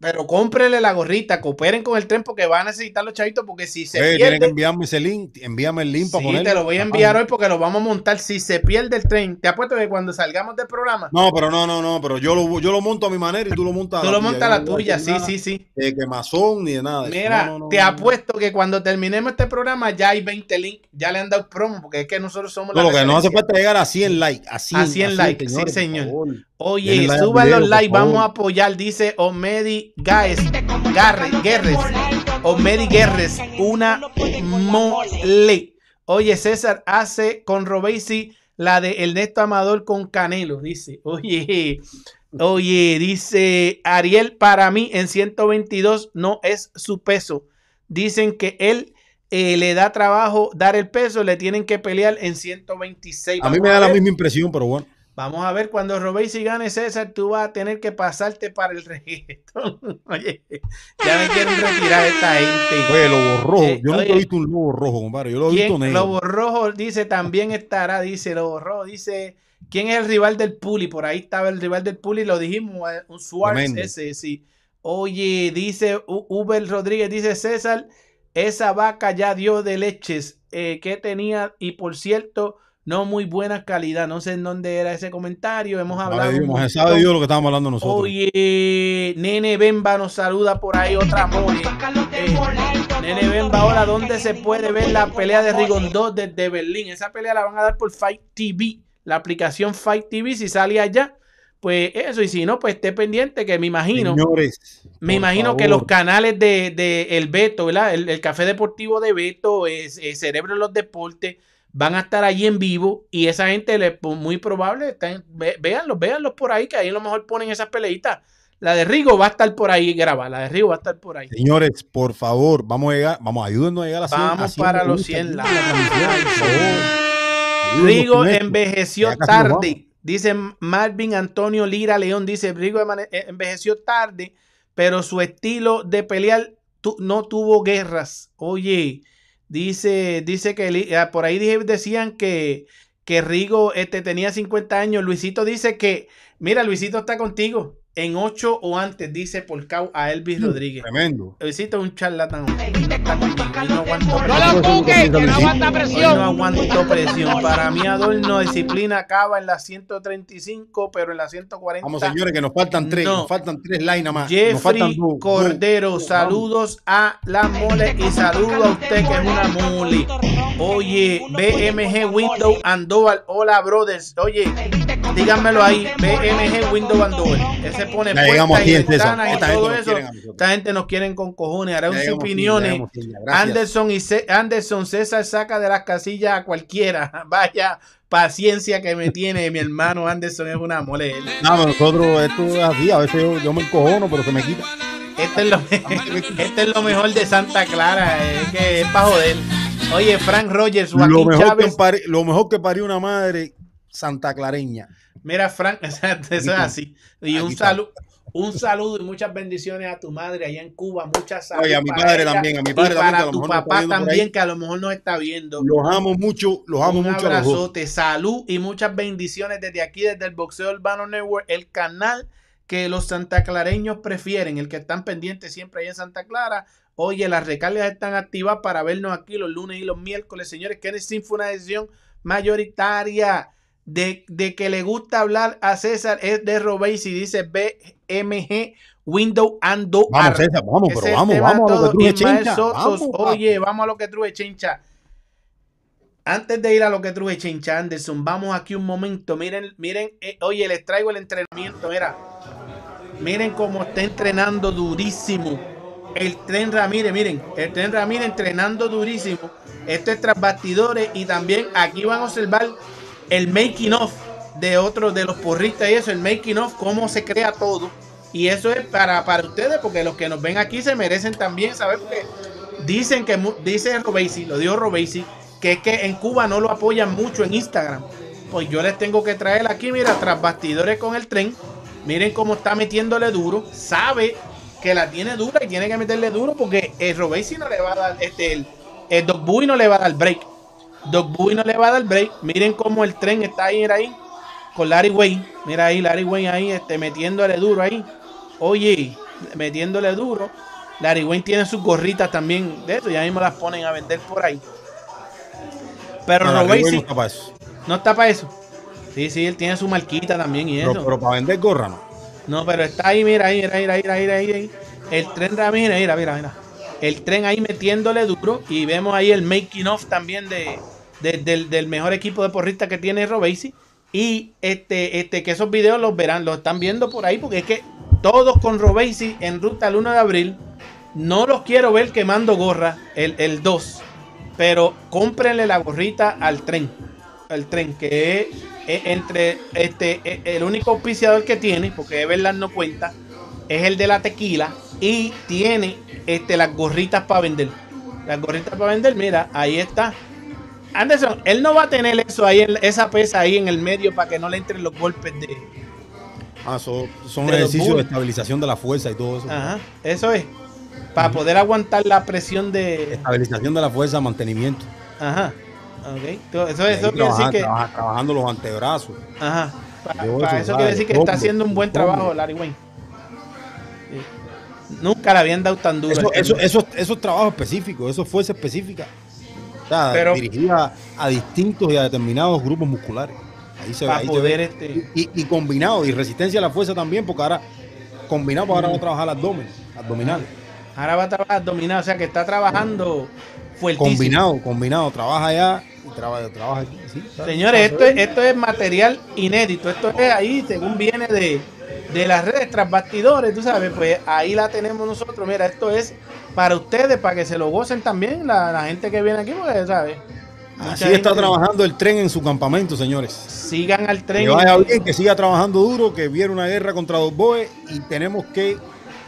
pero cómprele la gorrita, cooperen con el tren porque van a necesitar los chavitos porque si se pierde... Tienen que enviarme ese link, envíame el link para sí, te lo voy a enviar hoy porque lo vamos a montar. Si se pierde el tren, te apuesto que cuando salgamos del programa... No, pero no, no, no, pero yo lo, yo lo monto a mi manera y tú lo montas a la Tú lo montas a la tuya, sí, sí, sí. De quemazón ni de nada. Mira, te apuesto que cuando terminemos este programa ya hay 20 links, ya le han dado promo porque es que nosotros somos no, la... Lo que no hace falta llegar a 100 likes, a 100, a 100 likes, sí señor. Oye, suban los likes, vamos a apoyar, dice Omedi Gaes, Guerres, Omedi Guerres, una mole. Oye, César hace con Robesi la de Ernesto Amador con Canelo, dice. Oye, oye, dice Ariel, para mí en 122 no es su peso. Dicen que él eh, le da trabajo dar el peso, le tienen que pelear en 126. a mí me da la misma impresión, pero bueno. Vamos a ver, cuando robéis y gane César, tú vas a tener que pasarte para el reggaetón. Oye, ya me quieren retirar esta gente. Oye, lobo rojo. Eh, yo nunca he visto un lobo rojo, compadre. Yo lo he visto negro. Lobo rojo dice, también estará, dice Lobo rojo, dice, ¿quién es el rival del Puli? Por ahí estaba el rival del Puli, lo dijimos, eh, un Suárez ese, sí. Oye, dice Uber Rodríguez, dice César, esa vaca ya dio de leches eh, que tenía, y por cierto, no muy buena calidad. No sé en dónde era ese comentario. Hemos hablado. Dios, sabe Dios lo que estábamos hablando nosotros. Oye, Nene Bemba nos saluda por ahí otra mole. Eh, Nene Bemba, ahora, ¿dónde se puede ver la pelea de Rigondó desde Berlín? Esa pelea la van a dar por Fight TV, la aplicación Fight TV. Si sale allá, pues eso. Y si no, pues esté pendiente, que me imagino. Señores, me imagino que los canales de, El Beto, ¿verdad? El, Café Deportivo de Beto, es, Cerebro de los Deportes van a estar allí en vivo y esa gente le, pues, muy probable, están, véanlos, véanlos por ahí, que ahí a lo mejor ponen esas peleitas. La de Rigo va a estar por ahí grabada, la de Rigo va a estar por ahí. Señores, por favor, vamos a llegar, vamos, ayúdennos a llegar a 100. Vamos para los 100 likes. Rigo envejeció tarde. Dice Marvin Antonio Lira León, dice Rigo eh, envejeció tarde, pero su estilo de pelear no tuvo guerras. Oye, Dice, dice que ah, por ahí decían que, que Rigo este, tenía 50 años. Luisito dice que, mira, Luisito está contigo en 8 o antes, dice Polcau a Elvis mm, Rodríguez. Tremendo. Es un charlatán. No, aguanto presión. No lo que no aguanta presión. no aguanto presión. Para mí, Adorno, disciplina acaba en la 135, pero en la 140. Vamos, señores, que nos faltan tres. Nos faltan tres lines más. Jeffrey Cordero, saludos a la mole y saludo a usted que es una mole. Oye, BMG Window Andoval. Hola, brothers. Oye, díganmelo ahí. BMG Window Andoval. Ese pone puertas y ventanas y todo eso. Esta gente nos quieren con cojones. Hará sus opiniones. Anderson y Anderson César saca de las casillas a cualquiera. Vaya paciencia que me tiene mi hermano Anderson es una mole. No, nosotros esto es así, a veces yo, me encojono, pero se me quita. Este es, lo, este es lo mejor de Santa Clara, es que es para joder. Oye, Frank Rogers, Joaquín lo mejor, Que lo mejor que parió una madre santa clareña. Mira, Frank, eso es así. Y un saludo. Un saludo y muchas bendiciones a tu madre allá en Cuba. Muchas salud. Oye, a mi padre también, a mi padre y también. Para tu papá también, que a lo mejor nos está viendo. Los amo mucho, los amo mucho. Un abrazote, salud y muchas bendiciones desde aquí, desde el Boxeo Urbano Network, el canal que los santaclareños prefieren, el que están pendientes siempre ahí en Santa Clara. Oye, las recargas están activas para vernos aquí los lunes y los miércoles. Señores, que fue una decisión mayoritaria de, que le gusta hablar a César es de Robéis y dice BMG Window and Door. Vamos, César, vamos, pero vamos, vamos a lo que truje chincha. oye, vamos a lo que truje chincha. Antes de ir a lo que truje chincha, Anderson, vamos aquí un momento. Miren, miren, eh, oye, les traigo el entrenamiento. Mira, miren cómo está entrenando durísimo. El tren Ramírez, miren, el tren Ramírez entrenando durísimo. Esto es tras bastidores y también aquí van a observar el making of de otros de los porristas y eso, el making of, cómo se crea todo. Y eso es para, para ustedes, porque los que nos ven aquí se merecen también saber, porque dicen que, dice Robesi, lo dijo Robesi, que es que en Cuba no lo apoyan mucho en Instagram. Pues yo les tengo que traer aquí, mira, tras bastidores con el tren. Miren cómo está metiéndole duro. Sabe que la tiene dura y tiene que meterle duro porque el Robesi no le va a dar este, el, el no le va a dar break. Doc Bowie no le va a dar break. Miren cómo el tren está ahí, mira ahí. Con Larry Wayne. Mira ahí, Larry Wayne ahí, este, metiéndole duro ahí. Oye, metiéndole duro. Larry Wayne tiene sus gorritas también de eso. Ya mismo las ponen a vender por ahí. Pero No, Robey sí- no está para eso. no está para eso. Sí, sí, él tiene su marquita también y eso. Pero, pero para vender gorra no. No, pero está ahí, mira, ahí, mira, mira, mira, mira, mira, ahí. El tren Ramírez, mira, mira, mira. El tren ahí metiéndole duro. Y vemos ahí el making of también de, de- del, mejor equipo de porristas que tiene Robesi. Y este, este, que esos videos los verán, los están viendo por ahí, porque es que todos con Robesi en ruta el 1 de abril. No los quiero ver quemando gorra el, el 2. Pero cómprenle la gorrita al tren. Al tren, que es, entre este es el único auspiciador que tiene, porque de verdad no cuenta, es el de la tequila. Y tiene este, las gorritas para vender. Las gorritas para vender, mira, ahí está. Anderson, él no va a tener eso ahí, esa pesa ahí en el medio para que no le entren los golpes de. Ah, son, son De ejercicios de estabilización de la fuerza y todo eso. Ajá, eso es. Para poder aguantar la presión de. Estabilización de la fuerza, mantenimiento. Ajá. Ok. Eso, eso quiere decir que. trabaja- trabajando los antebrazos. Ajá. Para eso, eso, quiere decir que está haciendo un buen trabajo Larry Wayne. Sí. Nunca le habían dado tan duro. Eso, al eso, tema. eso, eso es trabajo específico, eso es fuerza específica. O sea, Pero- dirigida a distintos y a determinados grupos musculares. Ahí se ahí se ve. este. Y, y combinado, y resistencia a la fuerza también, porque ahora, combinado, pues ahora vamos a trabajar el abdomen, abdominal. Ahora va a trabajar dominado, o sea que está trabajando fuertísimo. Combinado, combinado, trabaja allá y trabaja, trabaja aquí. sí. Señores, esto es, esto es material inédito. Esto es ahí, según viene de, de las redes tras bastidores, tú sabes, pues ahí la tenemos nosotros. Mira, esto es para ustedes, para que se lo gocen también la, la gente que viene aquí, porque, ¿sabes? Mucha Así está gente- trabajando el tren en su campamento, señores. Sigan al tren. Que vaya bien, que siga trabajando duro, que viene una guerra contra los boes y tenemos que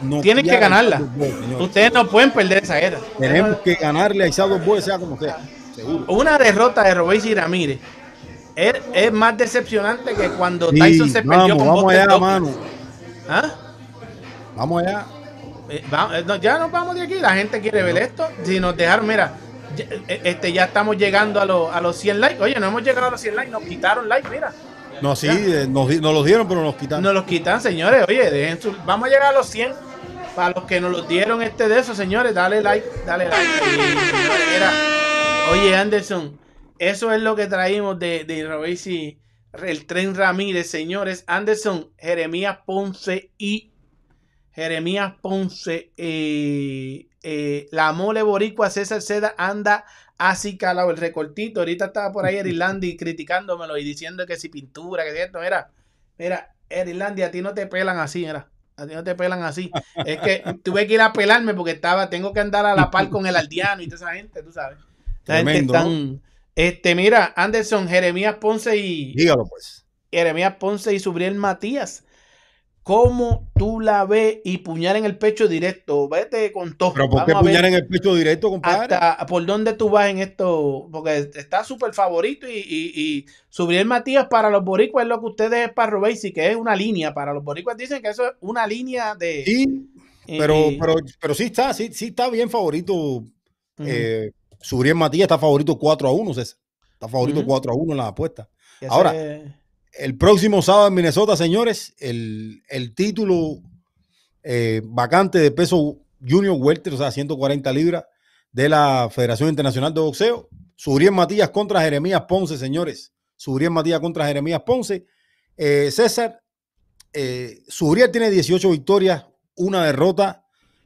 no Tienen que ganarla. Ustedes Ustedes no pueden perder esa guerra. Tenemos que ganarle a Isaac Boes, sea como sea. Seguro. Una derrota de Robéis y Ramírez es, es más decepcionante que cuando Sí, Tyson se perdió vamos, con vamos allá, mano. ¿Ah? Vamos allá. Eh, va- eh, no, ya nos vamos de aquí, la gente quiere ver esto. Si nos dejaron, mira, ya, eh, este, ya estamos llegando a, los- a los 100 likes. Oye, no hemos llegado a los 100 likes, nos quitaron likes, mira. No, sí, eh, nos, nos los dieron, pero nos quitaron. Nos los quitan, señores. Oye, dejen su- vamos a llegar a los 100. Para los que nos los dieron este de esos, señores, dale like, dale like. Mira. Oye, Anderson, eso es lo que traímos de, de Robesi, el tren Ramírez, señores. Anderson, Jeremías Ponce y Jeremías Ponce, eh, eh, la mole boricua César Seda anda así calado el recortito. Ahorita estaba por ahí Erilandi criticándomelo y diciendo que si pintura, que si esto, mira, mira, Erilandi, a ti no te pelan así, mira. A ti no te pelan así. Es que tuve que ir a pelarme porque estaba, tengo que andar a la par con el aldeano y toda esa gente, tú sabes. Tremendo, están- Este, mira, Anderson, Jeremías Ponce y Dígalo, pues. Jeremías Ponce y Subriel Matías. ¿Cómo tú la ves y puñal en el pecho directo? Vete con todo. Pero ¿por qué puñar en el pecho directo, compadre? hasta por dónde tú vas en esto, porque está súper favorito y, y, y Subriel Matías para los boricuas es lo que ustedes es para Robesi, que es una línea. Para los boricuas dicen que eso es una línea de... Sí, eh, pero, eh, pero, pero sí está, sí, sí está bien favorito. ujú. Eh, Subriel Matías está favorito 4 a 1, César. Está favorito Ujú. 4 a 1 en las apuestas. Ahora, El próximo sábado en Minnesota, señores, el, el título eh, vacante de peso junior welter, o sea, 140 libras de la Federación Internacional de Boxeo. Subriel Matías contra Jeremías Ponce, señores. Subriel Matías contra Jeremías Ponce. Eh, César, eh, Subriel tiene 18 victorias, una derrota,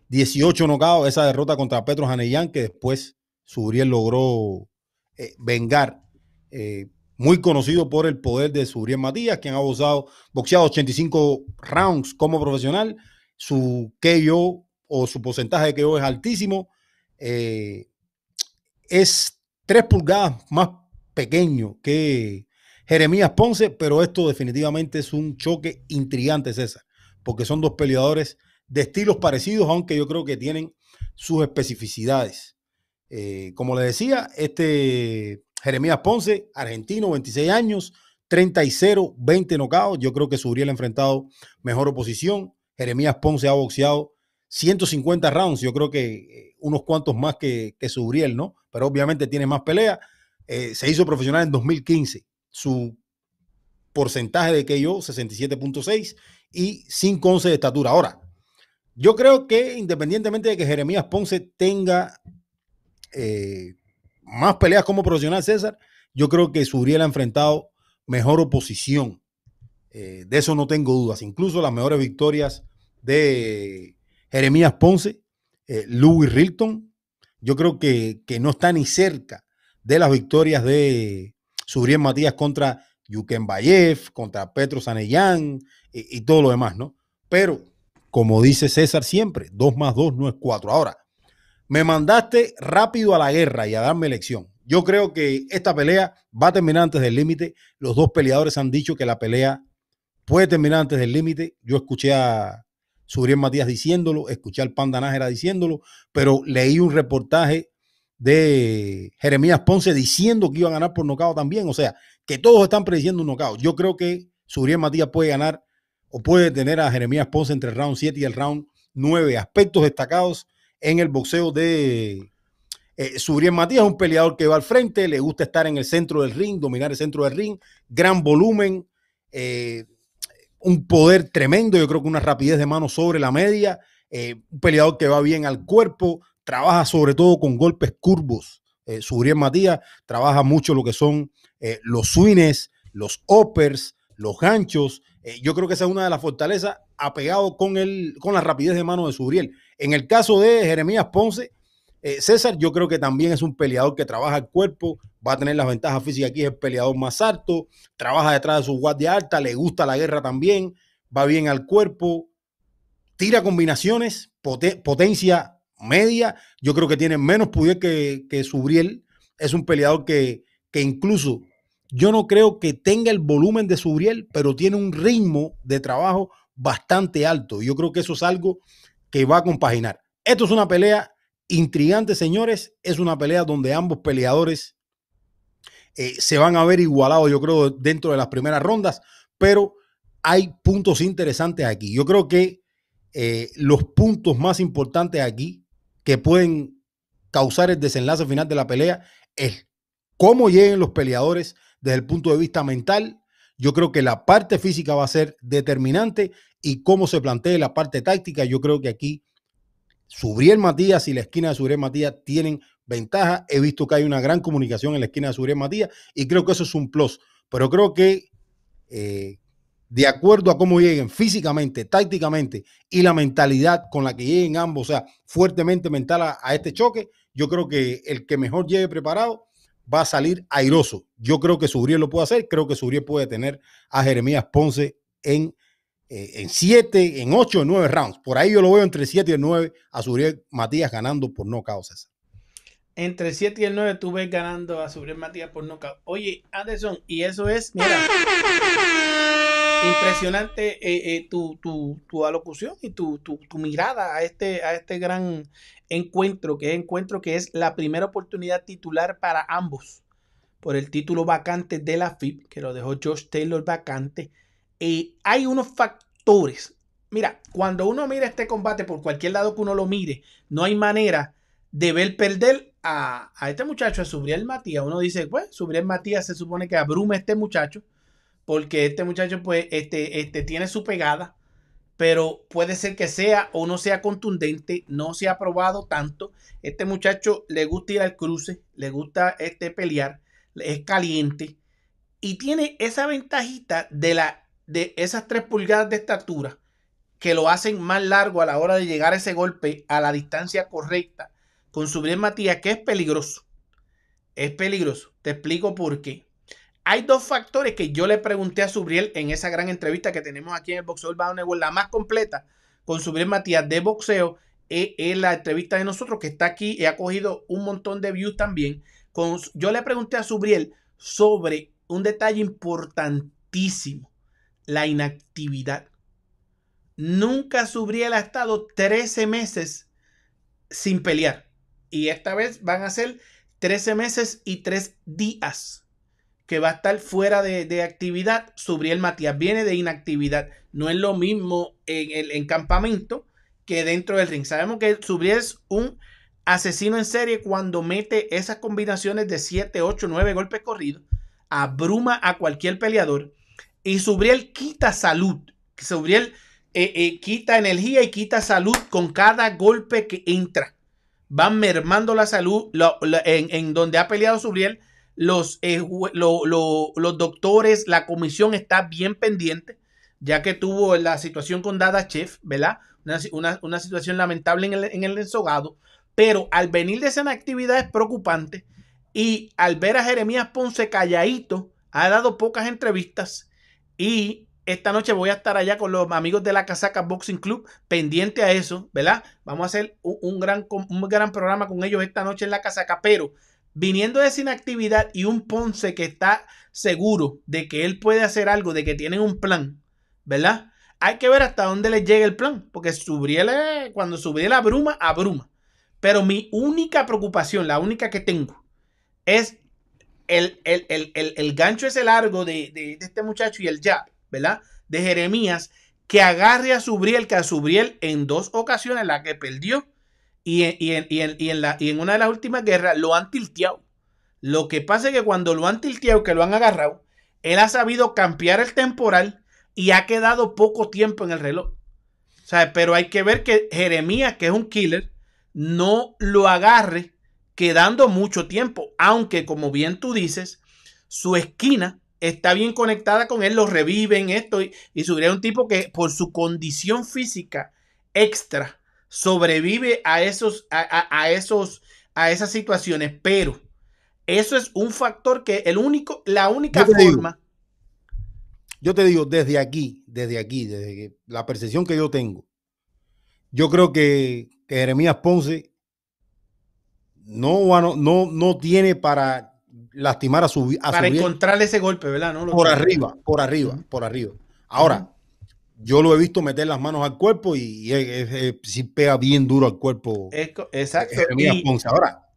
18 nocaos. Esa derrota contra Petro Janellán, que después Subriel logró eh, vengar. Muy conocido por el poder de Subriel Matías, quien ha boxeado, boxeado 85 rounds como profesional. Su KO o su porcentaje de KO es altísimo. Eh, es 3 pulgadas más pequeño que Jeremías Ponce, pero esto definitivamente es un choque intrigante, César, porque son dos peleadores de estilos parecidos, aunque yo creo que tienen sus especificidades. Eh, como le decía, este Jeremías Ponce, argentino, 26 años, 30 y 0, 20 nocaos. Yo creo que Subriel ha enfrentado mejor oposición. Jeremías Ponce ha boxeado 150 rounds. Yo creo que eh, unos cuantos más que, que Subriel, ¿no? Pero obviamente tiene más pelea. Eh, se hizo profesional en 2015. Su porcentaje de KO 67.6 y 5.11 de estatura. Ahora, yo creo que independientemente de que Jeremías Ponce tenga eh, más peleas como profesional, César, yo creo que Subriel ha enfrentado mejor oposición. Eh, de eso no tengo dudas. Incluso las mejores victorias de Jeremías Ponce, eh, Louis Rilton, yo creo que, no está ni cerca de las victorias de Subriel Matías contra Yuken Bayev, contra Petro Sanellán y, y todo lo demás, ¿no? Pero como dice César siempre, dos más dos no es cuatro. Ahora, me mandaste rápido a la guerra y a darme elección. Yo creo que esta pelea va a terminar antes del límite. Los dos peleadores han dicho que la pelea puede terminar antes del límite. Yo escuché a Subriel Matías diciéndolo, escuché al Panda Nájera diciéndolo, pero leí un reportaje de Jeremías Ponce diciendo que iba a ganar por nocao también. O sea, que todos están prediciendo un nocao. Yo creo que Subriel Matías puede ganar o puede tener a Jeremías Ponce entre el round 7 y el round 9. Aspectos destacados en el boxeo de eh, Subriel Matías, un peleador que va al frente, le gusta estar en el centro del ring, dominar el centro del ring, gran volumen, eh, un poder tremendo, yo creo que una rapidez de mano sobre la media, eh, un peleador que va bien al cuerpo, trabaja sobre todo con golpes curvos. Subriel Matías trabaja mucho lo que son los swings, los uppers, los ganchos, yo creo que esa es una de las fortalezas apegado con, el, con la rapidez de mano de Subriel. En el caso de Jeremías Ponce, eh, César, yo creo que también es un peleador que trabaja el cuerpo, va a tener las ventajas físicas aquí, es el peleador más alto, trabaja detrás de su guardia alta, le gusta la guerra también, va bien al cuerpo, tira combinaciones, potencia media, yo creo que tiene menos poder que, que Subriel, es un peleador que, que incluso yo no creo que tenga el volumen de Subriel, pero tiene un ritmo de trabajo bastante alto. Yo creo que eso es algo que va a compaginar. Esto es una pelea intrigante, señores. Es una pelea donde ambos peleadores eh, se van a ver igualados, yo creo, dentro de las primeras rondas, pero hay puntos interesantes aquí. Yo creo que eh, los puntos más importantes aquí que pueden causar el desenlace final de la pelea es cómo lleguen los peleadores desde el punto de vista mental. Yo creo que la parte física va a ser determinante y cómo se plantee la parte táctica. Yo creo que aquí Subriel Matías y la esquina de Subriel Matías tienen ventaja. He visto que hay una gran comunicación en la esquina de Subriel Matías y creo que eso es un plus. Pero creo que eh, de acuerdo a cómo lleguen físicamente, tácticamente y la mentalidad con la que lleguen ambos, o sea, fuertemente mental a, a este choque, yo creo que el que mejor llegue preparado va a salir airoso. Yo creo que Subriel lo puede hacer. Creo que Subriel puede tener a Jeremías Ponce en, eh, en siete, en ocho, en nueve rounds. Por ahí yo lo veo entre siete y el nueve a Subriel Matías ganando por no César. Entre 7 y el 9 tú ves ganando a Subriel Matías por nocaut. Oye, Anderson, y eso es, mira, impresionante eh, eh, tu, tu, alocución y tu, tu, mirada a este, a este gran encuentro, que es encuentro que es la primera oportunidad titular para ambos por el título vacante de la FIP, que lo dejó Josh Taylor vacante. hay unos factores. Mira, cuando uno mira este combate por cualquier lado que uno lo mire, no hay manera de ver perder a, a este muchacho, a Subriel Matías. Uno dice, pues, Subriel Matías se supone que abruma a este muchacho, porque este muchacho, pues, este, este tiene su pegada pero puede ser que sea o no sea contundente, no se ha probado tanto. Este muchacho le gusta ir al cruce, le gusta este pelear, es caliente y tiene esa ventajita de, la, de esas tres pulgadas de estatura que lo hacen más largo a la hora de llegar ese golpe a la distancia correcta con su bien Matías, que es peligroso. Es peligroso. Te explico por qué. Hay dos factores que yo le pregunté a Subriel en esa gran entrevista que tenemos aquí en el Boxeo Network, la más completa con Subriel Matías de boxeo. Es, es, la entrevista de nosotros que está aquí y ha cogido un montón de views también. Yo le pregunté a Subriel sobre un detalle importantísimo, la inactividad. Nunca Subriel ha estado 13 meses sin pelear. Y esta vez van a ser 13 meses y 3 días que va a estar fuera de, actividad. Subriel Matías viene de inactividad. No es lo mismo en el campamento que dentro del ring. Sabemos que Subriel es un asesino en serie cuando mete esas combinaciones de 7, 8, 9 golpes corridos, abruma a cualquier peleador y Subriel quita salud. Subriel eh, eh, quita energía y quita salud con cada golpe que entra. Van mermando la salud en, donde ha peleado Subriel. Los, eh, los doctores, la comisión está bien pendiente, ya que tuvo la situación con Dada Chef, ¿verdad? Una, situación lamentable en el, en el ensogado. Pero al venir de esa actividad es preocupante. Y al ver a Jeremías Ponce calladito, ha dado pocas entrevistas. Y esta noche voy a estar allá con los amigos de la Casaca Boxing Club, pendiente a eso, ¿verdad? Vamos a hacer un, gran, un gran programa con ellos esta noche en la Casaca, pero viniendo de esa inactividad y un Ponce que está seguro de que él puede hacer algo, de que tienen un plan, ¿verdad? Hay que ver hasta dónde le llega el plan, porque Subriel, cuando Subriel abruma, abruma. Pero mi única preocupación, la única que tengo, es el, el, gancho ese largo de, de, este muchacho y el jab, ¿verdad? De Jeremías, que agarre a Subriel, que a Subriel en dos ocasiones, la que perdió y en, y en, la, y en una de las últimas guerras, lo han tilteado. Lo que pasa es que cuando lo han tilteado, que lo han agarrado, él ha sabido cambiar el temporal y ha quedado poco tiempo en el reloj. O pero hay que ver que Jeremías, que es un killer, no lo agarre quedando mucho tiempo, aunque como bien tú dices, su esquina está bien conectada con él, lo reviven esto y, y un tipo que por su condición física extra sobrevive a esos, a, esos, a esas situaciones, pero eso es un factor que el único, la única forma. yo te digo, desde aquí, desde aquí, desde la percepción que yo tengo, yo creo que Jeremías Ponce no, no, no tiene para lastimar a su a Para encontrar ese golpe, ¿verdad? por arriba, por arriba, por arriba. Ahora, yo lo he visto meter las manos al cuerpo y, si pega bien duro al cuerpo. exacto. Ponce. Ahora,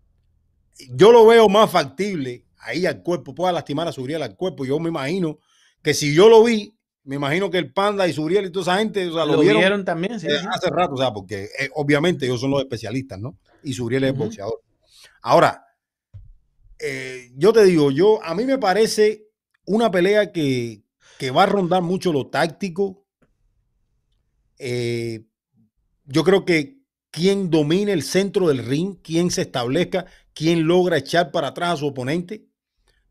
yo lo veo más factible ahí al cuerpo, pueda lastimar a Suriel al cuerpo. Yo me imagino que si yo lo vi, me imagino que el Panda y Suriel y toda esa gente, lo, vieron, también, sí, eh, hace rato, o sea, porque eh, obviamente ellos son los especialistas, ¿no? Y Suriel es el boxeador. Ahora, eh, yo te digo, yo a mí me parece una pelea que, va a rondar mucho lo táctico. Yo creo que quien domine el centro del ring, quien se establezca, quien logra echar para atrás a su oponente,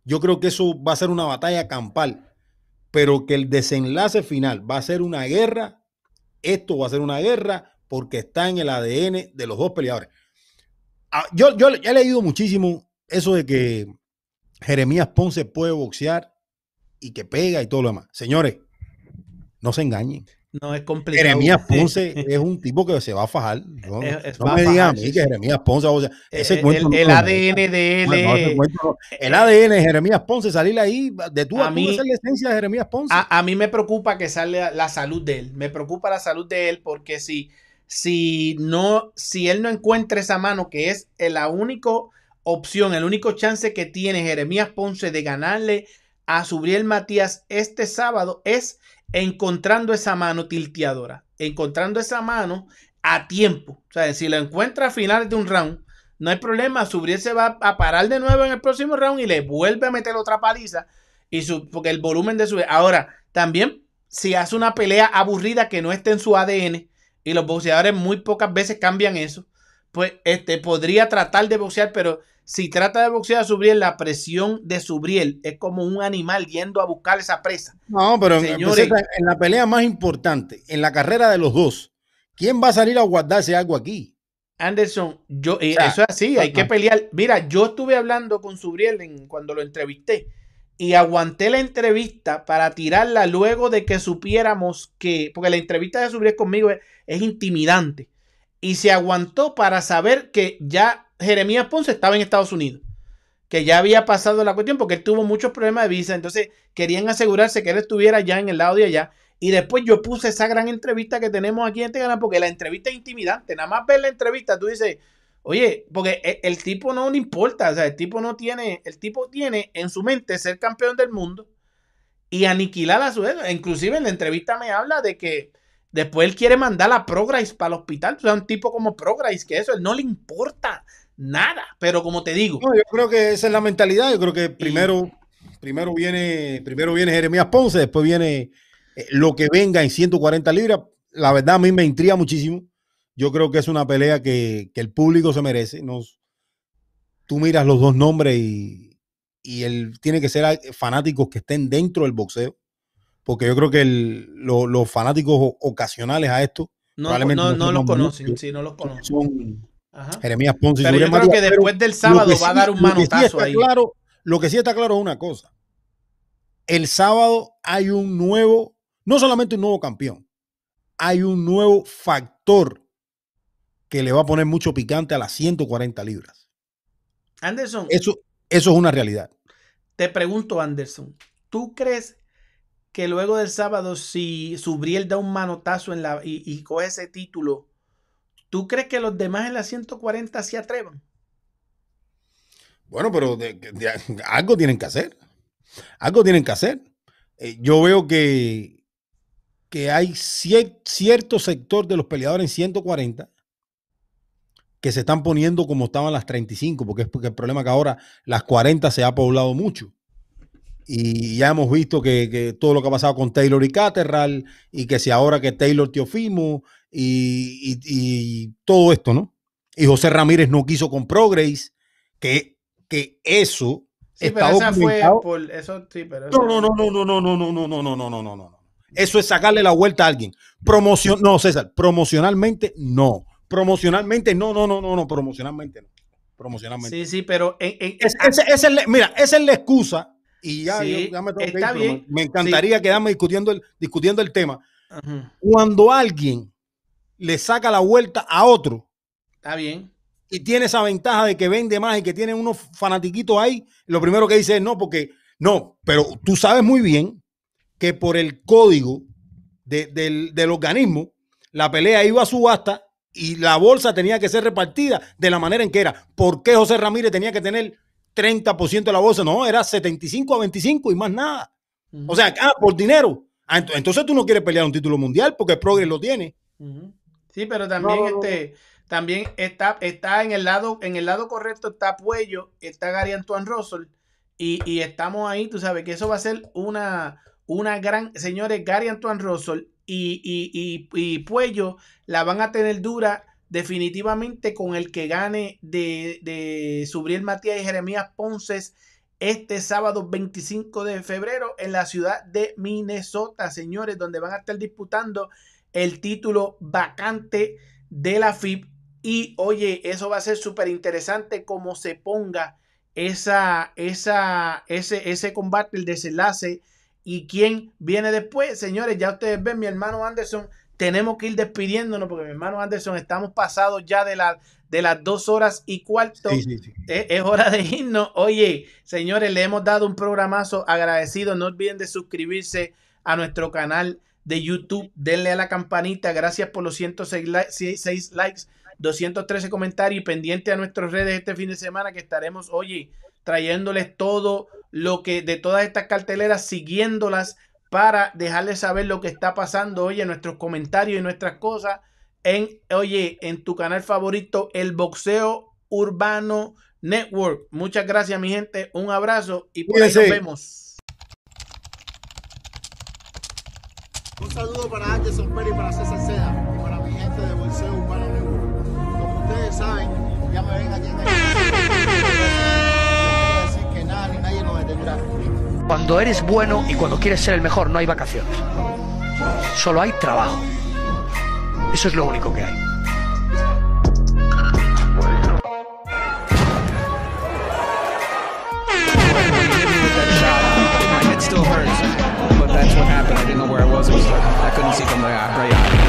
yo creo que eso va a ser una batalla campal pero que el desenlace final va a ser una guerra, esto va a ser una guerra porque está en el ADN de los dos peleadores. Ah, yo, yo he leído muchísimo eso de que Jeremías Ponce puede boxear y que pega y todo lo demás. Señores, no se engañen. No es complicado. Jeremías Ponce es un tipo que se va a fajar. No, me digan a mí que Jeremías Ponce. O sea, ese el, el, ADN de él. el ADN de Jeremías Ponce, salir ahí de tú a, mí, la esencia de Jeremías Ponce. A, mí me preocupa que salga la salud de él. Me preocupa la salud de él porque si, si, no, si él no encuentra esa mano, que es la única opción, el único chance que tiene Jeremías Ponce de ganarle a Subriel Matías este sábado es encontrando esa mano tilteadora, encontrando esa mano a tiempo. O sea, si la encuentra a finales de un round, no hay problema. Subriel se va a parar de nuevo en el próximo round y le vuelve a meter otra paliza. Y su, porque el volumen de su. Ahora, también, si hace una pelea aburrida que no esté en su ADN, y los boxeadores muy pocas veces cambian eso, pues este, podría tratar de boxear, pero si trata de boxear a Subriel, la presión de Subriel es como un animal yendo a buscar esa presa. No, pero Señores, en la pelea más importante, en la carrera de los dos, ¿quién va a salir a guardarse algo aquí? Anderson, yo, eso es así, hay que pelear. Mira, yo estuve hablando con Subriel en, cuando lo entrevisté y aguanté la entrevista para tirarla luego de que supiéramos que, porque la entrevista de Subriel conmigo es intimidante, y se aguantó para saber que ya Jeremías Ponce estaba en Estados Unidos, que ya había pasado la cuestión porque él tuvo muchos problemas de visa, entonces querían asegurarse que él estuviera ya en el lado de allá. Y después yo puse esa gran entrevista que tenemos aquí en este canal, porque la entrevista es intimidante. Nada más ver la entrevista, tú dices, oye, porque e, el, tipo no le importa, o sea, el tipo no tiene, el tipo tiene en su mente ser campeón del mundo y aniquilar a su Inclusive en la entrevista me habla de que Después él quiere mandar a Progress para el hospital. O sea, un tipo como Progress, que eso, él no le importa nada. Pero como te digo. yo creo que esa es la mentalidad. Yo creo que primero, primero, viene, primero viene Jeremías Ponce, después viene eh, lo que venga en 140 libras. La verdad a mí me intriga muchísimo. Yo creo que es una pelea que, el público se merece. Nos, tú miras los dos nombres y, y él tiene que ser fanáticos que estén dentro del boxeo porque yo creo que los fanáticos ocasionales a esto no, probablemente no, los conocen, sí, no los conocen. Son Jeremías Ponce pero yo creo que después del sábado va a dar un manotazo ahí. Claro, lo que sí está claro es una cosa. El sábado hay un nuevo, no solamente un nuevo campeón, hay un nuevo factor que le va a poner mucho picante a las 140 libras. Anderson. Eso, eso es una realidad. Te pregunto, Anderson, ¿tú crees que luego del sábado, si Subriel da un manotazo en la, y, coge ese título, ¿tú crees que los demás en la 140 se atrevan? Bueno, pero algo tienen que hacer. Algo tienen que hacer. Eh, yo veo que, que hay cierto sector de los peleadores en 140 que se están poniendo como estaban las 35, porque es porque el problema es que ahora las 40 se ha poblado mucho y ya hemos visto que, todo lo que ha pasado con Taylor y Caterral y que si ahora que Taylor Teofimo y, y, todo esto, ¿no? Y José Ramírez no quiso con Progress, que, que eso sí, está pero esa fue por eso sí, pero no, no, no, no, no, no, no, no, no, no, no, no, no, no, no. Eso es sacarle la vuelta a alguien. Promoción, no, César, promocionalmente no. Promocionalmente no, no, no, no, no, promocionalmente no. Promocionalmente. Sí, sí, pero en, en, es, es, mira, esa es la excusa y ya, me, está bien. me encantaría quedarme discutiendo el, discutiendo el tema. Cuando alguien le saca la vuelta a otro, está bien. Y tiene esa ventaja de que vende más y que tiene unos fanatiquitos ahí, lo primero que dice es no, porque no, pero tú sabes muy bien que por el código del, del organismo, la pelea iba a subasta y la bolsa tenía que ser repartida de la manera en que era. ¿Por qué José Ramírez tenía que tener 30% de la bolsa, no, era 75 a 25 y más nada. O sea, ah, por dinero. Ah, entonces tú no quieres pelear un título mundial porque Progress lo tiene. Sí, pero también este también está, está en el lado en el lado correcto está Puello, está Gary Antoine Russell y, estamos ahí, tú sabes que eso va a ser una una gran, señores, Gary Antoine Russell y, y, y Puello la van a tener dura definitivamente con el que gane de, de Subriel Matías y Jeremías Ponces este sábado 25 de febrero en la ciudad de Minnesota, señores, donde van a estar disputando el título vacante de la FIP. Y oye, eso va a ser súper interesante como se ponga esa, esa, ese, ese combate, el desenlace y quién viene después. Señores, ya ustedes ven, mi hermano Anderson tenemos que ir despidiéndonos porque mi hermano Anderson estamos pasados ya de, la, de las dos horas y cuarto. Es, hora de irnos. Oye, señores, le hemos dado un programazo agradecido. No olviden de suscribirse a nuestro canal de YouTube. Denle a la campanita. Gracias por los 106 likes, 213 comentarios y pendiente a nuestras redes este fin de semana que estaremos, oye, trayéndoles todo lo que de todas estas carteleras, siguiéndolas para dejarles saber lo que está pasando, oye, nuestros comentarios y nuestras cosas en, oye, en tu canal favorito, el Boxeo Urbano Network. Muchas gracias, mi gente. Un abrazo y por ahí nos vemos. Un saludo para Anderson Pérez y para César Seda y para mi gente de Boxeo Urbano Network. Como ustedes saben, ya me ven aquí en Cuando eres bueno y cuando quieres ser el mejor no hay vacaciones. Solo hay trabajo. Eso es lo único que hay. I couldn't see.